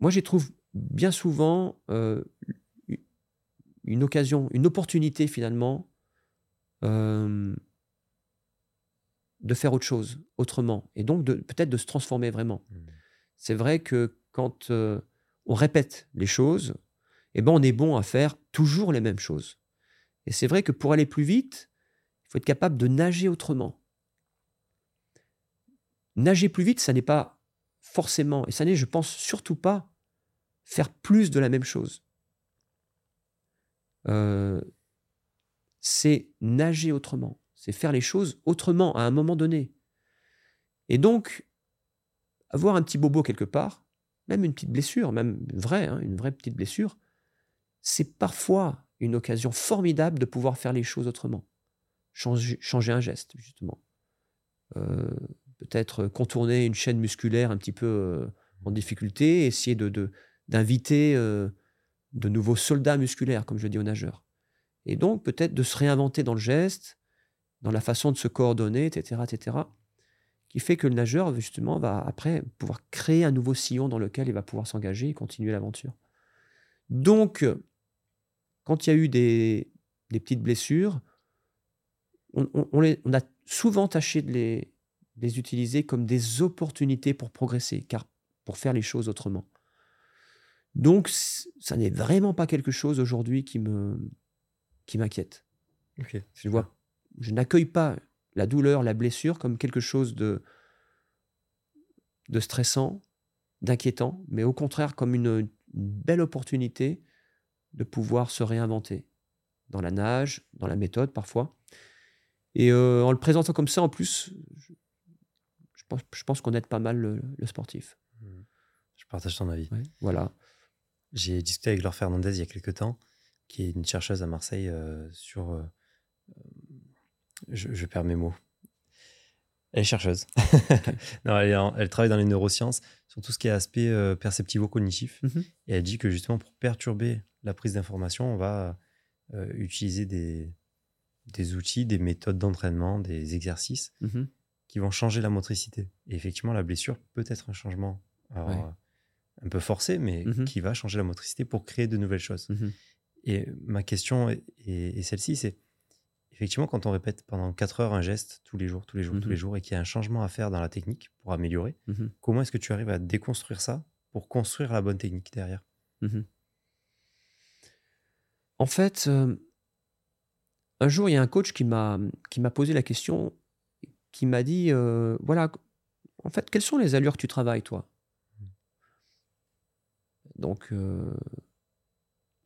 moi, j'y trouve bien souvent euh, une occasion, une opportunité finalement euh, de faire autre chose, autrement, et donc peut-être de se transformer vraiment. Mmh. C'est vrai que quand euh, on répète les choses, eh ben, on est bon à faire toujours les mêmes choses. Et c'est vrai que pour aller plus vite, il faut être capable de nager autrement. Nager plus vite, ça n'est pas forcément, et ça n'est, je pense, surtout pas faire plus de la même chose. Euh, c'est nager autrement, c'est faire les choses autrement à un moment donné. Et donc, avoir un petit bobo quelque part, même une petite blessure, même vraie, hein, une vraie petite blessure, c'est parfois une occasion formidable de pouvoir faire les choses autrement. Changer, un geste, justement. Euh, peut-être contourner une chaîne musculaire un petit peu euh, en difficulté, essayer de, d'inviter euh, de nouveaux soldats musculaires, comme je dis aux nageurs. Et donc, peut-être de se réinventer dans le geste, dans la façon de se coordonner, etc., etc., qui fait que le nageur, justement, va après pouvoir créer un nouveau sillon dans lequel il va pouvoir s'engager et continuer l'aventure. Donc, quand il y a eu des, petites blessures, on, a souvent tâché de les, les utiliser comme des opportunités pour progresser, car pour faire les choses autrement. Donc, ça n'est vraiment pas quelque chose aujourd'hui qui me qui m'inquiète. je vois, je n'accueille pas la douleur, la blessure comme quelque chose de de stressant, d'inquiétant, mais au contraire comme une, belle opportunité de pouvoir se réinventer dans la nage, dans la méthode parfois. Et euh, en le présentant comme ça, en plus, je, pense, je pense qu'on aide pas mal le, sportif. Mmh. Je partage ton avis. voilà. J'ai discuté avec Laure Fernandez il y a quelques temps, qui est une chercheuse à Marseille euh, sur. Euh, je, perds mes mots. Elle est chercheuse. non, elle, travaille dans les neurosciences sur tout ce qui est aspect euh, perceptivo-cognitif. Mmh Et elle dit que justement, pour perturber la prise d'information, on va utiliser des, des outils, des méthodes d'entraînement, des exercices mmh qui vont changer la motricité. Et effectivement, la blessure peut être un changement un peu forcé, mais mmh qui va changer la motricité pour créer de nouvelles choses. Et ma question est, celle-ci, c'est effectivement quand on répète pendant 4 heures un geste tous les jours, tous les jours, tous les mmh jours, et qu'il y a un changement à faire dans la technique pour améliorer, comment est-ce que tu arrives à déconstruire ça pour construire la bonne technique derrière? En fait, euh, un jour, il y a un coach qui m'a posé la question, qui m'a dit, euh, voilà, en fait, quelles sont les allures que tu travailles, toi? Donc, euh,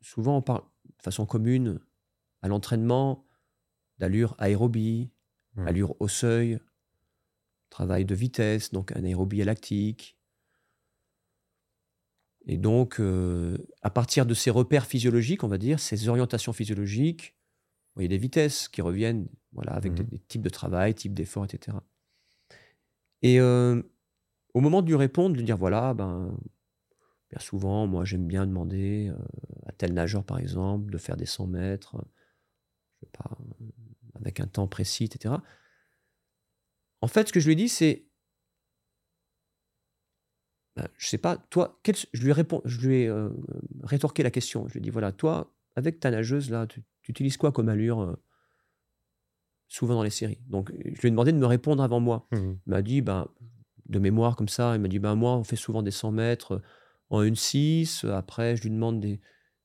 souvent, on parle de façon commune à l'entraînement d'allure aérobie, mmh. allure au seuil, travail de vitesse, donc un aérobie lactique. Et donc, euh, à partir de ces repères physiologiques, on va dire, ces orientations physiologiques, il y a des vitesses qui reviennent voilà, avec mmh. des, types de travail, types d'efforts, etc. Et euh, au moment de lui répondre, de lui dire voilà, ben, Bien souvent, moi, j'aime bien demander euh, à tel nageur, par exemple, de faire des 100 mètres, je sais pas, avec un temps précis, etc. En fait, ce que je lui dis, c'est, ben, je sais pas, toi, je lui réponds, je lui ai euh, rétorqué la question. Je lui ai dit, voilà, toi, avec ta nageuse là, tu, utilises quoi comme allure euh, souvent dans les séries? Donc, je lui ai demandé de me répondre avant moi. Mmh il m'a dit, ben, de mémoire comme ça, il m'a dit, ben moi, on fait souvent des 100 mètres en une 6. Après, je lui demande des,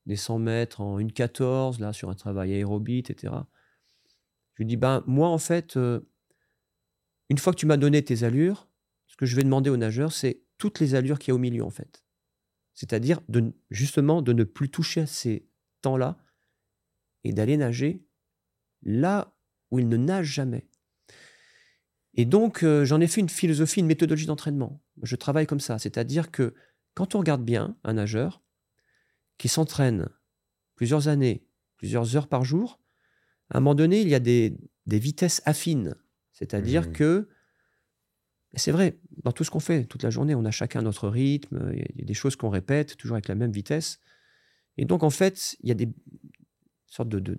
des 100 mètres en une 14, là, sur un travail aérobie, etc. Je lui dis, ben, moi, en fait, euh, une fois que tu m'as donné tes allures, ce que je vais demander aux nageurs, c'est toutes les allures qu'il y a au milieu, en fait. C'est-à-dire, de, justement, de ne plus toucher à ces temps-là et d'aller nager là où ils ne nagent jamais. Et donc, euh, j'en ai fait une philosophie, une méthodologie d'entraînement. Je travaille comme ça, c'est-à-dire que quand on regarde bien un nageur qui s'entraîne plusieurs années, plusieurs heures par jour, à un moment donné, il y a des, vitesses affines. C'est-à-dire mmh. que, c'est vrai, dans tout ce qu'on fait toute la journée, on a chacun notre rythme, il y a des choses qu'on répète toujours avec la même vitesse. Et donc, en fait, il y a des sortes de, de,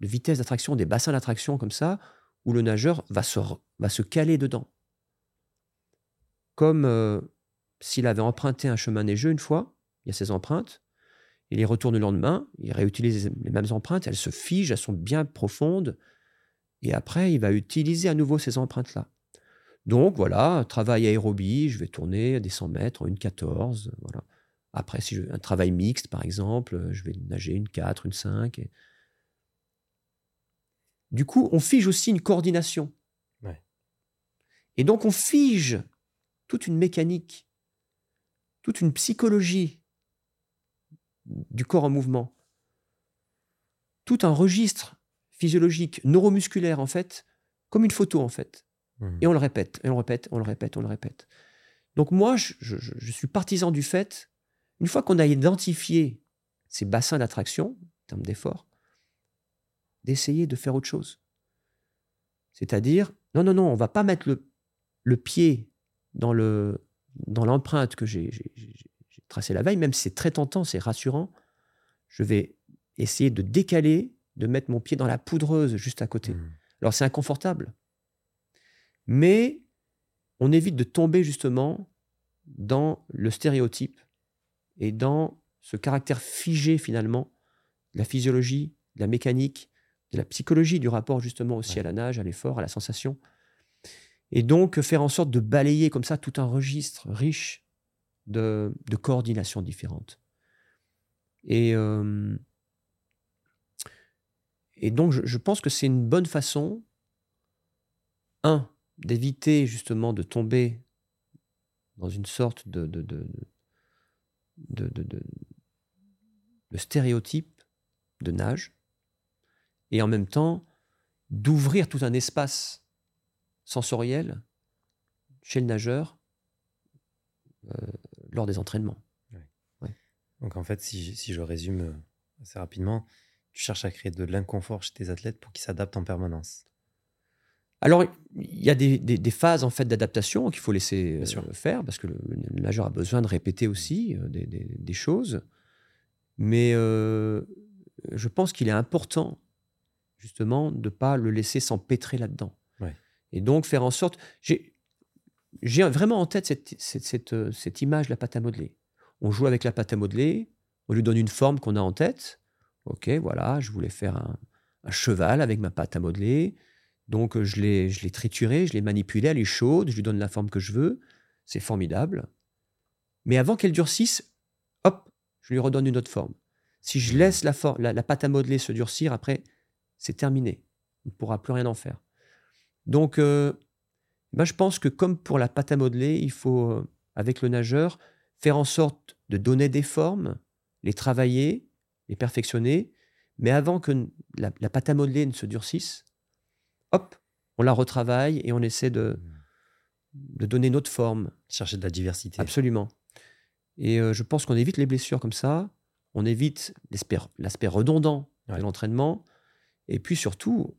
vitesses d'attraction, des bassins d'attraction comme ça, où le nageur va se, va se caler dedans. Comme euh, s'il avait emprunté un chemin neigeux une fois, il y a ses empreintes, il y retourne le lendemain, il réutilise les mêmes empreintes, elles se figent, elles sont bien profondes, et après, il va utiliser à nouveau ces empreintes-là. Donc voilà, travail aérobie, je vais tourner des 100 mètres en une 14, voilà. Après, si je un travail mixte, par exemple, je vais nager une 4, une 5. Du coup, on fige aussi une coordination. Et donc, on fige toute une mécanique toute une psychologie du corps en mouvement, tout un registre physiologique, neuromusculaire en fait, comme une photo en fait. Mmh. Et on le répète, et on le répète, on le répète, on le répète. Donc moi, je, suis partisan du fait, une fois qu'on a identifié ces bassins d'attraction, en termes d'effort, d'essayer de faire autre chose. C'est-à-dire, non, non, non, on va pas mettre le, le pied dans le, dans l'empreinte que j'ai tracée la veille, même si c'est très tentant, c'est rassurant, je vais essayer de décaler, de mettre mon pied dans la poudreuse juste à côté. Hmm. Alors c'est inconfortable. Mais on évite de tomber justement dans le stéréotype et dans ce caractère figé finalement de la physiologie, de la mécanique, de la psychologie du rapport justement aussi Ouais. à la nage, à l'effort, à la sensation. Et donc faire en sorte de balayer comme ça tout un registre riche de, coordinations différentes. Et, euh, donc je, pense que c'est une bonne façon, un, d'éviter justement de tomber dans une sorte de stéréotype de nage, et en même temps d'ouvrir tout un espace sensoriel chez le nageur euh, lors des entraînements. Donc en fait, si, je- si je résume euh, assez rapidement, tu cherches à créer de l'inconfort chez tes athlètes pour qu'ils s'adaptent en permanence. Alors, il y a des, des- des phases en fait d'adaptation qu'il faut laisser euh, faire parce que le, le nageur a besoin de répéter aussi euh, des, des- des choses. Mais euh, je pense qu'il est important justement de ne pas le laisser s'empêtrer là-dedans. Ouais. Et donc faire en sorte... J'ai j'ai vraiment en tête cette, cette, cette, euh, image de la pâte à modeler. On joue avec la pâte à modeler, on lui donne une forme qu'on a en tête. Ok, voilà, je voulais faire un, cheval avec ma pâte à modeler. Donc euh, je l'ai, je l'ai triturée, je l'ai manipulée, elle est chaude, je lui donne la forme que je veux. C'est formidable. Mais avant qu'elle durcisse, hop, je lui redonne une autre forme. Si je laisse la, la pâte à modeler se durcir, après, c'est terminé. On ne pourra plus rien en faire. Donc, euh, ben, je pense que comme pour la pâte à modeler, il faut, euh, avec le nageur, faire en sorte de donner des formes, les travailler, les perfectionner. Mais avant que la, la pâte à modeler ne se durcisse, hop, on la retravaille et on essaie de, de donner notre forme. Chercher de la diversité. Absolument. Et euh, je pense qu'on évite les blessures comme ça, on évite l'aspect l'aspect redondant Ouais. de l'entraînement, et puis surtout,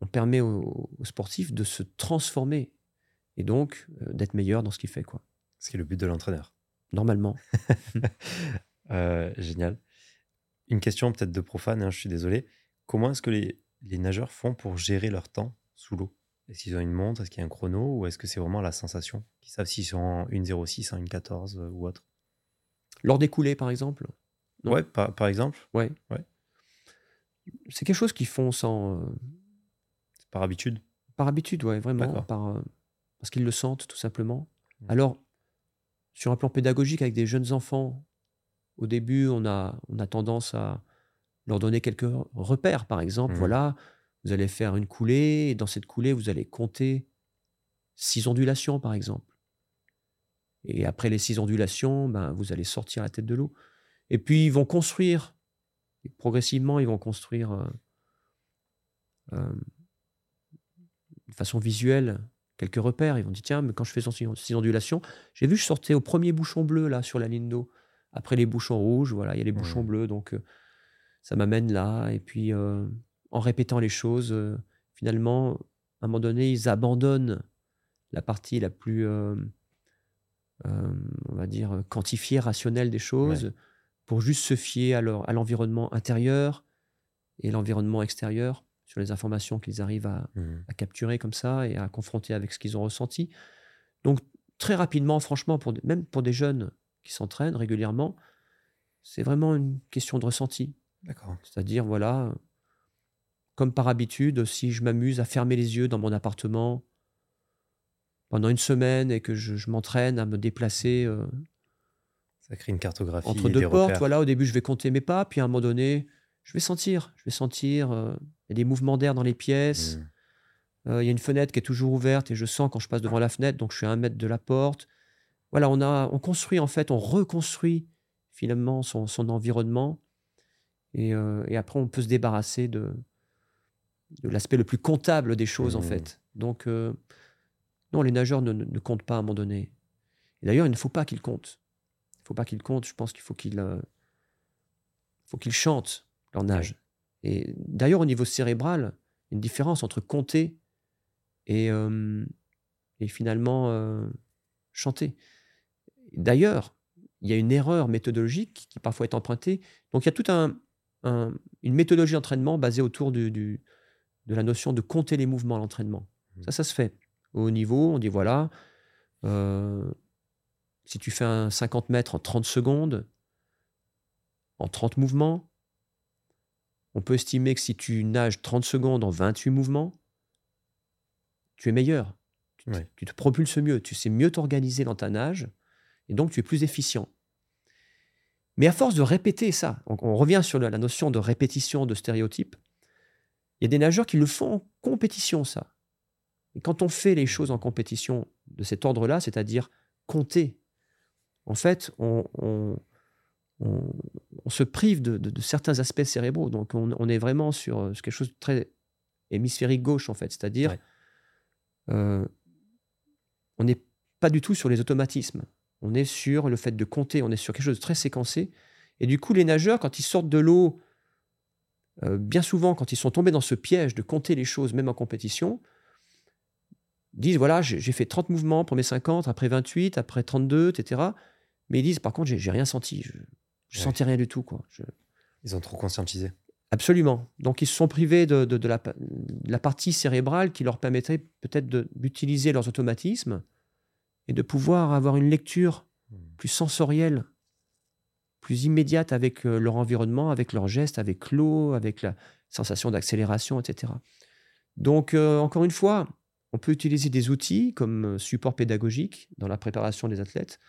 on permet aux, aux sportifs de se transformer et donc euh, d'être meilleur dans ce qu'il fait, quoi. Ce qui est le but de l'entraîneur. Normalement. Euh, génial. Une question peut-être de profane, hein, je suis désolé. Comment est-ce que les, les nageurs font pour gérer leur temps sous l'eau? Est-ce qu'ils ont une montre? Est-ce qu'il y a un chrono? Ou est-ce que c'est vraiment la sensation? Qu'ils savent s'ils sont en 1,06, en 1,14 euh, ou autre Lors des coulées, par exemple, Non? Ouais, par, par exemple, ouais. Ouais. C'est quelque chose qu'ils font sans, euh, par habitude? par habitude, ouais, vraiment, par, euh, parce qu'ils le sentent tout simplement. Mm. Alors, sur un plan pédagogique, avec des jeunes enfants, au début, on a, on a tendance à leur donner quelques repères. Par exemple, Mhm. voilà, vous allez faire une coulée, et dans cette coulée, vous allez compter six ondulations, par exemple. Et après les six ondulations, ben, vous allez sortir la tête de l'eau. Et puis, ils vont construire, et progressivement, ils vont construire euh, euh, de façon visuelle quelques repères. Ils vont dire, tiens, mais quand je fais six ondulations, j'ai vu, je sortais au premier bouchon bleu, là, sur la ligne d'eau. Après les bouchons rouges, voilà, il y a les bouchons bleus, donc euh, ça m'amène là. Et puis, euh, en répétant les choses, euh, finalement, à un moment donné, ils abandonnent la partie la plus, on va dire, quantifiée, rationnelle des choses, pour juste se fier à l'environnement intérieur et l'environnement extérieur sur les informations qu'ils arrivent à, Mhm. à capturer comme ça et à confronter avec ce qu'ils ont ressenti. Donc très rapidement, franchement, pour même pour des jeunes qui s'entraînent régulièrement, c'est vraiment une question de ressenti. D'accord. C'est-à-dire, voilà, comme par habitude, si je m'amuse à fermer les yeux dans mon appartement pendant une semaine et que je, je m'entraîne à me déplacer euh, Ça crée une cartographie. entre deux des portes, repères. voilà, au début, je vais compter mes pas, puis à un moment donné, je vais sentir, je vais sentir, euh, il y a des mouvements d'air dans les pièces, Mhm. Euh, il y a une fenêtre qui est toujours ouverte et je sens quand je passe devant la fenêtre, donc je suis à un mètre de la porte. Voilà, on, a, on construit en fait, on reconstruit finalement son, son environnement et, euh, et après on peut se débarrasser de, de l'aspect le plus comptable des choses en Mhm. fait. Donc, euh, non, les nageurs ne, ne- ne comptent pas à un moment donné. Et d'ailleurs, il ne faut pas qu'ils comptent. Il ne faut pas qu'ils comptent, je pense qu'il faut qu'ils euh, faut qu'ils chantent leur nage. Et d'ailleurs, au niveau cérébral, il y a une différence entre compter et, euh, et finalement euh, chanter. D'ailleurs, il y a une erreur méthodologique qui parfois est empruntée. Donc il y a toute un, une méthodologie d'entraînement basée autour du, de la notion de compter les mouvements à l'entraînement. Mmh. Ça, ça se fait. Au haut niveau, on dit voilà, euh, si tu fais un 50 mètres en 30 secondes, en 30 mouvements, on peut estimer que si tu nages 30 secondes en 28 mouvements, tu es meilleur. Tu, te propulses mieux, tu sais mieux t'organiser dans ta nage, et donc tu es plus efficient. Mais à force de répéter ça, on, revient sur la, notion de répétition, de stéréotype, il y a des nageurs qui le font en compétition, ça. Et quand on fait les choses en compétition de cet ordre-là, c'est-à-dire compter, en fait, on, se prive de, certains aspects cérébraux. Donc, on, est vraiment sur, quelque chose de très hémisphérique gauche, en fait. C'est-à-dire, euh, on n'est pas du tout sur les automatismes. On est sur le fait de compter, on est sur quelque chose de très séquencé. Et du coup, les nageurs, quand ils sortent de l'eau, euh, bien souvent, quand ils sont tombés dans ce piège de compter les choses, même en compétition, disent voilà, j'ai fait 30 mouvements, pour mes 50, après 28, après 32, etc. Mais ils disent par contre, j'ai rien senti. Je, ne sentais rien du tout. Quoi. Ils ont trop conscientisé. Absolument. Donc ils se sont privés de, de, la, la, partie cérébrale qui leur permettrait peut-être d'utiliser leurs automatismes et de pouvoir avoir une lecture hmm. plus sensorielle, plus immédiate avec euh, leur environnement, avec leurs gestes, avec l'eau, avec la sensation d'accélération, etc. Donc euh, encore une fois, on peut utiliser des outils comme euh, support pédagogique dans la préparation des athlètes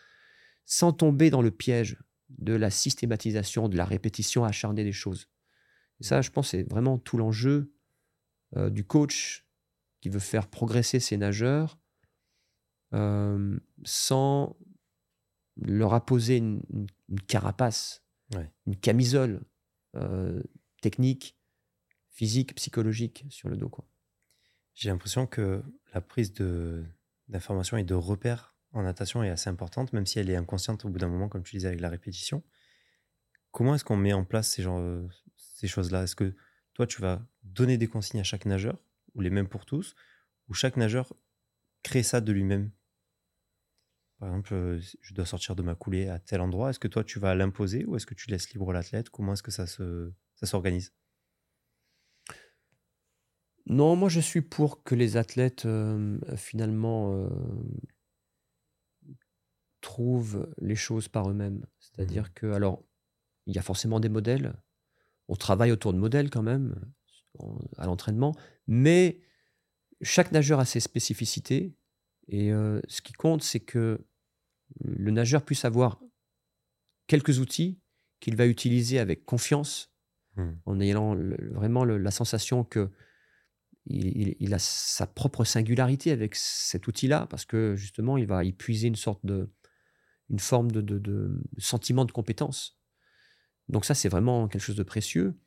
sans tomber dans le piège de la systématisation, de la répétition acharnée des choses. Et ça, je pense, c'est vraiment tout l'enjeu euh, du coach qui veut faire progresser ses nageurs euh, sans leur apposer une, carapace, une camisole euh, technique, physique, psychologique sur le dos. J'ai l'impression que la prise d'informations et de repères en natation est assez importante, même si elle est inconsciente au bout d'un moment, comme tu disais avec la répétition. Comment est-ce qu'on met en place ces, genres, ces choses-là? Est-ce que toi, tu vas donner des consignes à chaque nageur, ou les mêmes pour tous, ou chaque nageur crée ça de lui-même? Par exemple, euh, je dois sortir de ma coulée à tel endroit. Est-ce que toi, tu vas l'imposer ou est-ce que tu laisses libre l'athlète? Comment est-ce que ça, se, ça s'organise? Non, moi, je suis pour que les athlètes, euh, finalement, euh, trouvent les choses par eux-mêmes. C'est-à-dire mmh. que, alors, il y a forcément des modèles on travaille autour de modèles quand même à l'entraînement, mais chaque nageur a ses spécificités. Et euh, ce qui compte, c'est que le nageur puisse avoir quelques outils qu'il va utiliser avec confiance, mmh. en ayant vraiment la sensation que il, a sa propre singularité avec cet outil-là, parce que justement, il va y puiser une sorte de, une forme de, de sentiment de compétence. Donc ça, c'est vraiment quelque chose de précieux.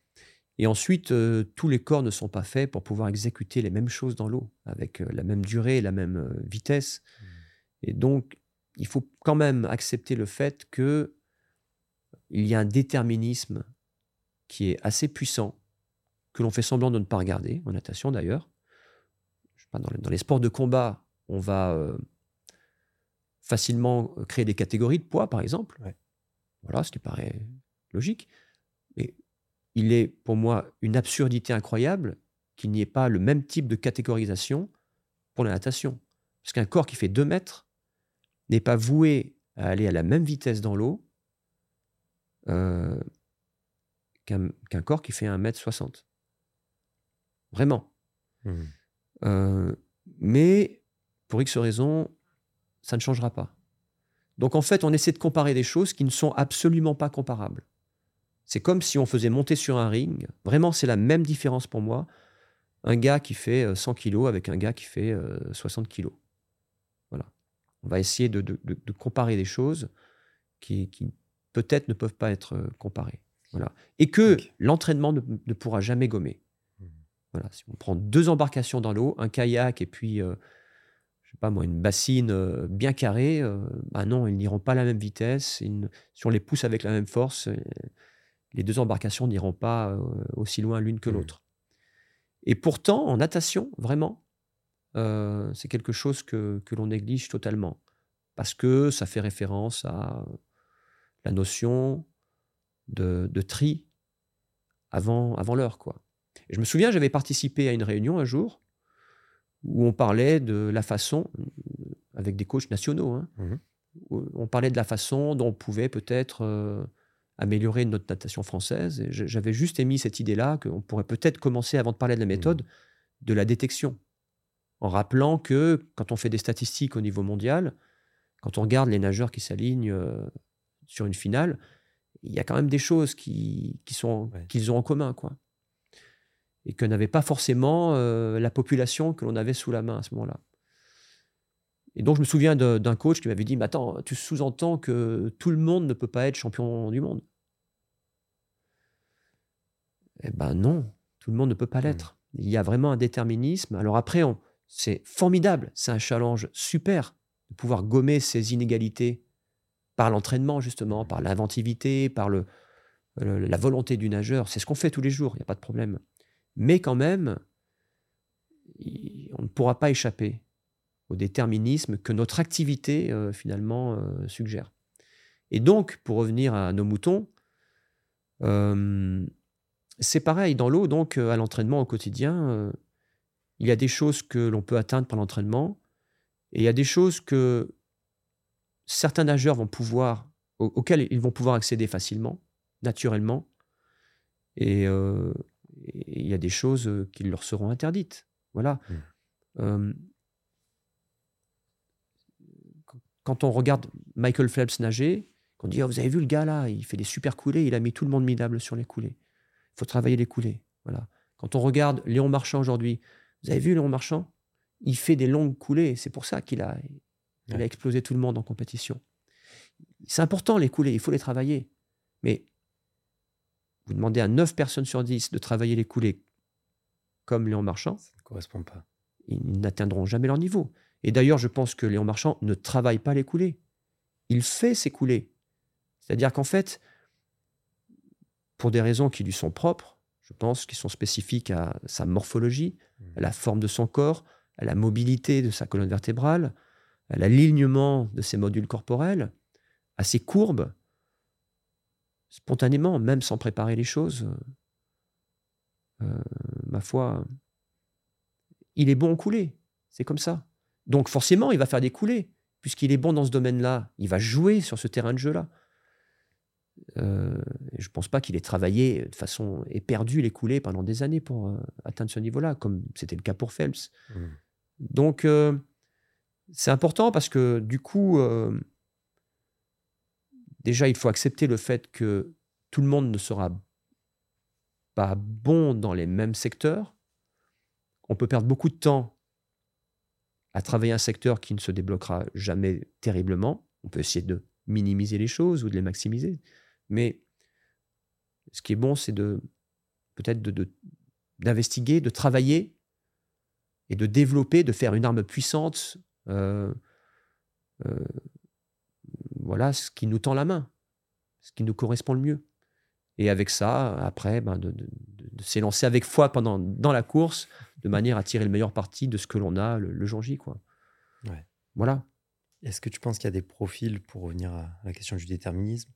Et ensuite, euh, tous les corps ne sont pas faits pour pouvoir exécuter les mêmes choses dans l'eau, avec euh, la même durée, la même euh, vitesse. Mmh. Et donc, il faut quand même accepter le fait que il y a un déterminisme qui est assez puissant, que l'on fait semblant de ne pas regarder, en natation d'ailleurs. Dans, dans, les sports de combat, on va facilement créer des catégories de poids, par exemple. Voilà, ce qui paraît logique. Mais il est pour moi une absurdité incroyable qu'il n'y ait pas le même type de catégorisation pour la natation. Parce qu'un corps qui fait 2 mètres n'est pas voué à aller à la même vitesse dans l'eau euh, qu'un corps qui fait 1 mètre 60. Vraiment. Mmh. Euh, mais pour X raisons, ça ne changera pas. Donc en fait, on essaie de comparer des choses qui ne sont absolument pas comparables. C'est comme si on faisait monter sur un ring. Vraiment, c'est la même différence pour moi. Un gars qui fait 100 euh, kilos avec un gars qui fait 60 euh, kilos. Voilà. On va essayer de, comparer des choses qui, peut-être ne peuvent pas être euh, comparées. Voilà. Et que l'entraînement ne, pourra jamais gommer. Mmh. Voilà. Si on prend deux embarcations dans l'eau, un kayak et puis, pas moi, une bassine bien carrée, bah non, ils n'iront pas à la même vitesse. si on les pousse avec la même force, les deux embarcations n'iront pas euh, aussi loin l'une que mmh. l'autre. Et pourtant, en natation, vraiment, euh, c'est quelque chose que, l'on néglige totalement. Parce que ça fait référence à la notion de, tri avant, avant l'heure. quoi. je me souviens, j'avais participé à une réunion un jour où on parlait de la façon, avec des coachs nationaux, hein, mmh on parlait de la façon dont on pouvait peut-être euh, améliorer notre natation française. J'avais juste émis cette idée-là qu'on pourrait peut-être commencer, avant de parler de la méthode, mmh. de la détection. En rappelant que quand on fait des statistiques au niveau mondial, quand on regarde les nageurs qui s'alignent euh, sur une finale, il y a quand même des choses qui, sont qu'ils ont en commun, quoi. Et que n'avait pas forcément euh, la population que l'on avait sous la main à ce moment-là. Et donc, je me souviens d'un coach qui m'avait dit Mais attends, tu sous-entends que tout le monde ne peut pas être champion du monde Eh ben non, tout le monde ne peut pas mmh. l'être. Il y a vraiment un déterminisme. Alors après, c'est formidable, c'est un challenge super de pouvoir gommer ces inégalités par l'entraînement, justement, par l'inventivité, par le, la volonté du nageur. C'est ce qu'on fait tous les jours, il n'y a pas de problème. Mais quand même, on ne pourra pas échapper au déterminisme que notre activité euh, finalement euh, suggère. Et donc, pour revenir à nos moutons, euh, c'est pareil dans l'eau, donc à l'entraînement au quotidien, il y a des choses que l'on peut atteindre par l'entraînement, et il y a des choses que certains nageurs vont pouvoir, auxquelles ils vont pouvoir accéder facilement, naturellement, et il y a des choses qui leur seront interdites. Voilà. Mmh quand on regarde Michael Phelps nager, qu'on dit oh, Vous avez vu le gars là, il fait des super coulées, il a mis tout le monde minable sur les coulées. Il faut travailler les coulées. Voilà. Quand on regarde Léon Marchand aujourd'hui, vous avez vu Léon Marchand? Il fait des longues coulées. C'est pour ça qu'il a, a explosé tout le monde en compétition. C'est important les coulées, il faut les travailler. Mais vous demandez à 9 personnes sur 10 de travailler les coulées comme Léon Marchand. Ça ne correspond pas. Ils n'atteindront jamais leur niveau. Et d'ailleurs, je pense que Léon Marchand ne travaille pas les coulées. Il fait ses coulées. C'est-à-dire qu'en fait, pour des raisons qui lui sont propres, je pense, qui sont spécifiques à sa morphologie, à la forme de son corps, à la mobilité de sa colonne vertébrale, à l'alignement de ses modules corporels, à ses courbes, spontanément, même sans préparer les choses, euh, ma foi, il est bon en coulée. C'est comme ça. Donc forcément, il va faire des coulées. Puisqu'il est bon dans ce domaine-là, il va jouer sur ce terrain de jeu-là. Euh, je ne pense pas qu'il ait travaillé de façon éperdue les coulées pendant des années pour euh, atteindre ce niveau-là, comme c'était le cas pour Phelps. Mmh. Donc, euh, c'est important parce que du coup, déjà, il faut accepter le fait que tout le monde ne sera pas bon dans les mêmes secteurs. On peut perdre beaucoup de temps à travailler un secteur qui ne se débloquera jamais terriblement. On peut essayer de minimiser les choses ou de les maximiser. Mais ce qui est bon, c'est peut-être d'investiguer, de, travailler et de développer, de faire une arme puissante. Euh, euh, voilà ce qui nous tend la main, ce qui nous correspond le mieux. Et avec ça, après, ben de, s'élancer avec foi pendant, dans la course, de manière à tirer le meilleur parti de ce que l'on a le, jour J. Quoi. Voilà. Est-ce que tu penses qu'il y a des profils, pour revenir à la question du déterminisme,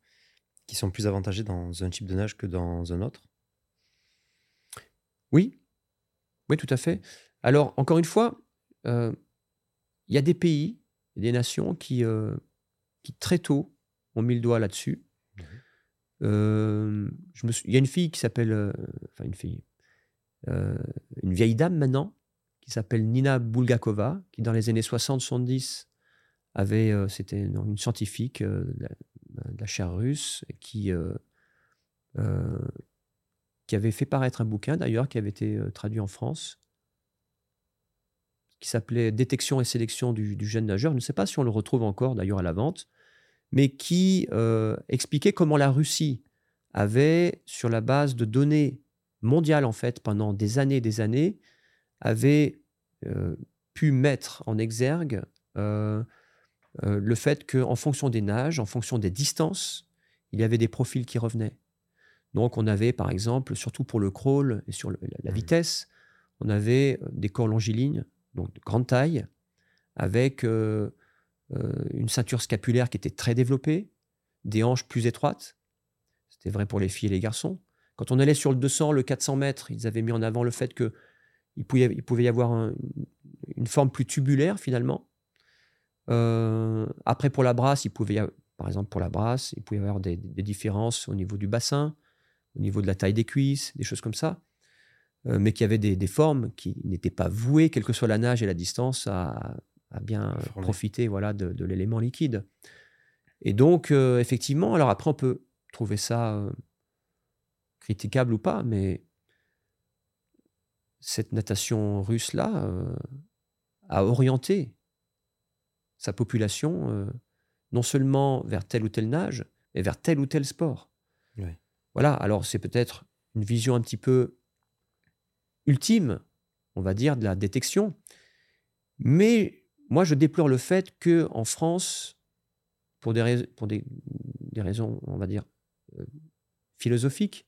qui sont plus avantagés dans un type de nage que dans un autre? Oui. Oui, tout à fait. Alors, encore une fois, euh, il y a des pays, des nations qui, euh, très tôt ont mis le doigt là-dessus. Euh, il y a une fille qui s'appelle, enfin une fille, euh, une vieille dame maintenant, qui s'appelle Nina Bulgakova, qui dans les années 60-70 avait, euh, c'était une, scientifique euh, de, la, chair russe, qui, qui avait fait paraître un bouquin d'ailleurs, qui avait été traduit en France, qui s'appelait Détection et sélection du, du, jeune nageur. Je ne sais pas si on le retrouve encore d'ailleurs à la vente, mais qui expliquait comment la Russie avait, sur la base de données mondiale, en fait, pendant des années et des années, avait euh, pu mettre en exergue euh, euh, le fait qu'en fonction des nages, en fonction des distances, il y avait des profils qui revenaient. Donc on avait, par exemple, surtout pour le crawl et sur la, mmh. vitesse, on avait des corps longilignes, donc de grande taille, avec une ceinture scapulaire qui était très développée, des hanches plus étroites. C'était vrai pour les filles et les garçons. Quand on allait sur le 200, le 400 mètres, ils avaient mis en avant le fait que il pouvait, y avoir une forme plus tubulaire finalement. Euh, après, pour la brasse, il pouvait y avoir, par exemple, pour la brasse, il pouvait y avoir des, différences au niveau du bassin, au niveau de la taille des cuisses, des choses comme ça. Euh, mais qui avaient des, formes qui n'étaient pas vouées, quelle que soit la nage et la distance, à, bien profiter voilà, de, l'élément liquide. Et donc, euh, effectivement, alors après, on peut trouver ça critiquable ou pas, mais cette natation russe-là euh, a orienté sa population euh, non seulement vers telle ou telle nage, mais vers tel ou tel sport. Voilà, alors c'est peut-être une vision un petit peu ultime, on va dire, de la détection. Mais moi, je déplore le fait que en France, pour des, pour des, raisons, on va dire, euh, philosophiques,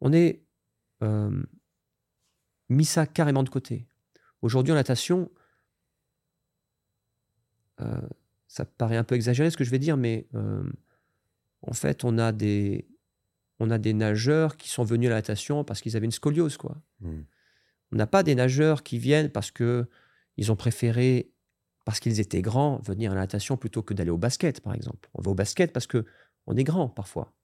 on est euh, mis ça carrément de côté. Aujourd'hui, en natation, euh, ça paraît un peu exagéré ce que je vais dire, mais en fait, on a des, on a des nageurs qui sont venus à la natation parce qu'ils avaient une scoliose, quoi. Hmm. On n'a pas des nageurs qui viennent parce que ils ont préféré, parce qu'ils étaient grands, venir à la natation plutôt que d'aller au basket, par exemple. On va au basket parce que on est grand parfois.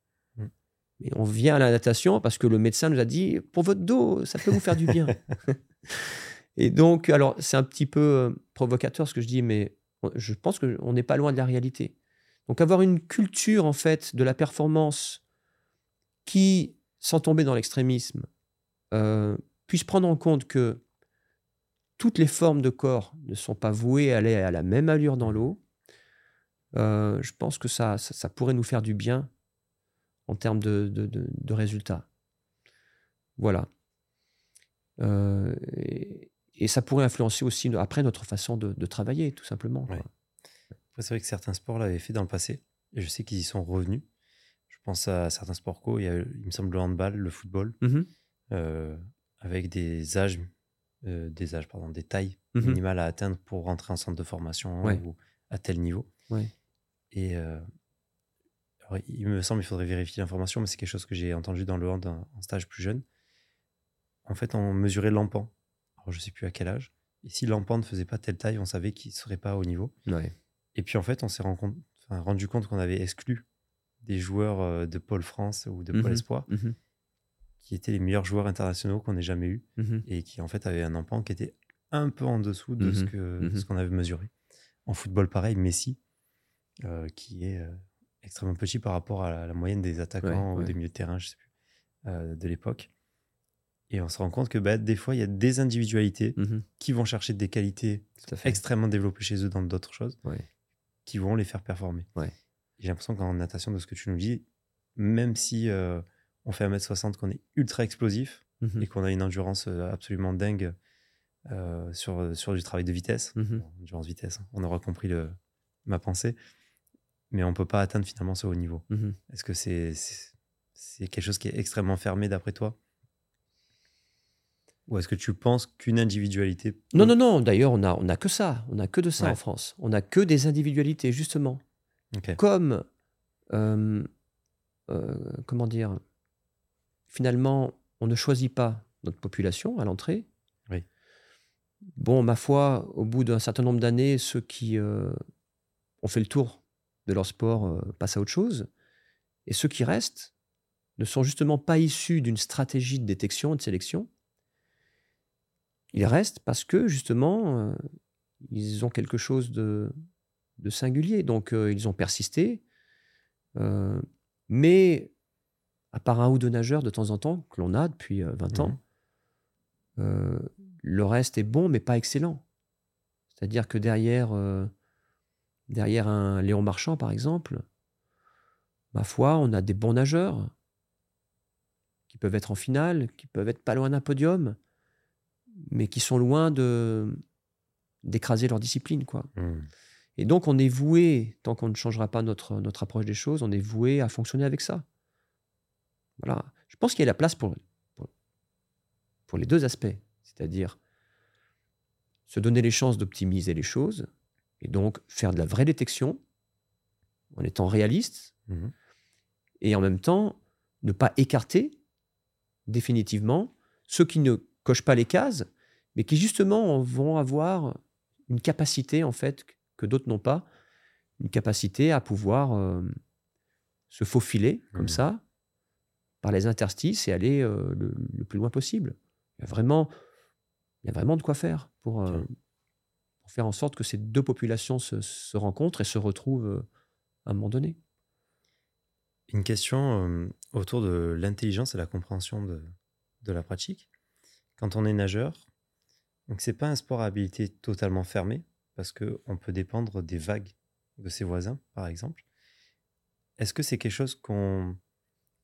Mais on vient à la natation parce que le médecin nous a dit pour votre dos, ça peut vous faire du bien. et donc, alors, c'est un petit peu euh, provocateur ce que je dis, mais je pense qu'on n'est pas loin de la réalité. Donc, avoir une culture, en fait, de la performance qui, sans tomber dans l'extrémisme, euh, puisse prendre en compte que toutes les formes de corps ne sont pas vouées à aller à la même allure dans l'eau, euh, je pense que ça, ça, pourrait nous faire du bien en termes de, de, résultats. Voilà. Euh, et, ça pourrait influencer aussi après notre façon de, travailler, tout simplement. c'est vrai que certains sports l'avaient fait dans le passé, et je sais qu'ils y sont revenus. Je pense à certains sports co, il, y a, il me semble le handball, le football, mmh euh, avec des âges, euh, des âges, pardon, des tailles mmh minimales à atteindre pour rentrer en centre de formation ou à tel niveau. Et il me semble, il faudrait vérifier l'information, mais c'est quelque chose que j'ai entendu dans le hand en stage plus jeune. En fait, on mesurait l'empan. Alors, je sais plus à quel âge. Et si l'empan ne faisait pas telle taille, on savait qu'il ne serait pas au niveau. Et puis, en fait, on s'est rendu compte qu'on avait exclu des joueurs euh, de Pôle France ou de Pôle mhm. Espoir, mhm. Qui étaient les meilleurs joueurs internationaux qu'on ait jamais eu, mhm. et qui, en fait, avaient un empan qui était un peu en dessous de ce que ce qu'on avait mesuré. En football, pareil, Messi, euh, qui est euh, extrêmement petit par rapport à la, moyenne des attaquants ou des milieux de terrain, je sais plus, euh, de l'époque. Et on se rend compte que bah, des fois, il y a des individualités qui vont chercher des qualités extrêmement développées chez eux dans d'autres choses, qui vont les faire performer. J'ai l'impression qu'en natation, de ce que tu nous dis, même si on fait 1m60, qu'on est ultra explosif mmh et qu'on a une endurance euh, absolument dingue sur, sur du travail de vitesse, mmh endurance vitesse, hein, on aura compris le, ma pensée, mais on peut pas atteindre finalement ce haut niveau. Mhm. Est-ce que c'est c'est quelque chose qui est extrêmement fermé d'après toi? Ou est-ce que tu penses qu'une individualité Non, non, non. D'ailleurs, on a, on a que ça. On a que de ça en France. On a que des individualités, justement. Comme, euh, euh, comment dire, finalement, on ne choisit pas notre population à l'entrée. Oui. Bon, ma foi, au bout d'un certain nombre d'années, ceux qui euh, ont fait le tour de leur sport euh, passent à autre chose. Et ceux qui restent ne sont justement pas issus d'une stratégie de détection et de sélection. Ils restent parce que justement, euh, ils ont quelque chose de, singulier. Donc, ils ont persisté. mais, à part un ou deux nageurs de temps en temps, que l'on a depuis 20 ans, mmh. le reste est bon, mais pas excellent. C'est-à-dire que derrière Derrière un Léon Marchand, par exemple, ma foi, on a des bons nageurs qui peuvent être en finale, qui peuvent être pas loin d'un podium, mais qui sont loin de d'écraser leur discipline, quoi. Mmh. Et donc, on est voué, tant qu'on ne changera pas notre, notre approche des choses, on est voué à fonctionner avec ça. Voilà. Je pense qu'il y a la place pour, pour, pour les deux aspects, c'est-à-dire se donner les chances d'optimiser les choses et donc faire de la vraie détection en étant réaliste, mhm. et en même temps ne pas écarter définitivement ceux qui ne cochent pas les cases, mais qui justement vont avoir une capacité en fait que d'autres n'ont pas, une capacité à pouvoir euh, se faufiler comme mmh. ça par les interstices et aller euh, le, plus loin possible. Il y a vraiment, il y a vraiment de quoi faire pour, euh, pour faire en sorte que ces deux populations se, se rencontrent et se retrouvent à un moment donné. Une question autour de l'intelligence et la compréhension de, de la pratique. Quand on est nageur, donc c'est pas un sport à habilité totalement fermé parce que on peut dépendre des vagues de ses voisins, par exemple. Est-ce que c'est quelque chose qu'on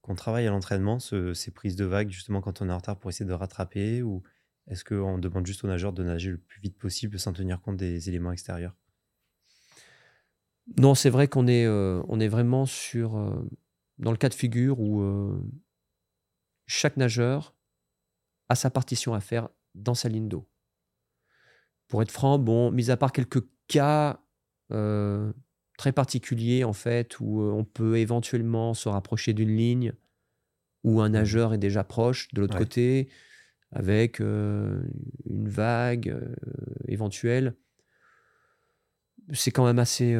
qu'on travaille à l'entraînement, ces prises de vagues, justement quand on est en retard pour essayer de rattraper Ou est-ce qu'on demande juste aux nageurs de nager le plus vite possible sans tenir compte des éléments extérieurs? Non, c'est vrai qu'on est, euh, est vraiment sur, euh, dans le cas de figure où euh, chaque nageur a sa partition à faire dans sa ligne d'eau. Pour être franc, bon, mis à part quelques cas très particuliers, en fait, où euh, on peut éventuellement se rapprocher d'une ligne, où un mmh nageur est déjà proche de l'autre côté, avec euh, une vague éventuelle, c'est quand même assez.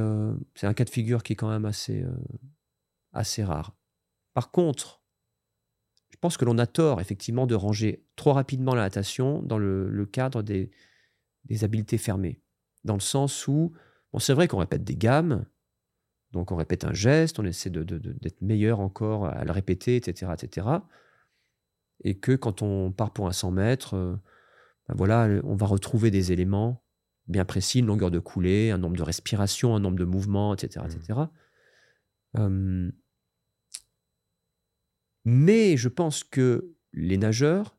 c'est un cas de figure qui est quand même assez, assez rare. Par contre, je pense que l'on a tort, effectivement, de ranger trop rapidement la natation dans le, cadre des, habiletés fermées. Dans le sens où, bon, c'est vrai qu'on répète des gammes, donc on répète un geste, on essaie d'être meilleur encore à le répéter, etc., etc. Et que quand on part pour un 100 mètres, euh, ben voilà, on va retrouver des éléments bien précis, une longueur de coulée, un nombre de respirations, un nombre de mouvements, etc., etc. Mais je pense que les nageurs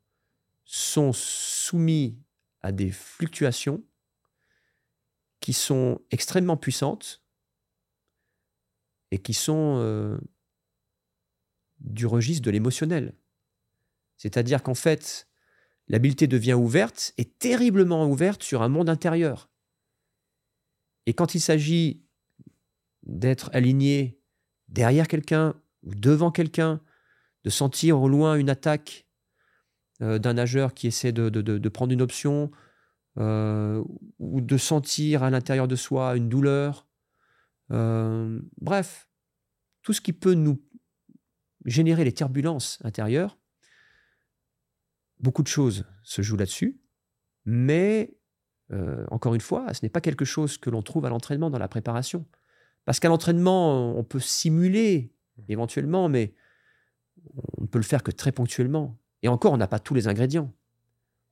sont soumis à des fluctuations qui sont extrêmement puissantes et qui sont euh, du registre de l'émotionnel. C'est-à-dire qu'en fait, l'habileté devient ouverte et terriblement ouverte sur un monde intérieur. Et quand il s'agit d'être aligné derrière quelqu'un ou devant quelqu'un, de sentir au loin une attaque euh, d'un nageur qui essaie de, prendre une option, euh, ou de sentir à l'intérieur de soi une douleur. Euh, bref, tout ce qui peut nous générer les turbulences intérieures, beaucoup de choses se jouent là-dessus, mais encore une fois, ce n'est pas quelque chose que l'on trouve à l'entraînement dans la préparation. Parce qu'à l'entraînement, on peut simuler éventuellement, mais on ne peut le faire que très ponctuellement. Et encore, on n'a pas tous les ingrédients.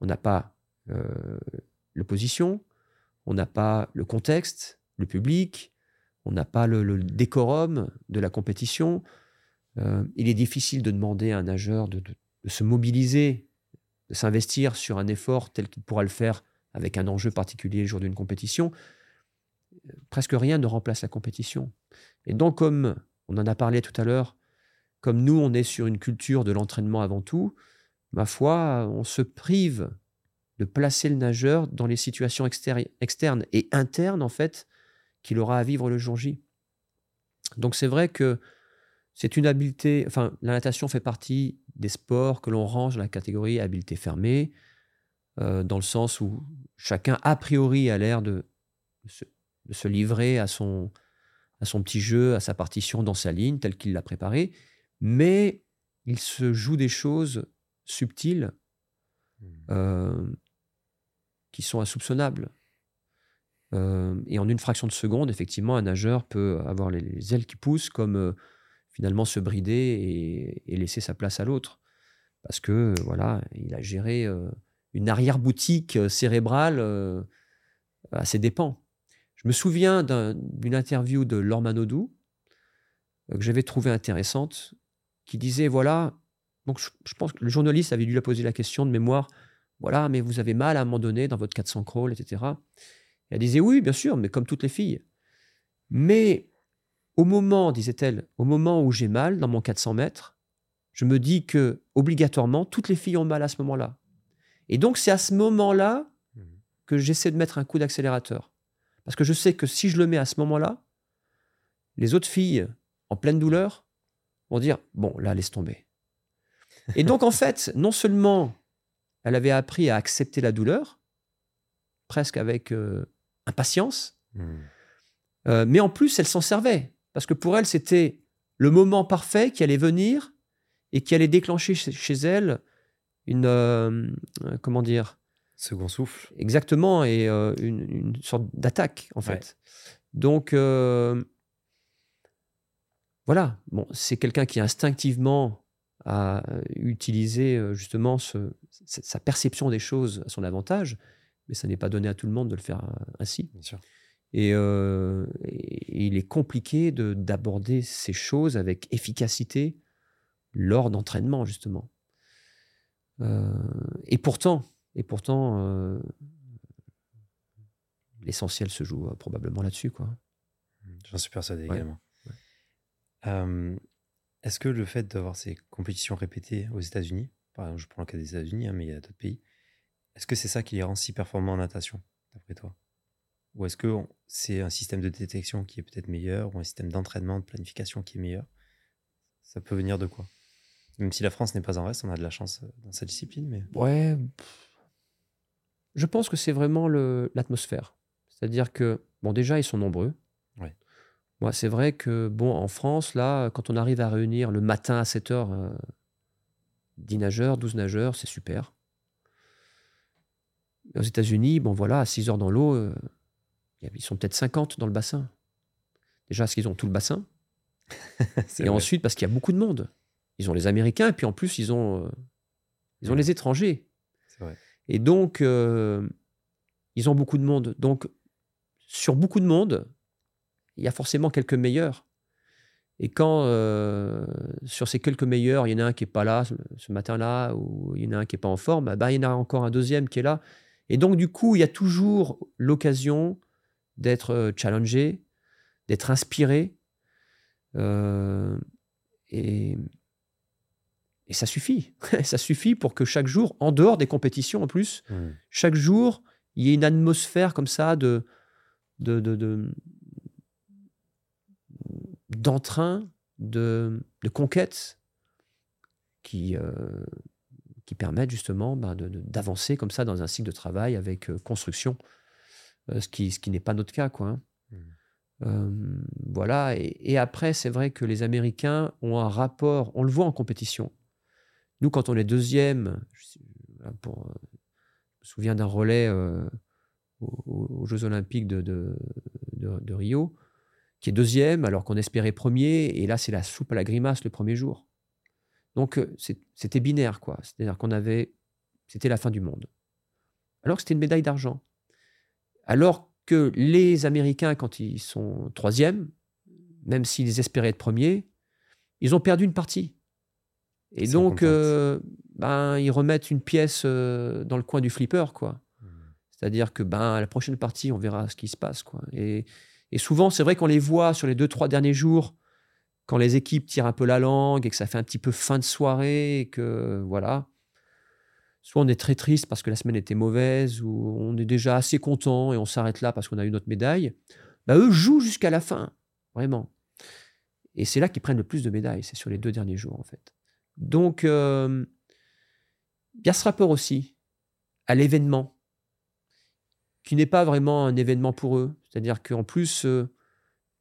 On n'a pas euh, l'opposition, on n'a pas le contexte, le public, on n'a pas le, décorum de la compétition. Euh, il est difficile de demander à un nageur de, se mobiliser, de s'investir sur un effort tel qu'il pourra le faire avec un enjeu particulier le jour d'une compétition. Presque rien ne remplace la compétition. Et donc, comme on en a parlé tout à l'heure, comme nous, on est sur une culture de l'entraînement avant tout, ma foi, on se prive de placer le nageur dans les situations externes et internes, en fait, qu'il aura à vivre le jour J. Donc c'est vrai que c'est une habileté, enfin, la natation fait partie des sports que l'on range dans la catégorie habileté fermée, euh, dans le sens où chacun, a priori, a l'air de, de, se, livrer à son, à son petit jeu, à sa partition dans sa ligne, telle qu'il l'a préparée mais il se joue des choses subtiles mmh. euh, qui sont insoupçonnables. Euh, et en une fraction de seconde, effectivement, un nageur peut avoir les, ailes qui poussent, comme euh, finalement se brider et, laisser sa place à l'autre. Parce que, voilà, il a géré une arrière-boutique cérébrale à ses dépens. Je me souviens d'une interview de Lormanodou que j'avais trouvée intéressante, qui disait voilà, donc je, pense que le journaliste avait dû lui poser la question de mémoire voilà, mais vous avez mal à un moment donné dans votre 400 crawl, etc. elle disait oui, bien sûr, mais comme toutes les filles. Mais au moment, disait-elle, au moment où j'ai mal dans mon 400 mètres, je me dis que obligatoirement toutes les filles ont mal à ce moment-là. Et donc c'est à ce moment-là mmh. que j'essaie de mettre un coup d'accélérateur. Parce que je sais que si je le mets à ce moment-là, les autres filles en pleine douleur vont dire bon, là, laisse tomber. Et donc, en fait, non seulement elle avait appris à accepter la douleur, presque avec euh, impatience, Hmm. euh, mais en plus, elle s'en servait. Parce que pour elle, c'était le moment parfait qui allait venir et qui allait déclencher chez, elle une. euh, euh, comment dire? Second souffle. Exactement, et euh, une, une sorte d'attaque, en fait. Ouais. Donc, voilà. Bon, c'est quelqu'un qui instinctivement a utilisé justement ce- sa perception des choses à son avantage, mais ça n'est pas donné à tout le monde de le faire euh, ainsi. Bien sûr. Et, euh, et il est compliqué de- d'aborder ces choses avec efficacité lors d'entraînement, justement. Euh, et pourtant, et pourtant euh, l'essentiel se joue probablement là-dessus. J'en suis persuadé Ouais. également. Est-ce que le fait d'avoir ces compétitions répétées aux États-Unis, par exemple, je prends le cas des États-Unis, hein, mais il y a d'autres pays, est-ce que c'est ça qui les rend si performants en natation, d'après toi? Ou est-ce que on- c'est un système de détection qui est peut-être meilleur, ou un système d'entraînement, de planification qui est meilleur? Ça peut venir de quoi? Même si la France n'est pas en reste, on a de la chance euh, dans sa discipline, mais Ouais. Je pense que c'est vraiment l'atmosphère. C'est-à-dire que, bon, déjà, ils sont nombreux. Ouais. Moi, c'est vrai que, bon, en France, là, quand on arrive à réunir le matin à 7 heures euh, 10 nageurs, 12 nageurs, c'est super. Aux États-Unis, bon, voilà, à 6 heures dans l'eau, euh, ils sont peut-être 50 dans le bassin. Déjà, parce qu'ils ont tout le bassin. Et vrai. ensuite, parce qu'il y a beaucoup de monde. Ils ont les Américains, et puis en plus, ils ont, euh, ils ont les étrangers. Vrai. Et donc, euh, ils ont beaucoup de monde. Donc, sur beaucoup de monde, il y a forcément quelques meilleurs. Et quand euh, sur ces quelques meilleurs, il y en a un qui n'est pas là ce, matin-là, ou il y en a un qui n'est pas en forme, ben, il y en a encore un deuxième qui est là. Et donc, du coup, il y a toujours l'occasion d'être euh, challengé, d'être inspiré. euh, et, et ça suffit. ça suffit pour que chaque jour, en dehors des compétitions en plus, Hmm. chaque jour, il y ait une atmosphère comme ça de, de, de, de- d'entrain, de, de conquête qui, euh, qui permettent justement ben, d'avancer comme ça dans un cycle de travail avec euh, construction, euh, ce qui, ce qui n'est pas notre cas. Quoi, hein. Mhm. Euh, voilà, et, et après, c'est vrai que les Américains ont un rapport, on le voit en compétition. Nous, quand on est deuxième, je, pour, me souviens d'un relais aux, aux Jeux Olympiques de, de, de- de Rio, qui est deuxième alors qu'on espérait premier, et là, c'est la soupe à la grimace le premier jour. Donc, euh, c'était binaire, quoi. C'est-à-dire qu'on avait. C'était la fin du monde. Alors que c'était une médaille d'argent. Alors que les Américains, quand ils sont troisième, même s'ils espéraient être premiers, ils ont perdu une partie. Et donc, euh, ben, ils remettent une pièce euh, dans le coin du flipper, quoi. Hmm. C'est-à-dire que ben, à la prochaine partie, on verra ce qui se passe. Quoi. Et, et souvent, c'est vrai qu'on les voit sur les deux, trois derniers jours, quand les équipes tirent un peu la langue et que ça fait un petit peu fin de soirée et que voilà. Soit on est très triste parce que la semaine était mauvaise, ou on est déjà assez content et on s'arrête là parce qu'on a eu notre médaille. Bah, eux jouent jusqu'à la fin, vraiment. Et c'est là qu'ils prennent le plus de médailles, c'est sur les deux derniers jours en fait. Donc, euh, il y a ce rapport aussi à l'événement qui n'est pas vraiment un événement pour eux. C'est-à-dire qu'en plus, euh,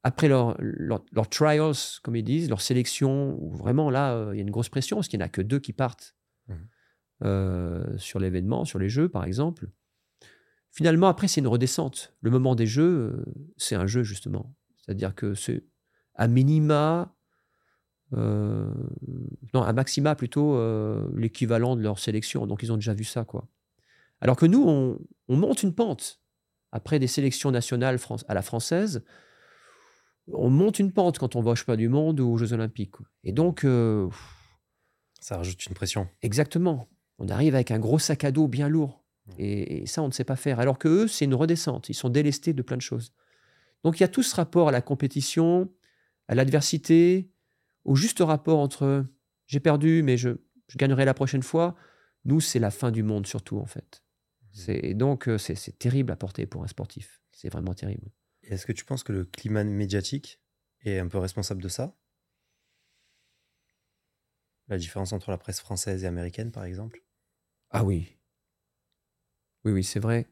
après leur, leur, leur trials, comme ils disent, leur sélection, où vraiment là, euh, il y a une grosse pression, parce qu'il n'y en a que deux qui partent Mhm. euh, sur l'événement, sur les jeux, par exemple. Finalement, après, c'est une redescente. Le moment des jeux, euh, c'est un jeu, justement. C'est-à-dire que c'est à minima, euh, non, à maxima plutôt, l'équivalent de leur sélection. Donc, ils ont déjà vu ça, quoi. Alors que nous, on, on monte une pente. Après des sélections nationales à la française, on monte une pente quand on va au Championnat du Monde ou aux Jeux Olympiques. Et donc, euh, Ça rajoute une pression. exactement, on arrive avec un gros sac à dos bien lourd. Et, et ça, on ne sait pas faire. Alors que eux, c'est une redescente. Ils sont délestés de plein de choses. Donc, il y a tout ce rapport à la compétition, à l'adversité, au juste rapport entre j'ai perdu, mais je, je gagnerai la prochaine fois. Nous, c'est la fin du monde, surtout, en fait. C'est- Et donc, euh, c'est terrible à porter pour un sportif. C'est vraiment terrible. Est-ce que tu penses que le climat médiatique est un peu responsable de ça? La différence entre la presse française et américaine, par exemple? Ah oui. Oui, oui, c'est vrai.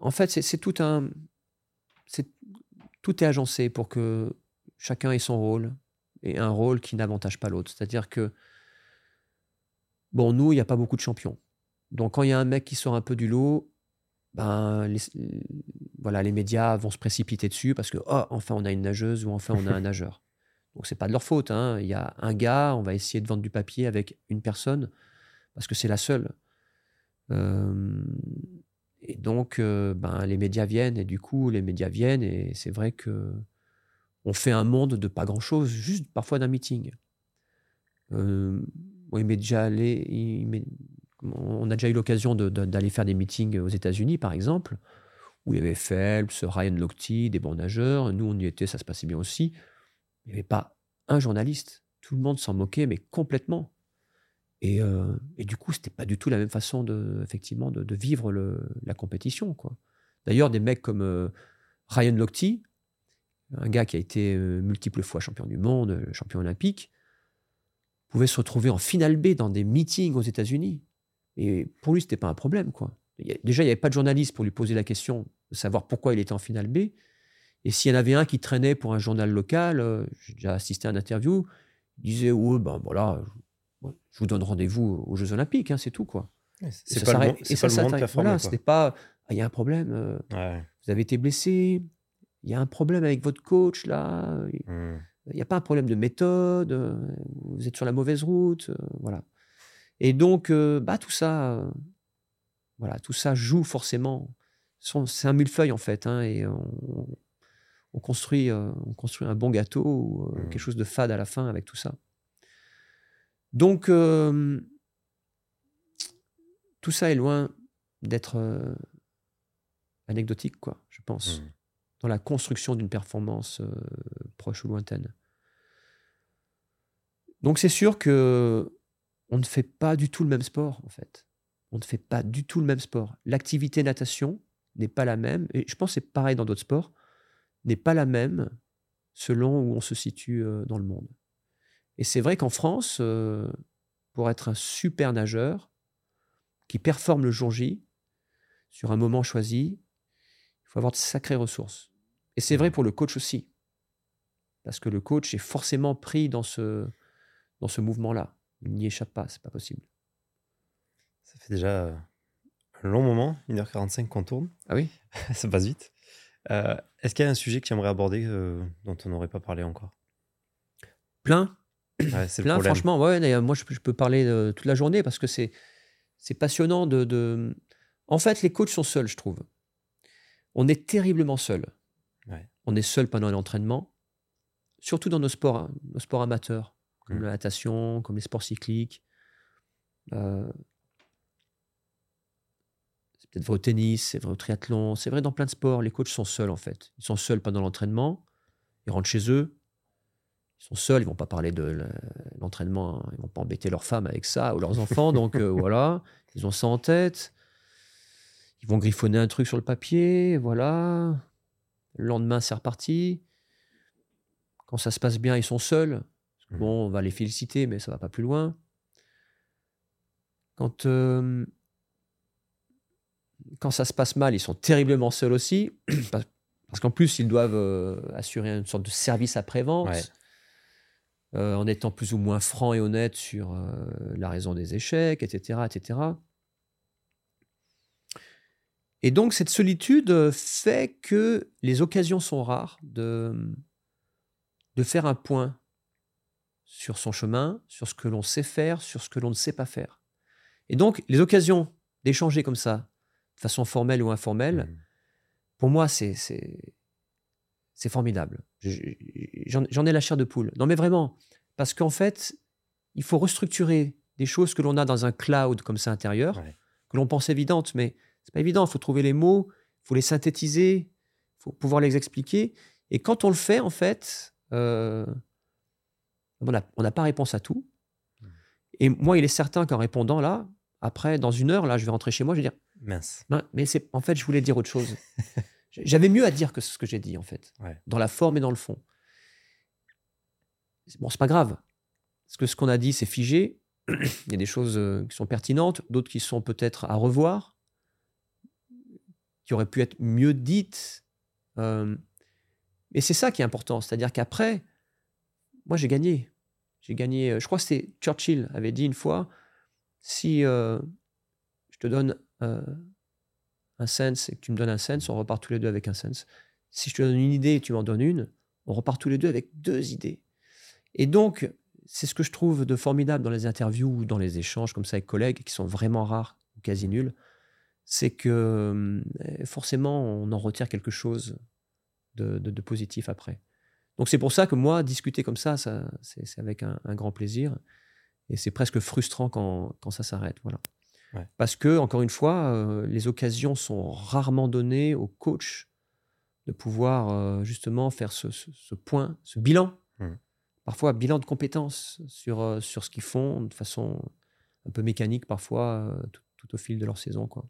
En fait, c'est tout un. Tout est agencé pour que chacun ait son rôle et un rôle qui n'avantage pas l'autre. C'est-à-dire que, bon, nous, il n'y a pas beaucoup de champions. Donc, quand il y a un mec qui sort un peu du lot, ben, voilà, les médias vont se précipiter dessus parce que, oh, enfin, on a une nageuse ou enfin, on a un nageur. Donc, c'est pas de leur faute. Hein. Il y a un gars, on va essayer de vendre du papier avec une personne parce que c'est la seule. Euh, et donc, euh, ben, les médias viennent, et du coup, les médias viennent, et c'est vrai que on fait un monde de pas grand-chose, juste parfois d'un meeting. Euh, il déjà allé, on a déjà eu l'occasion d'aller faire des meetings aux États-Unis, par exemple, où il y avait Phelps, Ryan Lochte, des bons nageurs. Nous, on y était, ça se passait bien aussi. Il n'y avait pas un journaliste. Tout le monde s'en moquait, mais complètement. Et, euh, et, du coup, c'était pas du tout la même façon de, effectivement, de, vivre la compétition. D'ailleurs, des mecs comme euh, Ryan Lochte, un gars qui a été euh, multiples fois champion du monde, champion olympique, pouvait se retrouver en finale B dans des meetings aux États-Unis. Et pour lui, c'était pas un problème. Quoi. Déjà, il n'y avait pas de journaliste pour lui poser la question de savoir pourquoi il était en finale B. Et s'il y en avait un qui traînait pour un journal local, j'ai déjà assisté à une interview, il disait Ouais, ben voilà, je vous donne rendez-vous aux Jeux Olympiques, hein, c'est tout. quoi. C'est pas, le, et ça, pas le de performer. Voilà, pas, ah, il y a un problème, euh, vous avez été blessé, il y a un problème avec votre coach là, il n'y a pas un problème de méthode, euh, vous êtes sur la mauvaise route, euh, voilà. Et donc, bah, tout ça, voilà, tout ça joue forcément. C'est un millefeuille en fait, hein, et on, construit, on construit un bon gâteau ou mmh. quelque chose de fade à la fin avec tout ça. Donc, euh, tout ça est loin d'être euh, anecdotique, quoi, je pense, mmh. dans la construction d'une performance euh, proche ou lointaine. Donc, c'est sûr que on ne fait pas du tout le même sport, en fait. On ne fait pas du tout le même sport. L'activité natation n'est pas la même, et je pense que c'est pareil dans d'autres sports, n'est pas la même selon où on se situe dans le monde. Et c'est vrai qu'en France, euh, pour être un super nageur qui performe le jour J, sur un moment choisi, il faut avoir de sacrées ressources. Et c'est vrai pour le coach aussi. Parce que le coach est forcément pris dans ce, dans ce mouvement-là. Il n'y échappe pas, c'est pas possible. Ça fait déjà un long moment, 1h45 qu'on tourne. Ah oui? Ça passe vite. Euh, est-ce qu'il y a un sujet que tu aimerais aborder euh, dont on n'aurait pas parlé encore? Plein. plein, franchement. Ouais, moi, je, peux parler euh, toute la journée parce que c'est passionnant de, En fait, les coachs sont seuls, je trouve. On est terriblement seuls. On est seul pendant l'entraînement, surtout dans nos sports, hein, nos sports amateurs, comme mmh. la natation, comme les sports cycliques. Euh, peut-être vrai au tennis, c'est vrai au triathlon, c'est vrai dans plein de sports. Les coachs sont seuls, en fait. Ils sont seuls pendant l'entraînement, ils rentrent chez eux, ils sont seuls, ils vont pas parler de l'entraînement, ils vont pas embêter leurs femmes avec ça ou leurs enfants. donc euh, voilà, ils ont ça en tête. Ils vont griffonner un truc sur le papier, voilà. Le lendemain, c'est reparti. Quand ça se passe bien, ils sont seuls. Mmh. Bon, on va les féliciter, mais ça va pas plus loin. Quand, euh, quand ça se passe mal, ils sont terriblement seuls aussi. Parce qu'en plus, ils doivent euh, assurer une sorte de service après-vente. Euh, en étant plus ou moins franc et honnête sur euh, la raison des échecs, etc., etc. Et donc cette solitude fait que les occasions sont rares de, de faire un point sur son chemin, sur ce que l'on sait faire, sur ce que l'on ne sait pas faire. Et donc les occasions d'échanger comme ça, façon formelle ou informelle, mmh. pour moi c'est c'est formidable. J'en ai la chair de poule. Non, mais vraiment, parce qu'en fait, il faut restructurer des choses que l'on a dans un cloud comme ça intérieur, que l'on pense évidentes, mais c'est pas évident. Il faut trouver les mots, il faut les synthétiser, il faut pouvoir les expliquer. Et quand on le fait, en fait, euh, on n'a pas réponse à tout. Mmh. Et moi, il est certain qu'en répondant là, après, dans une heure, là, je vais rentrer chez moi, je vais dire mince. mais c'est en fait, je voulais dire autre chose. J'avais mieux à dire que ce que j'ai dit, en fait, dans la forme et dans le fond. Bon, c'est pas grave. Parce que ce qu'on a dit, c'est figé. Il y a des choses euh, qui sont pertinentes, d'autres qui sont peut-être à revoir, qui auraient pu être mieux dites. Euh, et c'est ça qui est important. C'est-à-dire qu'après, moi, j'ai gagné. J'ai gagné. Je crois que c'était Churchill avait dit une fois si euh, je te donne un sens et que tu me donnes un sens, on repart tous les deux avec un sens. Si je te donne une idée et tu m'en donnes une, on repart tous les deux avec deux idées. Et donc, c'est ce que je trouve de formidable dans les interviews ou dans les échanges comme ça avec collègues qui sont vraiment rares ou quasi nuls, c'est que euh, forcément on en retire quelque chose de, positif après. Donc c'est pour ça que moi, discuter comme ça, ça c'est avec un, grand plaisir. Et c'est presque frustrant quand, quand ça s'arrête. Voilà. Parce que, encore une fois, euh, les occasions sont rarement données aux coachs de pouvoir euh, justement faire ce, point, ce bilan. Mmh. Parfois, bilan de compétences sur, euh, sur ce qu'ils font de façon un peu mécanique, parfois, tout, au fil de leur saison. Quoi.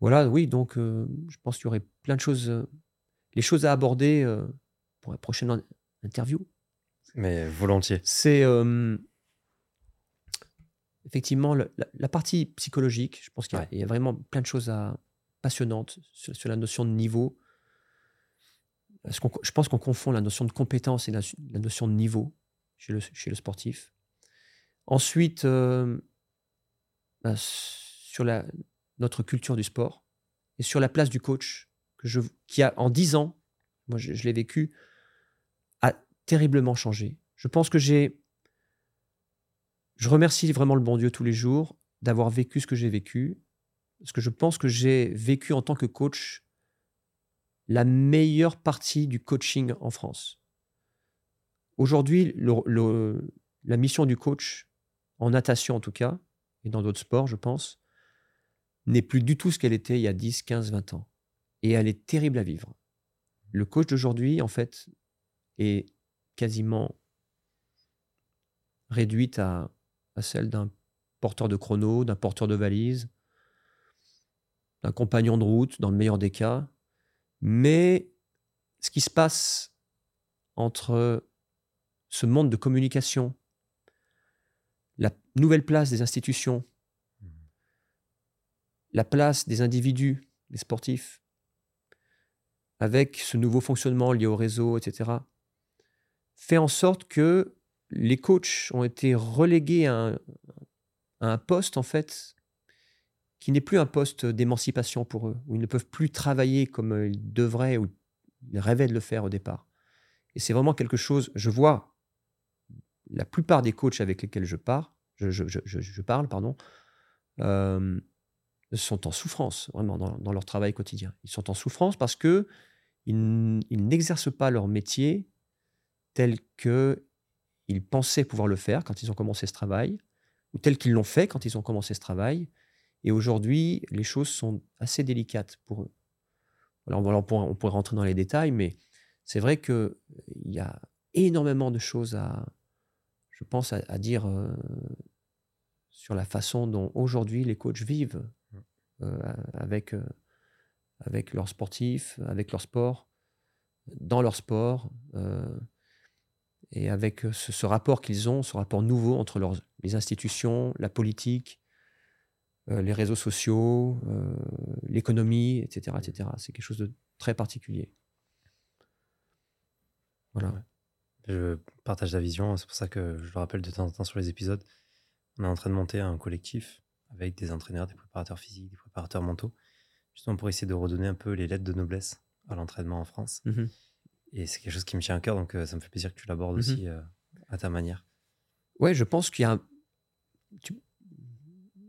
Voilà, oui, donc je pense qu'il y aurait plein de choses, les choses à aborder pour la prochaine interview. Mais volontiers. C'est effectivement, la, partie psychologique, je pense qu'il y, a vraiment plein de choses à, passionnantes sur, la notion de niveau. je pense qu'on confond la notion de compétence et la, notion de niveau chez le, chez le sportif. Ensuite, euh, bah, sur la, notre culture du sport et sur la place du coach, que je, qui a en dix ans, moi je l'ai vécu, a terriblement changé. Je pense que j'ai je remercie vraiment le bon Dieu tous les jours d'avoir vécu ce que j'ai vécu, parce que je pense que j'ai vécu en tant que coach la meilleure partie du coaching en France. Aujourd'hui, la mission du coach, en natation en tout cas, et dans d'autres sports, je pense, n'est plus du tout ce qu'elle était il y a 10, 15, 20 ans. Et elle est terrible à vivre. Le coach d'aujourd'hui, en fait, est quasiment réduite à à celle d'un porteur de chrono, d'un porteur de valise, d'un compagnon de route, dans le meilleur des cas. Mais ce qui se passe entre ce monde de communication, la nouvelle place des institutions, la place des individus, des sportifs, avec ce nouveau fonctionnement lié au réseau, etc., fait en sorte que les coachs ont été relégués à un, poste, en fait, qui n'est plus un poste d'émancipation pour eux, où ils ne peuvent plus travailler comme ils devraient ou ils rêvaient de le faire au départ. Et c'est vraiment quelque chose, je vois la plupart des coachs avec lesquels je, pars, je, parle, pardon, euh, sont en souffrance, vraiment, dans, leur travail quotidien. Ils sont en souffrance parce que ils n'exercent pas leur métier tel que ils pensaient pouvoir le faire quand ils ont commencé ce travail, ou tel qu'ils l'ont fait quand ils ont commencé ce travail. Et aujourd'hui, les choses sont assez délicates pour eux. Alors, on, pourrait, on pourrait rentrer dans les détails, mais c'est vrai qu'il y a énormément de choses à, je pense, à, dire euh, sur la façon dont aujourd'hui les coachs vivent mmh. euh, avec, euh, avec leurs sportifs, avec leur sport, dans leur sport et avec euh, ce, rapport qu'ils ont, ce rapport nouveau entre les institutions, la politique, euh, les réseaux sociaux, euh, l'économie, etc., etc. C'est quelque chose de très particulier. Voilà. Je partage la vision, c'est pour ça que je le rappelle de temps en temps sur les épisodes. On est en train de monter un collectif avec des entraîneurs, des préparateurs physiques, des préparateurs mentaux, justement pour essayer de redonner un peu les lettres de noblesse à l'entraînement en France. Mmh et c'est quelque chose qui me tient à cœur, donc euh, ça me fait plaisir que tu l'abordes mmh aussi euh, à ta manière. Ouais, je pense qu'il y a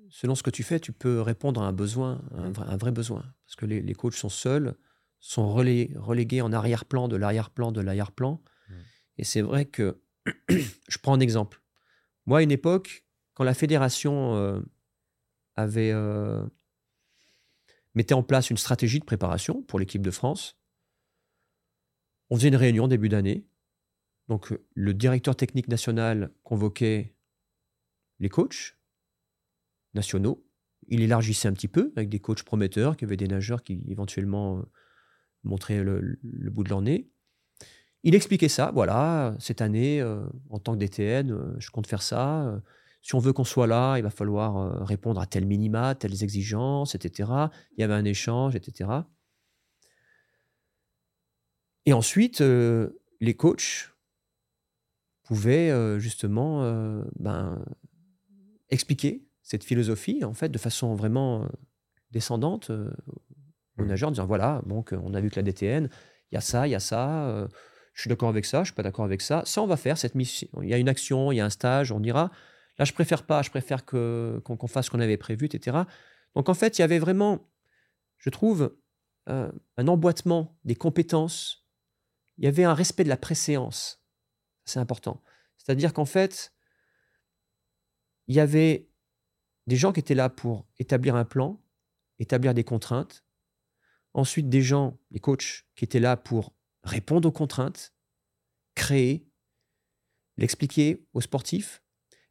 selon ce que tu fais, tu peux répondre à un besoin, un vrai, besoin. Parce que les, coachs sont seuls, sont relégués en arrière-plan de l'arrière-plan de l'arrière-plan. Mmh. Et c'est vrai que, je prends un exemple. Moi, à une époque, quand la fédération euh, avait mettait en place une stratégie de préparation pour l'équipe de France, on faisait une réunion début d'année. Donc, le directeur technique national convoquait les coachs nationaux. Il élargissait un petit peu avec des coachs prometteurs, qui avaient des nageurs qui éventuellement euh, montraient le, bout de leur nez. il expliquait ça, voilà, cette année, euh, en tant que DTN, euh, je compte faire ça. euh, si on veut qu'on soit là, il va falloir euh, répondre à tel minima, telles exigences, etc. Il y avait un échange, etc. Et ensuite, euh, les coachs pouvaient euh, justement euh, ben, expliquer cette philosophie, en fait, de façon vraiment descendante aux Mhm. nageurs, en disant voilà, donc on a vu que la DTN, il y a ça, il y a ça, je suis d'accord avec ça, je suis pas d'accord avec ça. Ça, on va faire cette mission. Il y a une action, il y a un stage, on ira. Là, je préfère pas, je préfère que qu'on fasse ce qu'on avait prévu, etc. Donc, en fait, il y avait vraiment, je trouve, un emboîtement des compétences. Il y avait un respect de la préséance. C'est important. C'est-à-dire qu'en fait, il y avait des gens qui étaient là pour établir un plan, établir des contraintes. Ensuite, des gens, les coachs, qui étaient là pour répondre aux contraintes, créer, l'expliquer aux sportifs.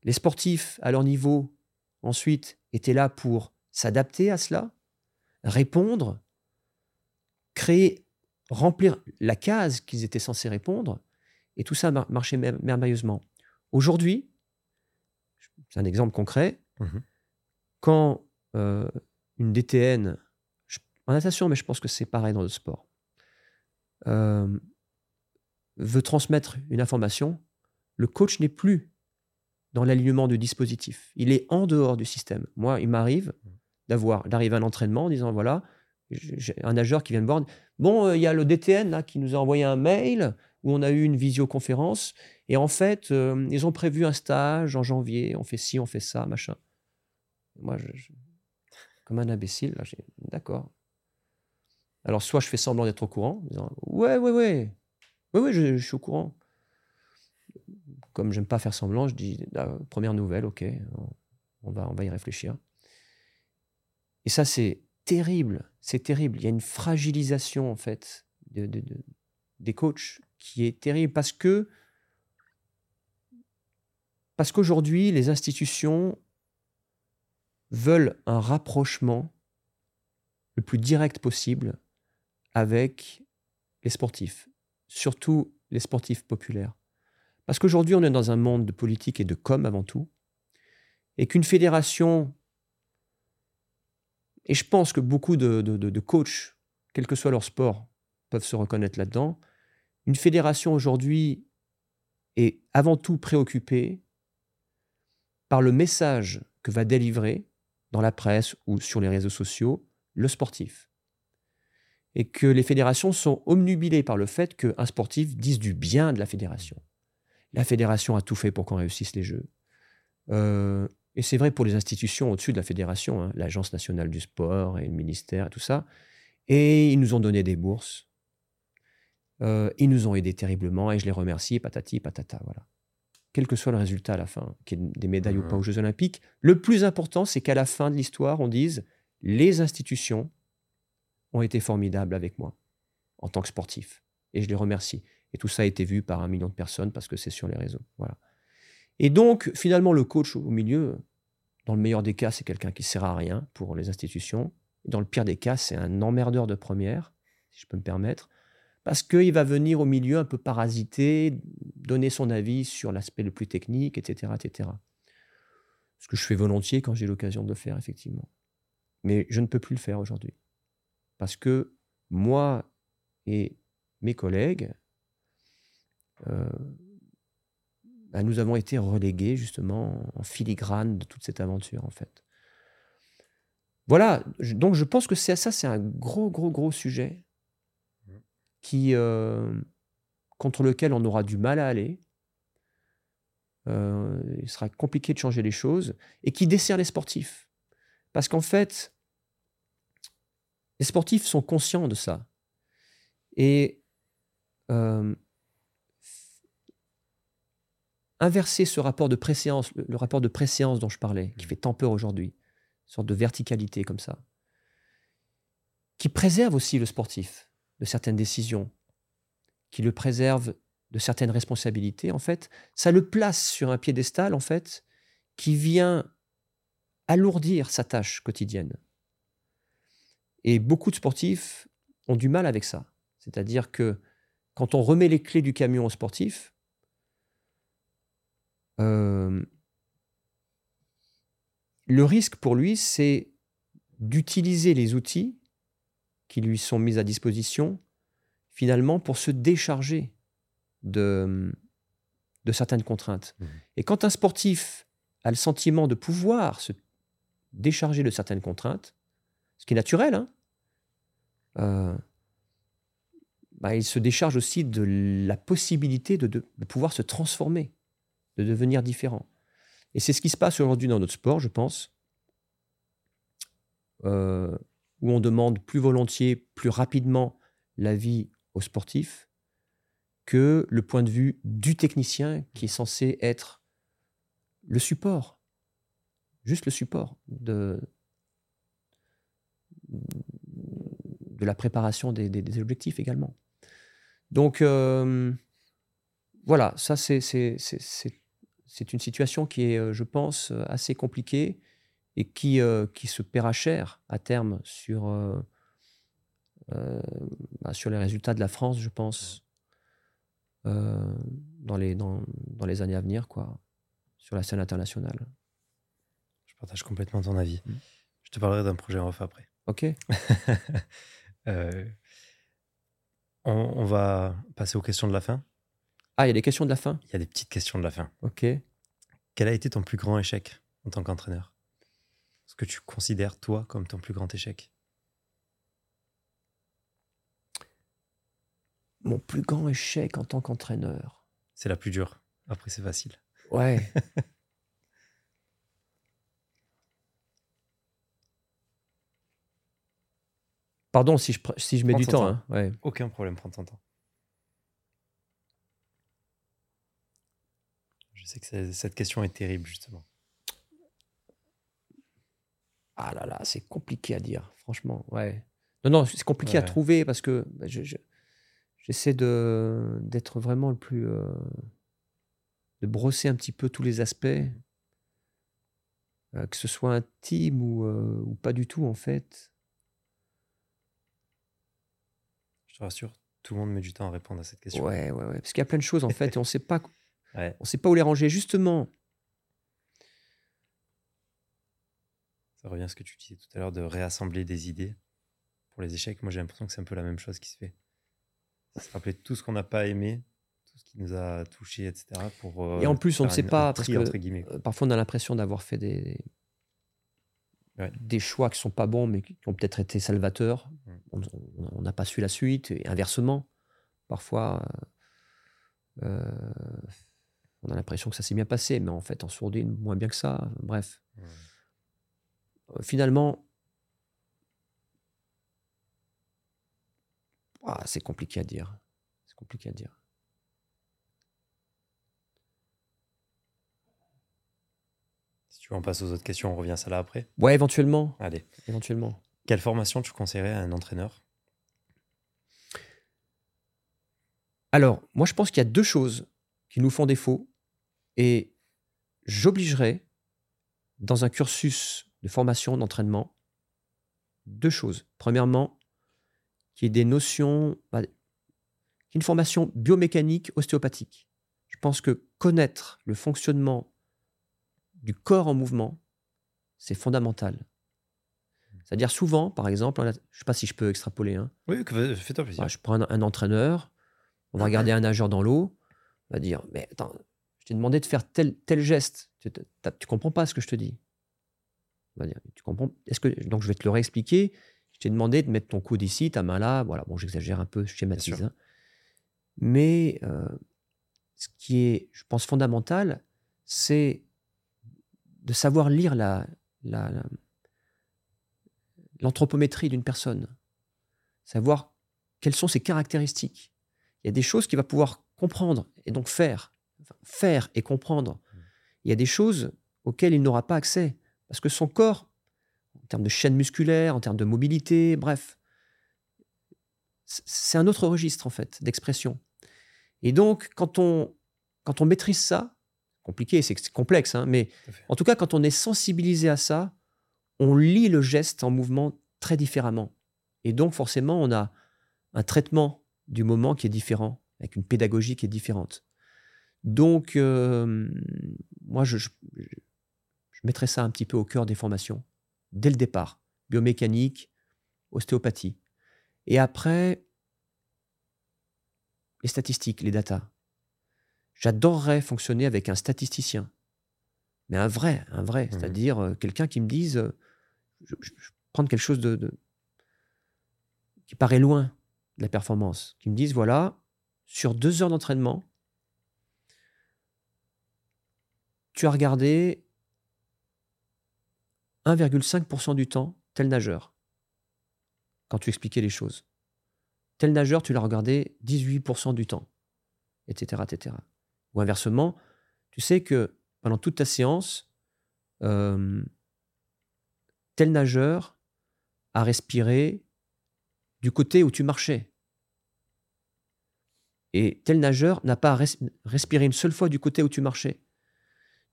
Les sportifs, à leur niveau, ensuite, étaient là pour s'adapter à cela, répondre, créer, remplir la case qu'ils étaient censés répondre. Et tout ça mar- marchait mer- merveilleusement. Aujourd'hui, c'est un exemple concret, Mhm. quand euh, une DTN, je- en natation, mais je pense que c'est pareil dans le sport, euh, veut transmettre une information, le coach n'est plus dans l'alignement du dispositif. Il est en dehors du système. Moi, il m'arrive d'avoir d'arriver à un entraînement en disant voilà, un nageur qui vient me voir. Bon, euh, il y a le DTN qui nous a envoyé un mail où on a eu une visioconférence et en fait, euh, ils ont prévu un stage en janvier. On fait ci, on fait ça, machin. Moi, comme un imbécile, là, j'ai d'accord. Alors, soit je fais semblant d'être au courant, en disant ouais, ouais, ouais, ouais, ouais, je, suis au courant. Comme j'aime pas faire semblant, je dis Ah, première nouvelle, ok, on va, on va y réfléchir. Et ça, c'est terrible, c'est terrible. Il y a une fragilisation en fait de- de- de- des coachs qui est terrible parce que parce qu'aujourd'hui, les institutions veulent un rapprochement le plus direct possible avec les sportifs, surtout les sportifs populaires. Parce qu'aujourd'hui, on est dans un monde de politique et de com avant tout, et qu'une fédération, et je pense que beaucoup de, coachs, quel que soit leur sport, peuvent se reconnaître là-dedans, une fédération aujourd'hui est avant tout préoccupée par le message que va délivrer dans la presse ou sur les réseaux sociaux le sportif. Et que les fédérations sont omnubilées par le fait qu'un sportif dise du bien de la fédération. La fédération a tout fait pour qu'on réussisse les Jeux. Euh, et c'est vrai pour les institutions au-dessus de la fédération, hein, l'Agence nationale du sport et le ministère et tout ça. Et ils nous ont donné des bourses. Euh, ils nous ont aidés terriblement et je les remercie, patati, patata, voilà. Quel que soit le résultat à la fin, qu'il y ait des médailles ou pas aux Jeux Olympiques, le plus important, c'est qu'à la fin de l'histoire, on dise les institutions ont été formidables avec moi en tant que sportif. Et je les remercie. Et tout ça a été vu par un million de personnes parce que c'est sur les réseaux. Voilà. Et donc, finalement, le coach au milieu, dans le meilleur des cas, c'est quelqu'un qui sert à rien pour les institutions. Dans le pire des cas, c'est un emmerdeur de première, si je peux me permettre, parce qu'il va venir au milieu un peu parasiter, donner son avis sur l'aspect le plus technique, etc., etc. Ce que je fais volontiers quand j'ai l'occasion de le faire, effectivement. Mais je ne peux plus le faire aujourd'hui. Parce que moi et mes collègues, euh, bah, nous avons été relégués justement en filigrane de toute cette aventure, en fait. Voilà, donc je pense que ça, c'est un gros, gros, gros sujet qui, euh, contre lequel on aura du mal à aller. Euh, il sera compliqué de changer les choses et qui dessert les sportifs. Parce qu'en fait, les sportifs sont conscients de ça. Et euh, inverser ce rapport de préséance, le, le rapport de préséance dont je parlais, qui Mhm. fait tant peur aujourd'hui, une sorte de verticalité comme ça, qui préserve aussi le sportif de certaines décisions, qui le préserve de certaines responsabilités, en fait, ça le place sur un piédestal, en fait, qui vient alourdir sa tâche quotidienne. Et beaucoup de sportifs ont du mal avec ça. C'est-à-dire que quand on remet les clés du camion au sportif, euh, le risque pour lui, c'est d'utiliser les outils qui lui sont mis à disposition, finalement, pour se décharger de, de certaines contraintes. Mmh. Et quand un sportif a le sentiment de pouvoir se décharger de certaines contraintes, ce qui est naturel, hein, euh, bah, il se décharge aussi de la possibilité de, de- de pouvoir se transformer, de devenir différent. Et c'est ce qui se passe aujourd'hui dans notre sport, je pense, euh, où on demande plus volontiers, plus rapidement l'avis aux sportifs que le point de vue du technicien qui est censé être le support, juste le support de, de la préparation des, des- objectifs également. Donc euh, voilà, ça c'est c'est- une situation qui est, euh, je pense, euh, assez compliquée et qui, euh, qui se paiera cher à terme sur, euh, euh, bah, sur les résultats de la France, je pense, dans, les, dans, dans les années à venir, quoi, sur la scène internationale. Je partage complètement ton avis. Mm. Je te parlerai d'un projet en off après. Ok on, on va passer aux questions de la fin. Ah, il y a des questions de la fin? Il y a des petites questions de la fin. Ok. Quel a été ton plus grand échec en tant qu'entraîneur? Ce que tu considères, toi, comme ton plus grand échec? Mon plus grand échec en tant qu'entraîneur. C'est la plus dure. Après, c'est facile. Ouais. Pardon si je, pr- si je mets Prends du temps. temps. hein, Ouais. Aucun problème, prends ton temps. Je sais que cette question est terrible, justement. Ah là là, c'est compliqué à dire, franchement. Ouais. Non, non, c'est compliqué à trouver parce que bah, je- je- j'essaie de d'être vraiment le plus. euh, de brosser un petit peu tous les aspects, euh, que ce soit intime ou, euh, ou pas du tout, en fait. Je te rassure, tout le monde met du temps à répondre à cette question. Ouais, ouais, ouais. Parce qu'il y a plein de choses, en fait, et on sait pas. Ouais. On sait pas où les ranger. Justement, Ça revient à ce que tu disais tout à l'heure de réassembler des idées pour les échecs. Moi, j'ai l'impression que c'est un peu la même chose qui se fait. C'est se rappeler tout ce qu'on n'a pas aimé, tout ce qui nous a touché, etc. Pour, euh, Et en plus, on ne sait pas, parce tri, que guillemets. euh, parfois on a l'impression d'avoir fait des, Ouais. des choix qui sont pas bons, mais qui ont peut-être été salvateurs. Mm. On n'a pas su la suite, et inversement. Parfois, euh, euh, on a l'impression que ça s'est bien passé, mais en fait, en sourdine, moins bien que ça. Bref. Euh, Finalement, ah, c'est compliqué à dire. C'est compliqué à dire. Si tu veux, on passe aux autres questions, on revient à ça là après. Ouais, éventuellement. Allez. Éventuellement. Quelle formation tu conseillerais à un entraîneur? Alors, moi, je pense qu'il y a deux choses qui nous font défaut et j'obligerais, dans un cursus de formation, d'entraînement, deux choses. Premièrement, qu'il y ait des notions, bah, qu'il y ait une formation biomécanique ostéopathique. Je pense que connaître le fonctionnement du corps en mouvement, c'est fondamental. C'est-à-dire souvent, par exemple, je ne sais pas si je peux extrapoler, hein, Oui, fais-toi plaisir. voilà, je prends un, un entraîneur, on va regarder un nageur dans l'eau, on va dire Mais attends, je t'ai demandé de faire tel, tel geste, tu, tu comprends pas ce que je te dis. On va dire Tu comprends Est-ce que Donc je vais te le réexpliquer. Je t'ai demandé de mettre ton coude ici, ta main là. Voilà, bon, j'exagère un peu, je schématise. hein. Mais euh, ce qui est, je pense, fondamental, c'est de savoir lire la, la- la- l'anthropométrie d'une personne. Savoir quelles sont ses caractéristiques. Il y a des choses qu'il va pouvoir comprendre et donc faire. Faire et comprendre. Il y a des choses auxquelles il n'aura pas accès. Parce que son corps, en termes de chaîne musculaire, en termes de mobilité, bref, c'est un autre registre en fait d'expression. Et donc, quand on, quand on maîtrise ça, compliqué, c'est complexe, hein, mais en tout cas, quand on est sensibilisé à ça, on lit le geste en mouvement très différemment. Et donc, forcément, on a un traitement du moment qui est différent avec une pédagogie qui est différente. Donc, euh, moi, je, je, je mettrais ça un petit peu au cœur des formations, dès le départ. Biomécanique, ostéopathie. Et après, les statistiques, les datas. J'adorerais fonctionner avec un statisticien, mais un vrai, un vrai, Mhm. c'est-à-dire euh, quelqu'un qui me dise, euh, je, je- je prends quelque chose de, de- qui paraît loin de la performance, qui me dise, voilà, sur deux heures d'entraînement, tu as regardé 1,5% du temps tel nageur, quand tu expliquais les choses. Tel nageur, tu l'as regardé 18% du temps, etc., etc. Ou inversement, tu sais que pendant toute ta séance, euh, tel nageur a respiré du côté où tu marchais. Et tel nageur n'a pas res- respiré une seule fois du côté où tu marchais.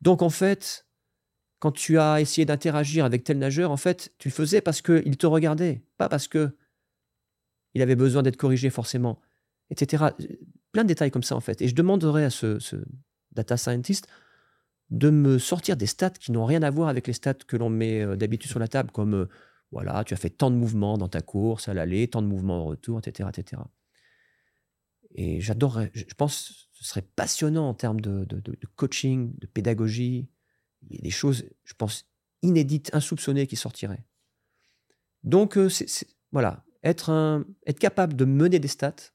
Donc en fait, quand tu as essayé d'interagir avec tel nageur, en fait, tu le faisais parce qu'il te regardait, pas parce que il avait besoin d'être corrigé forcément, etc. Plein de détails comme ça en fait. Et je demanderais à ce, ce data scientist de me sortir des stats qui n'ont rien à voir avec les stats que l'on met euh, d'habitude sur la table, comme euh, voilà, tu as fait tant de mouvements dans ta course à l'aller, tant de mouvements au retour, etc., etc. Et j'adorerais, je pense ce serait passionnant en termes de, coaching, de pédagogie. Il y a des choses, je pense, inédites, insoupçonnées qui sortiraient. Donc, euh, voilà, être, capable de mener des stats.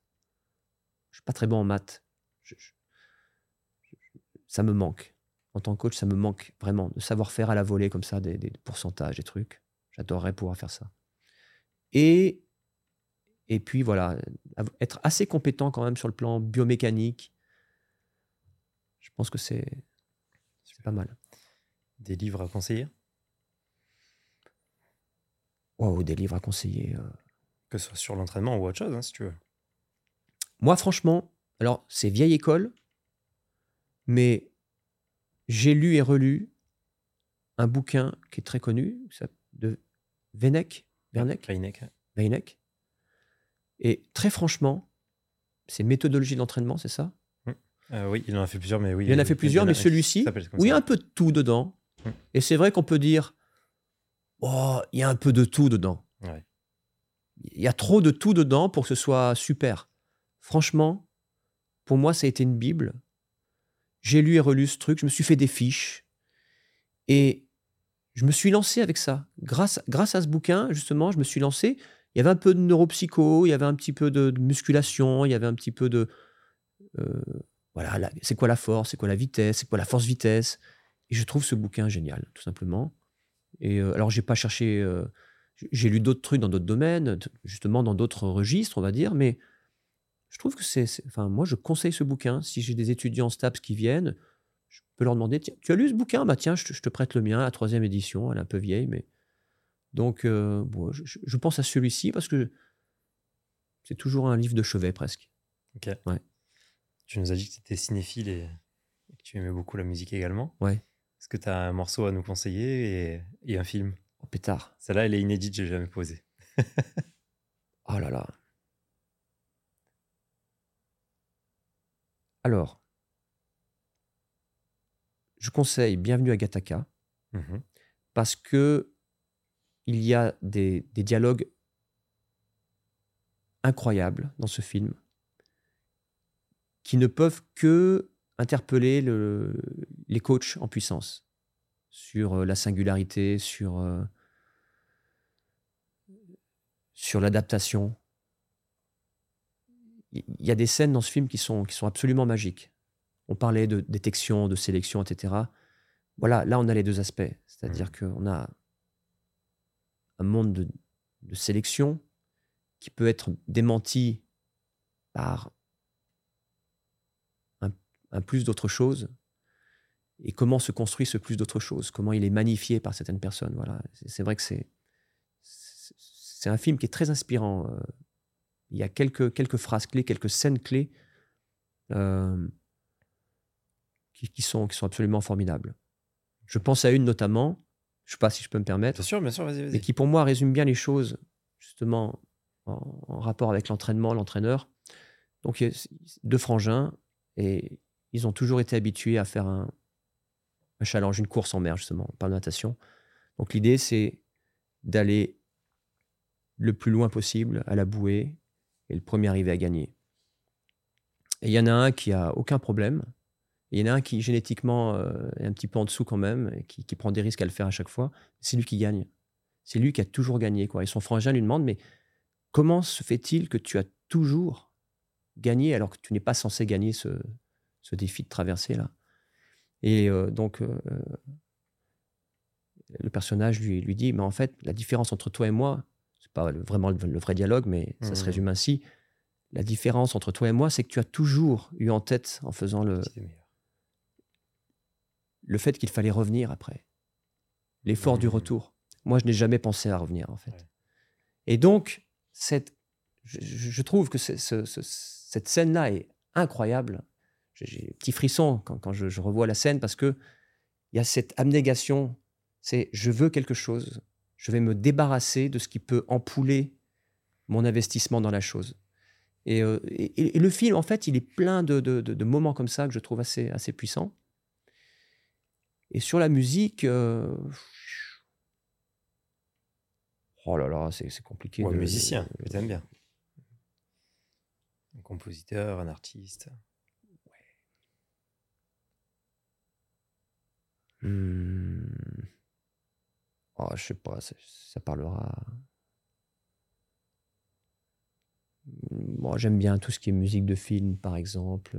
Je suis pas très bon en maths. Ça me manque. En tant que coach, ça me manque vraiment de savoir faire à la volée comme ça des, pourcentages, des trucs. J'adorerais pouvoir faire ça. Et, et puis voilà, être assez compétent quand même sur le plan biomécanique. Je pense que c'est pas mal. Des livres à conseiller? Wow, des livres à conseiller. euh. Que ce soit sur l'entraînement ou autre chose, hein, si tu veux. Moi, franchement, alors c'est vieille école, mais j'ai lu et relu un bouquin qui est très connu, de Reineck, ouais. Weineck. Et très franchement, c'est méthodologie d'entraînement, c'est ça? Euh, oui, il en a fait plusieurs, mais oui. Il en a fait plusieurs, a mais celui-ci, où il y a un peu de tout dedans. Hmm. Et c'est vrai qu'on peut dire, oh, il y a un peu de tout dedans. Ouais. Il y a trop de tout dedans pour que ce soit super. Franchement, pour moi, ça a été une Bible. J'ai lu et relu ce truc, je me suis fait des fiches. Et je me suis lancé avec ça. Grâce, grâce à ce bouquin, justement, je me suis lancé. Il y avait un peu de neuropsycho, il y avait un petit peu de, de musculation, il y avait un petit peu de... euh, voilà, c'est quoi la force, c'est quoi la vitesse, c'est quoi la force-vitesse. Et je trouve ce bouquin génial, tout simplement. Et euh, alors, j'ai pas cherché... euh, j'ai lu d'autres trucs dans d'autres domaines, justement dans d'autres registres, on va dire, mais je trouve que c'est. Enfin, moi, je conseille ce bouquin. Si j'ai des étudiants STAPS qui viennent, je peux leur demander Tiens, Tu as lu ce bouquin? Bah, tiens, je te, je te prête le mien, la troisième édition. Elle est un peu vieille, mais. Donc, euh, bon, je, je- je pense à celui-ci parce que c'est toujours un livre de chevet presque. Ok. Ouais. Tu nous as dit que tu étais cinéphile et et que tu aimais beaucoup la musique également. Ouais. Est-ce que tu as un morceau à nous conseiller et, et un film? Oh, pétard. Celle-là, elle est inédite, j'ai jamais posé. Oh là là. Alors, je conseille Bienvenue à Gattaca. Mhm. parce que il y a des, des dialogues incroyables dans ce film qui ne peuvent que interpeller le- les coachs en puissance sur euh, la singularité, sur, euh, sur l'adaptation. Il y a des scènes dans ce film qui sont, qui sont absolument magiques. On parlait de détection, de sélection, etc. Voilà, là on a les deux aspects. C'est-à-dire qu'on a un monde de, de sélection qui peut être démenti par un, plus d'autre chose. Et comment se construit ce plus d'autre chose Comment il est magnifié par certaines personnes Voilà, c'est vrai que c'est c'est un film qui est très inspirant. euh. Il y a quelques, quelques phrases clés, quelques scènes clés euh, qui, qui sont, qui sont absolument formidables. Je pense à une notamment, je ne sais pas si je peux me permettre, Bien sûr, bien sûr, vas-y, mais qui pour moi résume bien les choses, justement, en, en rapport avec l'entraînement, l'entraîneur. Donc, il y a deux frangins et ils ont toujours été habitués à faire un, challenge, une course en mer, justement, par natation. Donc, l'idée, c'est d'aller le plus loin possible à la bouée et le premier arrivé à gagner. Et il y en a un qui a aucun problème. Il y en a un qui génétiquement euh, est un petit peu en dessous quand même, et qui, qui prend des risques à le faire à chaque fois. C'est lui qui gagne. C'est lui qui a toujours gagné. Quoi. Et son frangin lui demande, mais comment se fait-il que tu as toujours gagné alors que tu n'es pas censé gagner ce, ce défi de traversée là Et euh, donc, euh, le personnage lui, lui dit, mais en fait, la différence entre toi et moi, c'est pas vraiment le, vrai dialogue, mais ça se Mmh. résume ainsi. La différence entre toi et moi, c'est que tu as toujours eu en tête, en faisant le, le fait qu'il fallait revenir après. L'effort du Mmh. retour. Moi, je n'ai jamais pensé à revenir, en fait. Ouais. Et donc, cette, je, trouve que c'est- ce- ce- cette scène-là est incroyable. J'ai- petits frissons quand, quand je, je revois la scène parce que il y a cette abnégation. C'est je veux quelque chose. Je vais me débarrasser de ce qui peut empouler mon investissement dans la chose. Et, euh, et- et le film, en fait, il est plein de, de- de- de moments comme ça que je trouve assez, assez puissants. Et sur la musique, euh, oh là là, c'est compliqué. Un musicien que t'aimes bien. Un compositeur, un artiste. Hmm. Oh, je sais pas, ça, ça parlera. Moi, j'aime bien tout ce qui est musique de film, par exemple.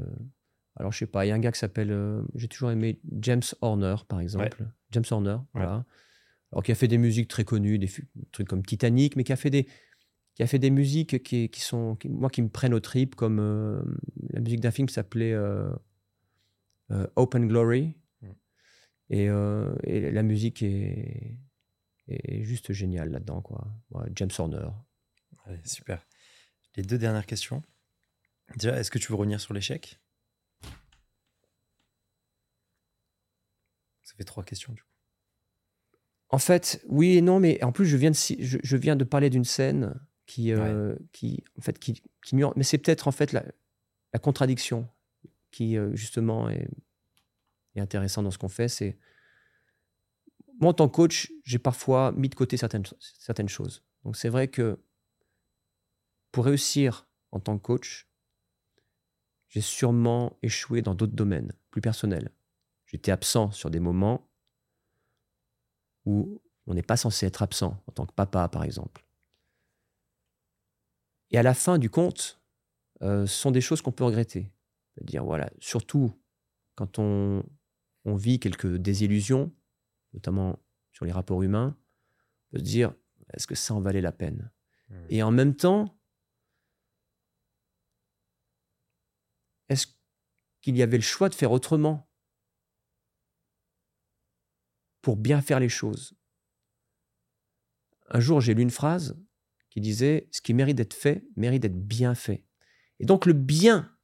Alors, je sais pas, il y a un gars qui s'appelle. euh, J'ai toujours aimé James Horner, par exemple. James Horner, voilà. Alors, qui a fait des musiques très connues, des fu- trucs comme Titanic, mais qui a fait des, qui a fait des musiques qui, qui sont, qui- moi, qui me prennent au trip, comme euh, la musique d'un film qui s'appelait euh, euh, Open Glory. Et, euh, et la musique est, est juste géniale là-dedans, quoi. Ouais, James Horner. Super. Les deux dernières questions. Déjà, est-ce que tu veux revenir sur l'échec? Ça fait trois questions du coup. En fait, oui et non, mais en plus, je viens de, je, je viens de parler d'une scène qui, euh, qui, en fait, qui, qui mais c'est peut-être en fait la, la contradiction qui euh, justement est, est intéressante dans ce qu'on fait. C'est moi en tant que coach, j'ai parfois mis de côté certaines, certaines choses. Donc c'est vrai que pour réussir en tant que coach, j'ai sûrement échoué dans d'autres domaines plus personnels. J'étais absent sur des moments où on n'est pas censé être absent, en tant que papa, par exemple. Et à la fin du compte, euh, ce sont des choses qu'on peut regretter. C'est-à-dire, voilà, surtout quand on, on vit quelques désillusions, notamment sur les rapports humains, on peut se dire, est-ce que ça en valait la peine? Hmm. Et en même temps, est-ce qu'il y avait le choix de faire autrement pour bien faire les choses? Un jour, j'ai lu une phrase qui disait Ce qui mérite d'être fait mérite d'être bien fait. Et donc, le bien,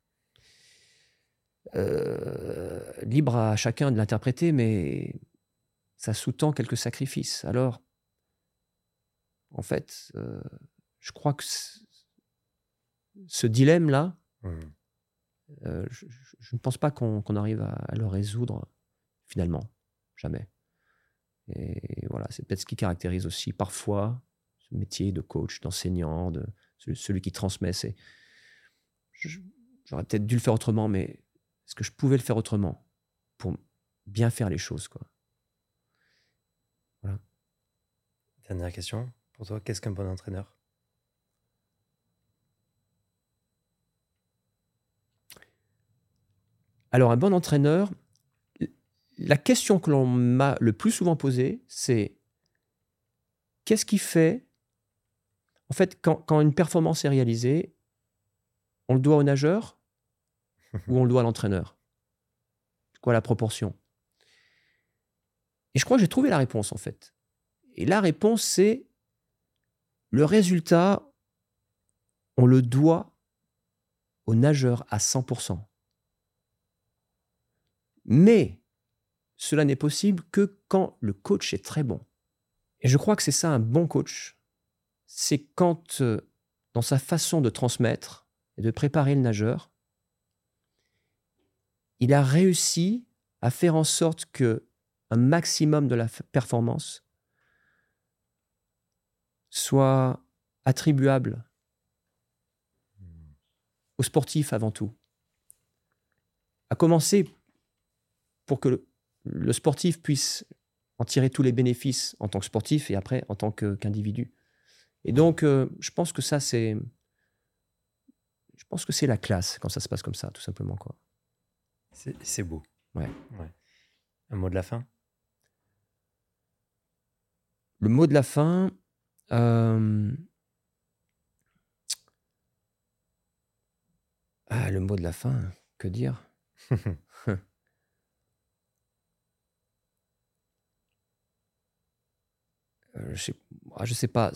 euh, libre à chacun de l'interpréter, mais ça sous-tend quelques sacrifices. Alors, en fait, euh, je crois que ce dilemme-là, Hmm. euh, je, je- je ne pense pas qu'on arrive à, à le résoudre finalement, jamais. Et voilà, c'est peut-être ce qui caractérise aussi parfois ce métier de coach, d'enseignant, de celui, celui qui transmet. J'aurais peut-être dû le faire autrement, mais est-ce que je pouvais le faire autrement pour bien faire les choses, quoi. Dernière question. Pour toi, qu'est-ce qu'un bon entraîneur? Alors, un bon entraîneur, la question que l'on m'a le plus souvent posée, c'est qu'est-ce qui fait, en fait, quand, quand une performance est réalisée, on le doit au nageur? Ou on le doit à l'entraîneur Quoi la proportion? Et je crois que j'ai trouvé la réponse, en fait. Et la réponse, c'est le résultat, on le doit au nageur à 100%. Mais cela n'est possible que quand le coach est très bon. Et je crois que c'est ça un bon coach. C'est quand, euh, dans sa façon de transmettre, et de préparer le nageur, il a réussi à faire en sorte que un maximum de la performance soit attribuable aux sportifs avant tout. À commencer pour que le, sportif puisse en tirer tous les bénéfices en tant que sportif et après en tant qu'individu. et donc, euh, je pense que ça, c'est. La classe quand ça se passe comme ça, tout simplement. quoi. C'est beau. Ouais. ouais. Un mot de la fin? Le mot de la fin. Euh, ah, le mot de la fin, que dire? Euh, je, sais, ah, sais pas.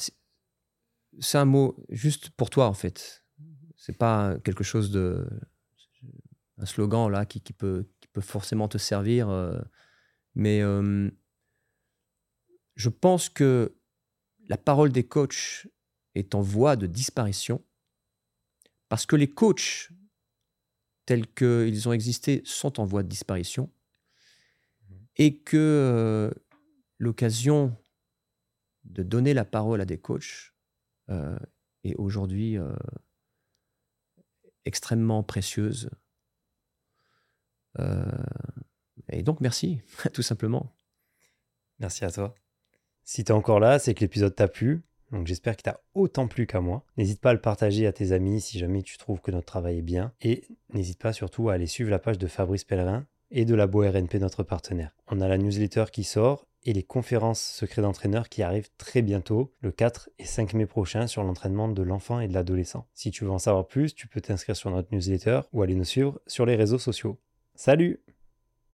C'est un mot juste pour toi, en fait. C'est pas quelque chose de. Un slogan là qui, peut, qui peut forcément te servir. Euh, mais je pense que la parole des coachs est en voie de disparition parce que les coachs tels qu'ils ont existé sont en voie de disparition mmh. et que euh, l'occasion de donner la parole à des coachs euh, est aujourd'hui euh, extrêmement précieuse. Et donc merci, tout simplement. Merci à toi. Si tu es encore là, c'est que l'épisode t'a plu. Donc j'espère qu'il t'a autant plu qu'à moi. N'hésite pas à le partager à tes amis si jamais tu trouves que notre travail est bien. Et n'hésite pas surtout à aller suivre la page de Fabrice Pellerin et de la RNP, notre partenaire. On a la newsletter qui sort et les conférences secrets d'entraîneurs qui arrivent très bientôt, le 4 et 5 mai prochain, sur l'entraînement de l'enfant et de l'adolescent. Si tu veux en savoir plus, tu peux t'inscrire sur notre newsletter ou aller nous suivre sur les réseaux sociaux. Salut